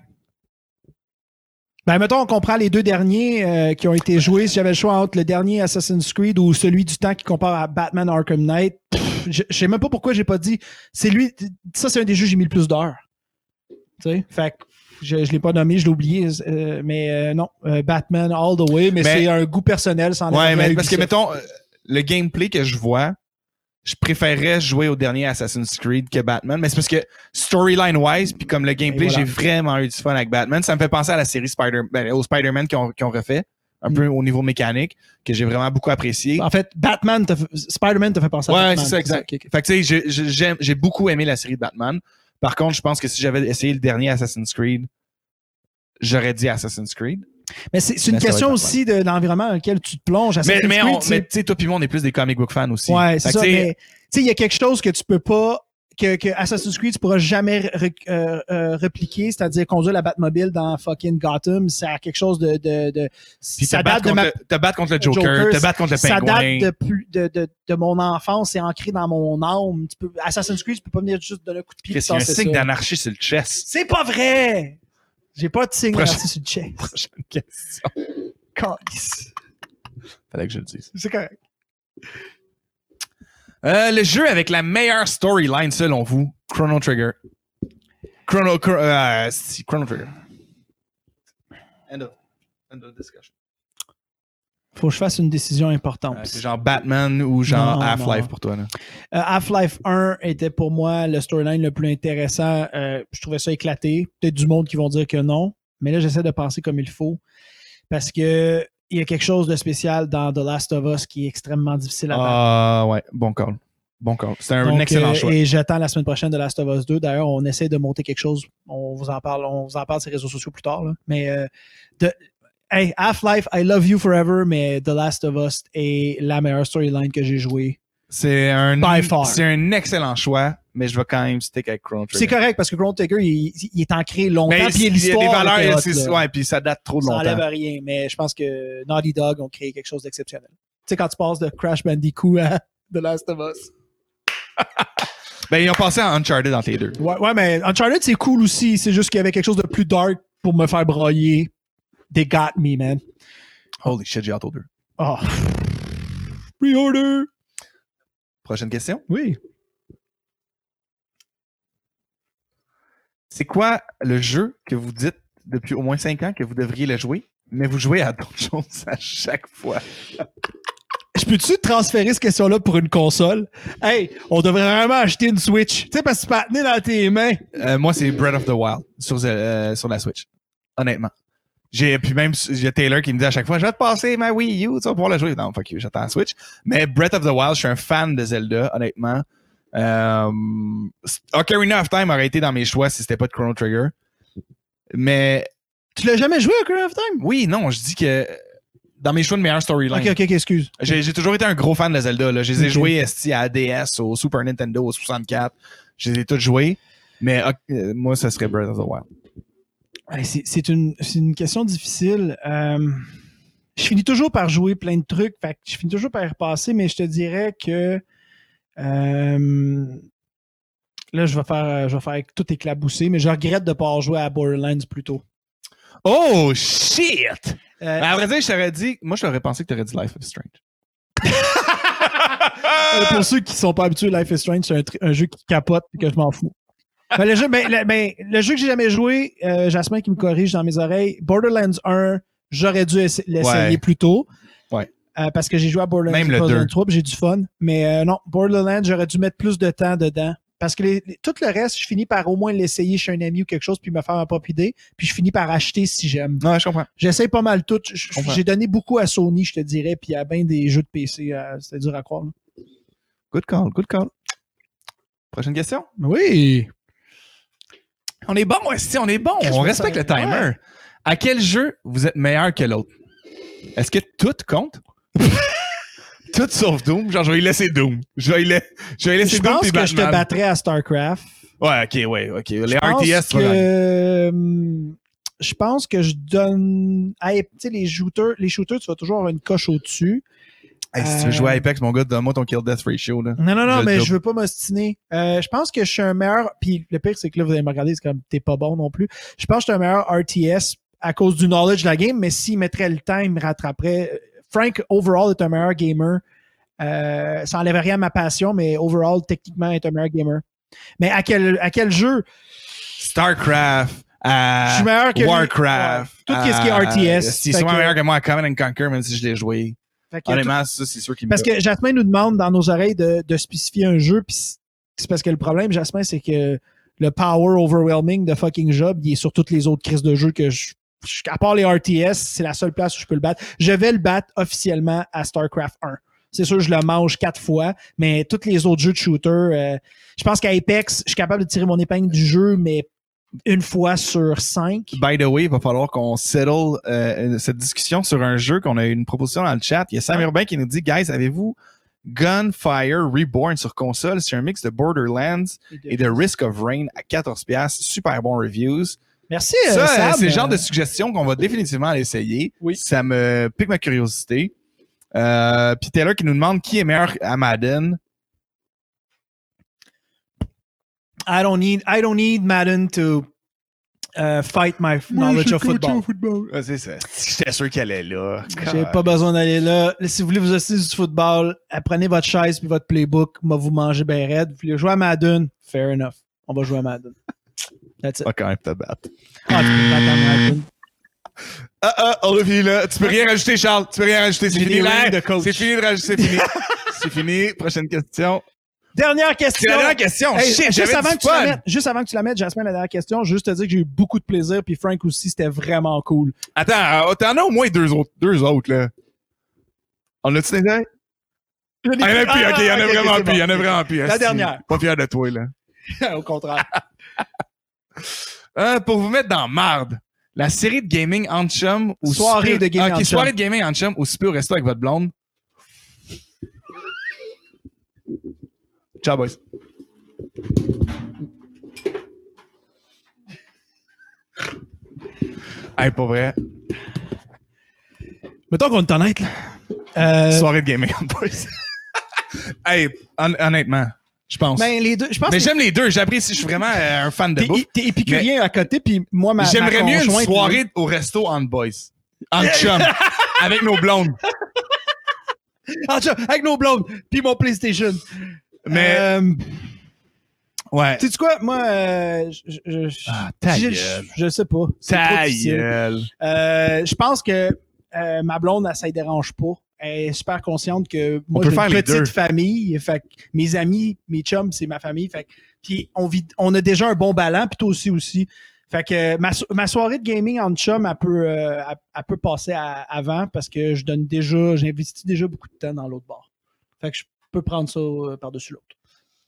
[SPEAKER 1] ben, mettons, on comprend les deux derniers euh, qui ont été joués. Si j'avais le choix entre le dernier Assassin's Creed ou celui du temps qui compare à Batman Arkham Knight, pff, je je sais même pas pourquoi j'ai pas dit. C'est lui. Ça, c'est un des jeux que j'ai mis le plus d'heures. Tu sais? Fait que je, je l'ai pas nommé, je l'ai oublié. euh, mais euh, non, euh, Batman all the way. Mais,
[SPEAKER 2] Mais-
[SPEAKER 1] c'est un goût personnel sans
[SPEAKER 2] Ouais, mais parce que, mettons, euh, le gameplay que je vois, je préférerais jouer au dernier Assassin's Creed que Batman. Mais c'est parce que storyline-wise, puis comme le gameplay,
[SPEAKER 1] voilà.
[SPEAKER 2] j'ai vraiment eu du fun avec Batman. Ça me fait penser à la série Spider ben, au Spider-Man qu'ils ont, refait, un
[SPEAKER 1] Mm.
[SPEAKER 2] peu au niveau mécanique, que j'ai vraiment beaucoup apprécié.
[SPEAKER 1] En fait, Batman, t'a fait- Spider-Man te fait penser à
[SPEAKER 2] Ouais,
[SPEAKER 1] Batman.
[SPEAKER 2] c'est ça, exact. Fait que tu sais, j'ai- j'ai beaucoup aimé la série de Batman. Par contre, je pense que si j'avais essayé le dernier Assassin's Creed, j'aurais dit Assassin's Creed.
[SPEAKER 1] Mais c'est c'est une
[SPEAKER 2] ça
[SPEAKER 1] question aussi de l'environnement dans lequel tu te plonges.
[SPEAKER 2] Mais,
[SPEAKER 1] Assassin's
[SPEAKER 2] mais,
[SPEAKER 1] c'est-
[SPEAKER 2] mais tu sais, toi puis moi, on est plus des comic book fans aussi.
[SPEAKER 1] Ouais, c'est ça.
[SPEAKER 2] tu sais,
[SPEAKER 1] Mais tu sais, il y a quelque chose que tu peux pas. Que, que Assassin's Creed, tu pourras jamais re- euh, euh, répliquer, c'est-à-dire conduire la Batmobile dans fucking Gotham, ça a quelque chose de. de, de
[SPEAKER 2] Puis
[SPEAKER 1] ça
[SPEAKER 2] te
[SPEAKER 1] date de
[SPEAKER 2] contre
[SPEAKER 1] ma.
[SPEAKER 2] le, te battre contre le Joker,
[SPEAKER 1] Joker,
[SPEAKER 2] te battre contre le
[SPEAKER 1] Ça
[SPEAKER 2] pingouin.
[SPEAKER 1] date de, plus, de, de, de mon enfance, c'est ancré dans mon âme. Tu peux, Assassin's Creed, tu peux pas venir juste donner un coup de pied.
[SPEAKER 2] A un signe
[SPEAKER 1] ça.
[SPEAKER 2] d'anarchie sur le chest.
[SPEAKER 1] C'est pas vrai! J'ai pas de signe
[SPEAKER 2] Prochaine-
[SPEAKER 1] sur le chest.
[SPEAKER 2] Prochaine question.
[SPEAKER 1] Calice.
[SPEAKER 2] Fallait que je le dise.
[SPEAKER 1] C'est correct.
[SPEAKER 2] Euh, le jeu avec la meilleure storyline, selon vous, Chrono Trigger. Chrono, Chro- euh, Chrono Trigger. End of, end of discussion.
[SPEAKER 1] Faut que je fasse une décision importante.
[SPEAKER 2] Euh, c'est genre Batman ou genre Half-Life pour toi.
[SPEAKER 1] Euh, Half-Life 1 était pour moi le storyline le plus intéressant. Euh, je trouvais ça éclaté. Peut-être du monde qui vont dire que non, mais là, j'essaie de penser comme il faut parce que il y a quelque chose de spécial dans The Last of Us qui est extrêmement difficile à battre.
[SPEAKER 2] Ah ouais, bon call. Bon call. C'est un
[SPEAKER 1] Donc,
[SPEAKER 2] excellent
[SPEAKER 1] euh,
[SPEAKER 2] choix.
[SPEAKER 1] Et j'attends la semaine prochaine de Last of Us 2. D'ailleurs, on essaie de monter quelque chose. On vous en parle, on vous en parle sur les réseaux sociaux plus tard. là. Mais euh, de- hey, Half-Life, I love you forever, mais The Last of Us est la meilleure storyline que j'ai jouée.
[SPEAKER 2] C'est un, c'est un excellent choix, mais je vais quand même stick avec Chrono Trigger.
[SPEAKER 1] C'est correct parce que Chrono Trigger, il, il est ancré longtemps.
[SPEAKER 2] Mais
[SPEAKER 1] puis
[SPEAKER 2] il y a des valeurs, c'est- ouais, puis ça date trop
[SPEAKER 1] Ça
[SPEAKER 2] longtemps.
[SPEAKER 1] enlève rien, mais je pense que Naughty Dog ont créé quelque chose d'exceptionnel. Tu sais, quand tu passes de Crash Bandicoot à The Last of Us.
[SPEAKER 2] Ben, ils ont passé à Uncharted entre les deux.
[SPEAKER 1] Ouais, ouais, mais Uncharted, c'est cool aussi. C'est juste qu'il y avait quelque chose de plus dark pour me faire broyer. They got me, man.
[SPEAKER 2] Holy shit, j'ai hâte aux deux.
[SPEAKER 1] Oh. Pre-order.
[SPEAKER 2] Prochaine question?
[SPEAKER 1] Oui.
[SPEAKER 2] C'est quoi le jeu que vous dites depuis au moins 5 ans que vous devriez le jouer, mais vous jouez à d'autres choses à chaque fois?
[SPEAKER 1] Je peux-tu transférer cette question-là pour une console? Hey, on devrait vraiment acheter une Switch. Tu sais, parce que tu peux la tenir dans tes mains.
[SPEAKER 2] Euh, moi, c'est Breath of the Wild sur, euh, sur la Switch. Honnêtement. J'ai, puis même, j'ai Taylor qui me dit à chaque fois, je vais te passer ma Wii U, tu vas pouvoir la jouer. Non, fuck you, j'attends la Switch. Mais Breath of the Wild, je suis un fan de Zelda, honnêtement. Euh, Ocarina of Time aurait été dans mes choix si c'était pas de Chrono Trigger. Mais
[SPEAKER 1] Tu l'as jamais joué Ocarina of Time?
[SPEAKER 2] oui, non, je dis que dans mes choix de meilleure storyline.
[SPEAKER 1] Ok, ok, excuse.
[SPEAKER 2] J'ai, toujours été un gros fan de Zelda. Là. Je les ai joués esti, à DS, au Super Nintendo, au 64. Je les ai tous joués. Mais euh, moi, ça serait Breath of the Wild.
[SPEAKER 1] C'est une, question difficile. Euh, je finis toujours par jouer plein de trucs. Fait que je finis toujours par y repasser, mais je te dirais que euh, là, je vais faire, je vais faire tout éclabousser, mais je regrette de ne pas avoir joué à Borderlands plus tôt.
[SPEAKER 2] Oh shit!
[SPEAKER 1] Euh,
[SPEAKER 2] à vrai dire, je t'aurais dit, moi, je t'aurais pensé que t'aurais dit Life is Strange.
[SPEAKER 1] Euh, pour ceux qui sont pas habitués, Life is Strange, c'est un jeu qui capote et que je m'en fous. Ben, le, jeu, ben, le, ben, le jeu que j'ai jamais joué, euh, Jasmin qui me corrige dans mes oreilles, Borderlands 1, j'aurais dû essa- l'essayer
[SPEAKER 2] Ouais.
[SPEAKER 1] plus tôt.
[SPEAKER 2] Ouais.
[SPEAKER 1] Euh, parce que j'ai joué à Borderlands
[SPEAKER 2] Même le 2.
[SPEAKER 1] 3, puis j'ai du fun. Mais euh, non, Borderlands, j'aurais dû mettre plus de temps dedans. Parce que les- les- tout le reste, je finis par au moins l'essayer chez un ami ou quelque chose, puis me faire ma propre idée. Puis je finis par acheter si j'aime.
[SPEAKER 2] Non, je comprends.
[SPEAKER 1] J'essaie pas mal tout. J'ai donné beaucoup à Sony, je te dirais, puis à bien des jeux de PC. euh, C'était dur à croire. là.
[SPEAKER 2] Good call, good call. Prochaine question?
[SPEAKER 1] Oui.
[SPEAKER 2] On est bon, esti, on est bon? On respecte le timer.
[SPEAKER 1] Ouais.
[SPEAKER 2] À quel jeu vous êtes meilleur que l'autre? Est-ce que tout compte? tout sauf Doom. Genre, je vais y laisser Doom. Je vais y, la- je vais y laisser
[SPEAKER 1] Je
[SPEAKER 2] Doom
[SPEAKER 1] pense
[SPEAKER 2] puis
[SPEAKER 1] que je te battrais à StarCraft.
[SPEAKER 2] Ouais, ok, ouais, ok. Les
[SPEAKER 1] Je pense
[SPEAKER 2] RTS, tu
[SPEAKER 1] que, euh, je pense que je donne. Hey, tu sais, les shooters, les shooters, tu vas toujours avoir une coche au-dessus.
[SPEAKER 2] Hey, si tu veux
[SPEAKER 1] euh,
[SPEAKER 2] jouer à Apex, mon gars, donne-moi ton kill death ratio. Là.
[SPEAKER 1] Non, non, non,
[SPEAKER 2] Je
[SPEAKER 1] mais je veux pas m'ostiner. Euh, je pense que je suis un meilleur. Puis le pire, c'est que là, vous allez me regarder, c'est comme t'es pas bon non plus. Je pense que je suis un meilleur RTS à cause du knowledge de la game, mais s'il mettrait le temps, il me rattraperait. Frank, overall, est un meilleur gamer. Euh, ça enlève rien à ma passion, mais overall, techniquement, est un meilleur gamer. Mais à quel, à quel jeu?
[SPEAKER 2] StarCraft, à
[SPEAKER 1] Je suis meilleur que lui.
[SPEAKER 2] Warcraft.
[SPEAKER 1] Ouais. Tout ce qui est RTS.
[SPEAKER 2] C'est
[SPEAKER 1] Fait
[SPEAKER 2] souvent
[SPEAKER 1] que-
[SPEAKER 2] meilleur que moi à Command and Conquer, même si je l'ai joué. Honnêtement, ça, c'est sûr qu'il
[SPEAKER 1] Parce que Jasmin nous demande dans nos oreilles de, de spécifier un jeu, puis c'est- parce que le problème, Jasmin, c'est que le power overwhelming de fucking job, il est sur toutes les autres crises de jeux que je. je- À part les RTS, c'est la seule place où je peux le battre. Je vais le battre officiellement à StarCraft 1. C'est sûr, je le mange quatre fois, mais tous les autres jeux de shooter, euh, je pense qu'à Apex, je suis capable de tirer mon épingle du jeu, mais une fois sur cinq.
[SPEAKER 2] By the way, il va falloir qu'on settle euh, cette discussion sur un jeu qu'on a eu une proposition dans le chat. Il y a Sam
[SPEAKER 1] Ah.
[SPEAKER 2] Urbain qui nous dit Guys, avez-vous Gunfire Reborn sur console? C'est un mix de Borderlands et de Risk of Rain à 14$. Super bon reviews.
[SPEAKER 1] Merci, euh,
[SPEAKER 2] Ça,
[SPEAKER 1] Sam.
[SPEAKER 2] euh, c'est le genre
[SPEAKER 1] Euh,
[SPEAKER 2] de suggestion qu'on va définitivement aller essayer.
[SPEAKER 1] Oui.
[SPEAKER 2] Ça me pique ma curiosité. Euh, Puis Taylor qui nous demande qui est meilleur à Madden.
[SPEAKER 1] I don't need I don't need Madden to Euh, fight my knowledge of football.
[SPEAKER 2] Ah, c'est ça. J'étais sûr qu'elle est là.
[SPEAKER 1] J'ai pas besoin d'aller là. Si vous voulez vous assister du football, euh, prenez votre chaise puis votre playbook. Moi, vous mangez bien raide. Vous voulez jouer à Madden? Fair enough. On va jouer à Madden. That's it.
[SPEAKER 2] Pas quand même te battre.
[SPEAKER 1] Ah, tu.
[SPEAKER 2] Ah, ah, on a fini là. Tu peux rien rajouter, Charles. Tu peux rien rajouter. C'est fini.
[SPEAKER 1] coach.
[SPEAKER 2] C'est fini de rajouter. C'est fini. c'est fini. Prochaine question.
[SPEAKER 1] Dernière question.
[SPEAKER 2] la dernière question.
[SPEAKER 1] Hey,
[SPEAKER 2] Shit,
[SPEAKER 1] juste, avant que tu la mettes, juste avant que tu la mettes, Jasmine, la dernière question, juste te dire que j'ai eu beaucoup de plaisir, puis Frank aussi, c'était vraiment cool.
[SPEAKER 2] Attends, euh, t'en as au moins deux autres, deux autres, là. On a-tu des idées? Il y en a plus, ok, il y en a
[SPEAKER 1] Ah,
[SPEAKER 2] vraiment plus, il y en a vraiment plus.
[SPEAKER 1] La dernière.
[SPEAKER 2] Pas fier de toi, là.
[SPEAKER 1] Au contraire.
[SPEAKER 2] Euh, pour vous mettre dans marde, la série de gaming en chum ou
[SPEAKER 1] Soirée de gaming
[SPEAKER 2] Ah,
[SPEAKER 1] en chum.
[SPEAKER 2] soirée de gaming en chum ou super au resto avec votre blonde. Ciao, boys. Hey, pas vrai.
[SPEAKER 1] Mettons qu'on est honnête, là. Euh,
[SPEAKER 2] Soirée de gaming en boys. hey, hon- honnêtement, je pense.
[SPEAKER 1] ben, les deux, je pense
[SPEAKER 2] Mais
[SPEAKER 1] que
[SPEAKER 2] j'aime les deux. J'apprécie. Je suis vraiment euh, un fan de bouffe.
[SPEAKER 1] t'es épicurien à côté, puis moi, ma,
[SPEAKER 2] J'aimerais mieux une soirée au resto en boys. En chum. avec nos blondes.
[SPEAKER 1] Ah, tiens, avec nos blondes, puis mon PlayStation.
[SPEAKER 2] Mais,
[SPEAKER 1] Euh,
[SPEAKER 2] ouais.
[SPEAKER 1] sais-tu quoi? Moi, euh, je, je, je-
[SPEAKER 2] Ah, ta
[SPEAKER 1] je-
[SPEAKER 2] gueule.
[SPEAKER 1] je- je sais pas.
[SPEAKER 2] Ta gueule.
[SPEAKER 1] Euh, je pense que euh, ma blonde, elle, ça ne dérange pas. Elle est super consciente que moi, j'ai
[SPEAKER 2] faire
[SPEAKER 1] une petite
[SPEAKER 2] deux.
[SPEAKER 1] famille. Fait que mes amis, mes chums, c'est ma famille. Fait que- puis on, vit, on a déjà un bon ballon, puis toi aussi aussi. Fait que ma, so- ma soirée de gaming en chum, elle peut, euh, elle, elle peut passer à- avant parce que je donne déjà, j'investis déjà beaucoup de temps dans l'autre bord. Fait que je peux prendre ça euh, par-dessus l'autre.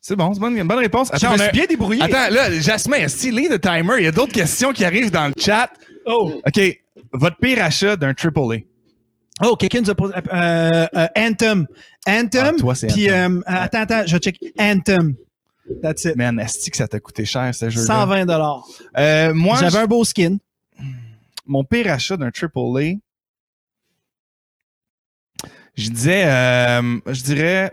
[SPEAKER 2] C'est bon, c'est bonne, bonne réponse.
[SPEAKER 1] Je
[SPEAKER 2] Attends,
[SPEAKER 1] me
[SPEAKER 2] a-
[SPEAKER 1] suis bien débrouillé.
[SPEAKER 2] Attends, là, Jasmin, est-ce lit le timer? Il y a d'autres questions qui arrivent dans le chat.
[SPEAKER 1] Oh,
[SPEAKER 2] OK. Votre pire achat d'un AAA.
[SPEAKER 1] oh quelqu'un nous a posé. euh, euh, Anthem. Anthem.
[SPEAKER 2] Ah, toi, c'est
[SPEAKER 1] Puis,
[SPEAKER 2] Anthem.
[SPEAKER 1] euh, attends, attends, je check. Anthem. That's it.
[SPEAKER 2] Man, est-ce que ça t'a coûté cher, ce jeu-là?
[SPEAKER 1] 120 dollars.
[SPEAKER 2] Euh, moi,
[SPEAKER 1] J'avais un beau skin.
[SPEAKER 2] mon pire achat d'un AAA, je disais, euh, je dirais,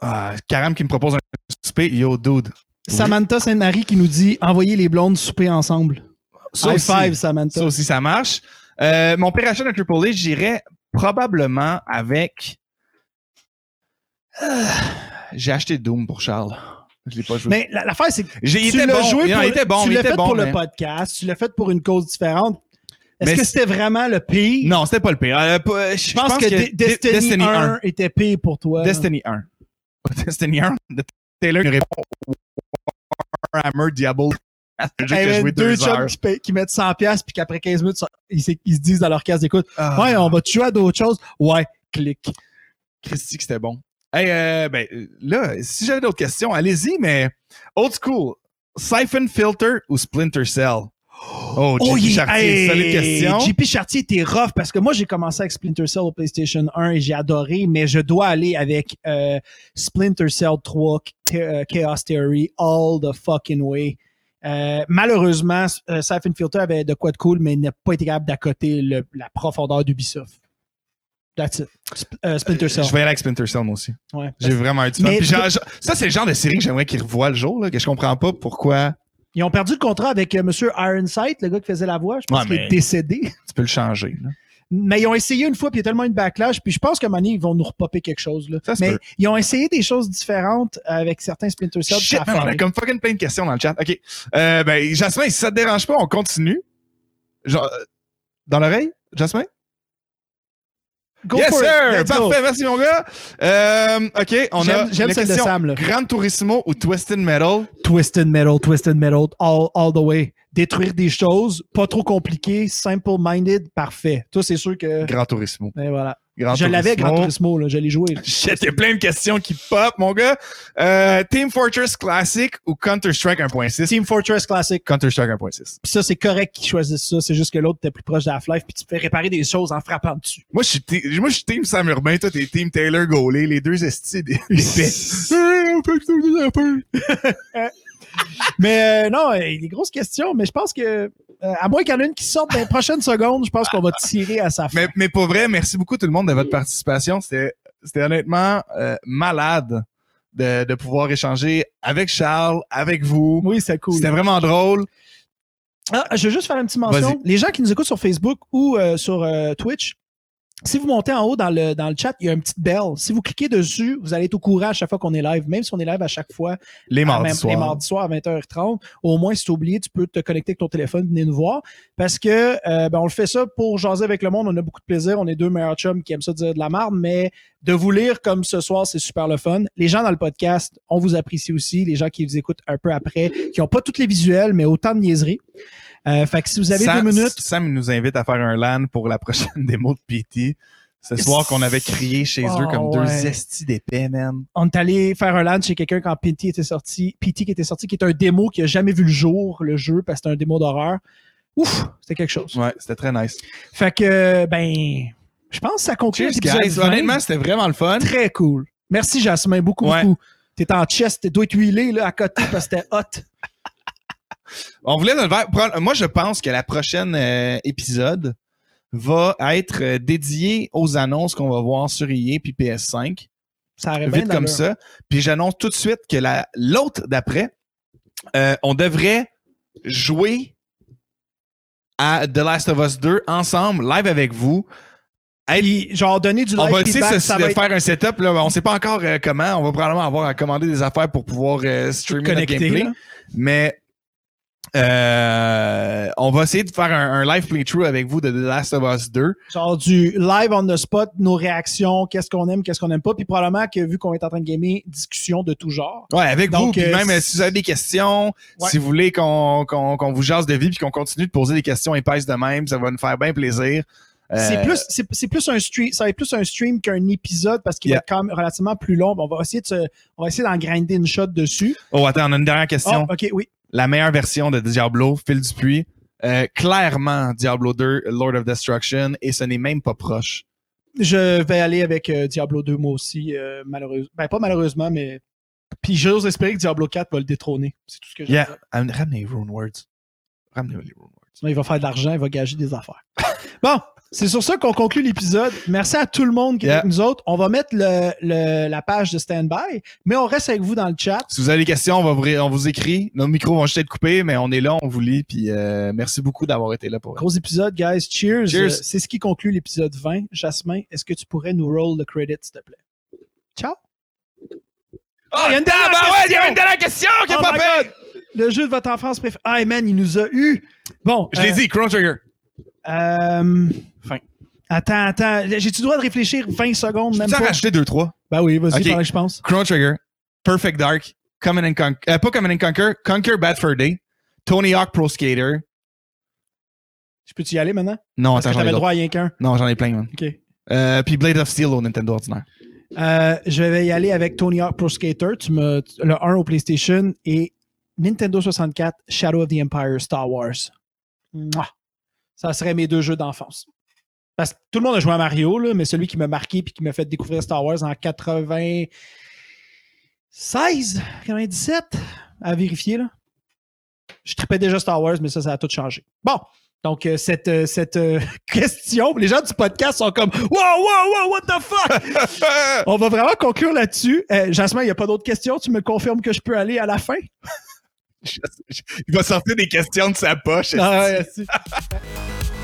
[SPEAKER 2] ah, Karam qui me propose un souper, yo, dude.
[SPEAKER 1] Samantha Sainte-Marie qui nous dit envoyez les blondes souper ensemble.
[SPEAKER 2] Ça
[SPEAKER 1] High
[SPEAKER 2] aussi,
[SPEAKER 1] five, Samantha.
[SPEAKER 2] ça aussi, ça marche. Euh, mon pire achat d'un AAA, j'irais probablement avec. Ah, J'ai acheté Doom pour Charles. Je l'ai pas joué.
[SPEAKER 1] Mais la- l'affaire, c'est que tu l'as
[SPEAKER 2] bon.
[SPEAKER 1] joué
[SPEAKER 2] Non,
[SPEAKER 1] pour,
[SPEAKER 2] il était bon,
[SPEAKER 1] tu
[SPEAKER 2] il
[SPEAKER 1] l'as
[SPEAKER 2] était
[SPEAKER 1] fait
[SPEAKER 2] bon,
[SPEAKER 1] pour
[SPEAKER 2] mais-
[SPEAKER 1] le podcast, tu l'as fait pour une cause différente. Est-ce que c'était vraiment le pire?
[SPEAKER 2] Non, c'était pas le pire. Euh,
[SPEAKER 1] Je pense, que,
[SPEAKER 2] De-
[SPEAKER 1] De- Destiny, 1 était pire pour toi.
[SPEAKER 2] Destiny 1. 1 de Taylor qui répond Warhammer Diablo. Un jeu
[SPEAKER 1] Il y
[SPEAKER 2] que joué
[SPEAKER 1] deux
[SPEAKER 2] deux
[SPEAKER 1] chums
[SPEAKER 2] heures.
[SPEAKER 1] qui, mettent 100$ piastres, puis qu'après 15 minutes, ils, se- ils se disent dans leur case d'écoute
[SPEAKER 2] Ah,
[SPEAKER 1] Ouais, on va te jouer à d'autres choses. Ouais, clic.
[SPEAKER 2] Christy, que c'était bon. Hey, euh, ben, là, si j'avais d'autres questions, allez-y, mais old school, Siphon Filter ou Splinter Cell? Oh, JP
[SPEAKER 1] il-
[SPEAKER 2] Chartier, solide question.
[SPEAKER 1] JP Chartier était rough parce que moi, j'ai commencé avec Splinter Cell au PlayStation 1 et j'ai adoré, mais je dois aller avec euh, Splinter Cell 3, Ch- euh, Chaos Theory, all the fucking way. Euh, malheureusement, euh, Siphon Filter avait de quoi de cool, mais il n'a pas été capable d'accoter la profondeur d'Ubisoft. That's it. Sp- euh, Splinter Cell.
[SPEAKER 2] Je vais aller avec Splinter Cell, moi aussi.
[SPEAKER 1] Ouais.
[SPEAKER 2] J'ai vraiment eu du fun. Puis ça, c'est le genre de série que j'aimerais qu'il revoie le jour, là, que je comprends pas pourquoi
[SPEAKER 1] Ils ont perdu le contrat avec euh, Monsieur Ironside, le gars qui faisait la voix. Je pense
[SPEAKER 2] Ouais,
[SPEAKER 1] qu'il est décédé.
[SPEAKER 2] tu peux le changer. là.
[SPEAKER 1] Mais ils ont essayé une fois, puis il y a tellement une backlash, puis je pense qu'à un moment donné, ils vont nous repopper quelque chose. Là.
[SPEAKER 2] Ça
[SPEAKER 1] Mais
[SPEAKER 2] peut.
[SPEAKER 1] ils ont essayé des choses différentes avec certains Splinter Cell.
[SPEAKER 2] Shit, man, on a comme fucking plein de questions dans le chat. OK. Euh, ben, Jasmin, si ça te dérange pas, on continue. Genre, euh, dans l'oreille, Jasmin?
[SPEAKER 1] Go
[SPEAKER 2] yes,
[SPEAKER 1] for it.
[SPEAKER 2] sir!
[SPEAKER 1] Let's go.
[SPEAKER 2] Parfait, merci, mon gars. Euh, OK, on a la
[SPEAKER 1] celle de
[SPEAKER 2] question.
[SPEAKER 1] Sam, là.
[SPEAKER 2] Gran Turismo ou Twisted Metal?
[SPEAKER 1] Twisted Metal, Twisted Metal, all, all the way. Détruire des choses, pas trop compliqué, simple-minded, parfait. Toi, c'est sûr que...
[SPEAKER 2] Gran Turismo.
[SPEAKER 1] Et voilà. Je l'avais,
[SPEAKER 2] Turismo.
[SPEAKER 1] Gran Turismo, là, je l'ai joué.
[SPEAKER 2] A plein de questions qui pop, mon gars. Euh, Team Fortress Classic ou Counter-Strike 1.6?
[SPEAKER 1] Team Fortress Classic.
[SPEAKER 2] Counter-Strike 1.6.
[SPEAKER 1] Puis ça, c'est correct qu'ils choisissent ça. C'est juste que l'autre était plus proche de Half-Life, puis tu peux réparer des choses en frappant dessus.
[SPEAKER 2] Moi, je suis moi, je suis Team Sam Urbain, toi, t'es Team Taylor Gaulet, les deux estis des
[SPEAKER 1] Mais euh, non, euh, des grosses questions, mais je pense que, euh, à moins qu'il y en ait une qui sorte dans les prochaines secondes, je pense qu'on va tirer à sa fin.
[SPEAKER 2] mais, mais pour vrai, merci beaucoup tout le monde de votre participation. C'était, honnêtement euh, malade de, de pouvoir échanger avec Charles, avec vous.
[SPEAKER 1] Oui, c'est cool.
[SPEAKER 2] C'était vraiment drôle.
[SPEAKER 1] Ah, je veux juste faire une petite mention. Les gens qui nous écoutent sur Facebook ou euh, sur Twitch, si vous montez en haut dans le, dans le chat, il y a une petite belle. Si vous cliquez dessus, vous allez être au courant à chaque fois qu'on est live, même si on est live à chaque fois.
[SPEAKER 2] Les mardis soirs.
[SPEAKER 1] Les mardis soirs à 20h30. Au moins, si tu oublié, tu peux te connecter avec ton téléphone, venir nous voir. Parce que euh, ben, on le fait ça pour jaser avec le monde. On a beaucoup de plaisir. On est deux meilleurs chums qui aiment ça dire de la marde, mais de vous lire comme ce soir, c'est super le fun. Les gens dans le podcast, on vous apprécie aussi. Les gens qui vous écoutent un peu après, qui n'ont pas toutes les visuels, mais autant de niaiseries. Euh, fait que si vous avez
[SPEAKER 2] Sam,
[SPEAKER 1] deux minutes,
[SPEAKER 2] Sam nous invite à faire un LAN pour la prochaine démo de PT. Ce soir qu'on avait crié chez eux
[SPEAKER 1] Oh,
[SPEAKER 2] comme deux
[SPEAKER 1] ouais.
[SPEAKER 2] estis d'épais, man.
[SPEAKER 1] on est allé faire un LAN chez quelqu'un quand PT était sorti. PT qui était sorti, qui est un démo qui a jamais vu le jour, le jeu, parce que c'était un démo d'horreur. Ouf, c'était quelque chose.
[SPEAKER 2] Ouais, c'était très nice.
[SPEAKER 1] Fait que, ben, je pense que ça conclut
[SPEAKER 2] Cheers,
[SPEAKER 1] l'épisode
[SPEAKER 2] guys.
[SPEAKER 1] 20.
[SPEAKER 2] Honnêtement, c'était vraiment le fun.
[SPEAKER 1] Très cool. Merci, Jasmin, beaucoup,
[SPEAKER 2] Ouais.
[SPEAKER 1] beaucoup. T'es en chest, tu dois être huilé là, à côté parce que c'était hot.
[SPEAKER 2] On voulait le faire. Moi, je pense que la prochaine euh, épisode va être euh, dédié aux annonces qu'on va voir sur EA puis PS5.
[SPEAKER 1] Ça bien
[SPEAKER 2] Vite comme ça. Puis j'annonce tout de suite que la l'autre d'après, euh, on devrait jouer à The Last of Us 2 ensemble, live avec vous.
[SPEAKER 1] Puis, genre, donner du live
[SPEAKER 2] on va essayer de,
[SPEAKER 1] ça
[SPEAKER 2] de
[SPEAKER 1] va être
[SPEAKER 2] faire un setup. Là, on sait pas encore euh, comment. On va probablement avoir à commander des affaires pour pouvoir euh, streamer notre
[SPEAKER 1] connecté.
[SPEAKER 2] gameplay.
[SPEAKER 1] là.
[SPEAKER 2] Mais euh, on va essayer de faire un, un live playthrough avec vous de The Last of Us 2.
[SPEAKER 1] Genre du live on the spot, nos réactions, qu'est-ce qu'on aime, qu'est-ce qu'on aime pas. Puis probablement que vu qu'on est en train de gamer, discussion de tout genre.
[SPEAKER 2] Ouais, avec
[SPEAKER 1] Donc,
[SPEAKER 2] vous. Puis
[SPEAKER 1] euh,
[SPEAKER 2] même euh, si vous avez des questions,
[SPEAKER 1] Ouais.
[SPEAKER 2] si vous voulez qu'on qu'on qu'on vous jase de vie puis qu'on continue de poser des questions épaisses de même, ça va nous faire bien plaisir. Euh,
[SPEAKER 1] C'est plus, c'est, plus un stream, ça va être plus un stream qu'un épisode parce qu'il
[SPEAKER 2] Yeah.
[SPEAKER 1] va être quand même relativement plus long. On va essayer de se- on va essayer d'en grinder une shot dessus.
[SPEAKER 2] Oh, attends, on a une dernière question.
[SPEAKER 1] Oh, ok, oui.
[SPEAKER 2] La meilleure version de Diablo, Phil Dupuis, euh, clairement Diablo 2, Lord of Destruction, et ce n'est même pas proche.
[SPEAKER 1] Je vais aller avec euh, Diablo 2 moi aussi, euh, malheureusement. Ben pas malheureusement, mais. Puis j'ose espérer que Diablo 4 va le détrôner. C'est tout ce que j'ai.
[SPEAKER 2] Yeah. Am- Ramenez les Rune Words. Ramenez les Rune Words.
[SPEAKER 1] Il va faire de l'argent, il va gager des affaires. bon, c'est sur ça qu'on conclut l'épisode. Merci à tout le monde qui est
[SPEAKER 2] Yeah.
[SPEAKER 1] avec nous autres. On va mettre le, le- la page de Standby, mais on reste avec vous dans le chat.
[SPEAKER 2] Si vous avez des questions, on, va vous, on vous écrit. Nos micros vont juste être coupés, mais on est là, on vous lit. Puis euh, merci beaucoup d'avoir été là pour
[SPEAKER 1] Gros épisode, guys. Cheers.
[SPEAKER 2] Cheers.
[SPEAKER 1] Euh, c'est ce qui conclut l'épisode 20. Jasmin, est-ce que tu pourrais nous roll le credit, s'il te plaît? Ciao.
[SPEAKER 2] Ah,
[SPEAKER 1] il y a une dernière
[SPEAKER 2] ouais, il y
[SPEAKER 1] question!
[SPEAKER 2] a une dernière question qui est
[SPEAKER 1] Oh
[SPEAKER 2] pas faite!
[SPEAKER 1] Le jeu de votre enfance préféré. Ah, man, il nous a eu. Bon.
[SPEAKER 2] Je l'ai
[SPEAKER 1] euh,
[SPEAKER 2] dit, Chrono Trigger.
[SPEAKER 1] Euh,
[SPEAKER 2] Fin.
[SPEAKER 1] Attends, attends. J'ai-tu le droit de réfléchir 20 secondes, même pas?
[SPEAKER 2] rajouter deux, trois.
[SPEAKER 1] Ben oui, vas-y, je pense.
[SPEAKER 2] Chrono Trigger, Perfect Dark, Common and Conquer, euh, pas Common and Conquer, Conquer Bad Fur Day, Tony Hawk Pro Skater.
[SPEAKER 1] Je peux-tu y aller maintenant?
[SPEAKER 2] Non,
[SPEAKER 1] Parce
[SPEAKER 2] attends, j'en ai
[SPEAKER 1] t'avais droit à rien qu'un.
[SPEAKER 2] Non, j'en ai plein, man.
[SPEAKER 1] OK.
[SPEAKER 2] Euh, puis Blade of Steel au Nintendo ordinaire.
[SPEAKER 1] Euh, je vais y aller avec Tony Hawk Pro Skater, tu me, le 1 au PlayStation et Nintendo 64, Shadow of the Empire, Star Wars. Mouah. Ça serait mes deux jeux d'enfance. Parce que tout le monde a joué à Mario, là, mais celui qui m'a marqué et qui m'a fait découvrir Star Wars en 96, 97, à vérifier. Là. Je tripais déjà Star Wars, mais ça, ça a tout changé. Bon, donc euh, cette, euh, cette euh, question, les gens du podcast sont comme Wow, wow, wow, what the fuck? On va vraiment conclure là-dessus. Euh, Jasmin, il n'y a pas d'autres questions? Tu me confirmes que je peux aller à la fin?
[SPEAKER 2] Il va sortir des questions de sa poche.
[SPEAKER 1] Ah, ouais.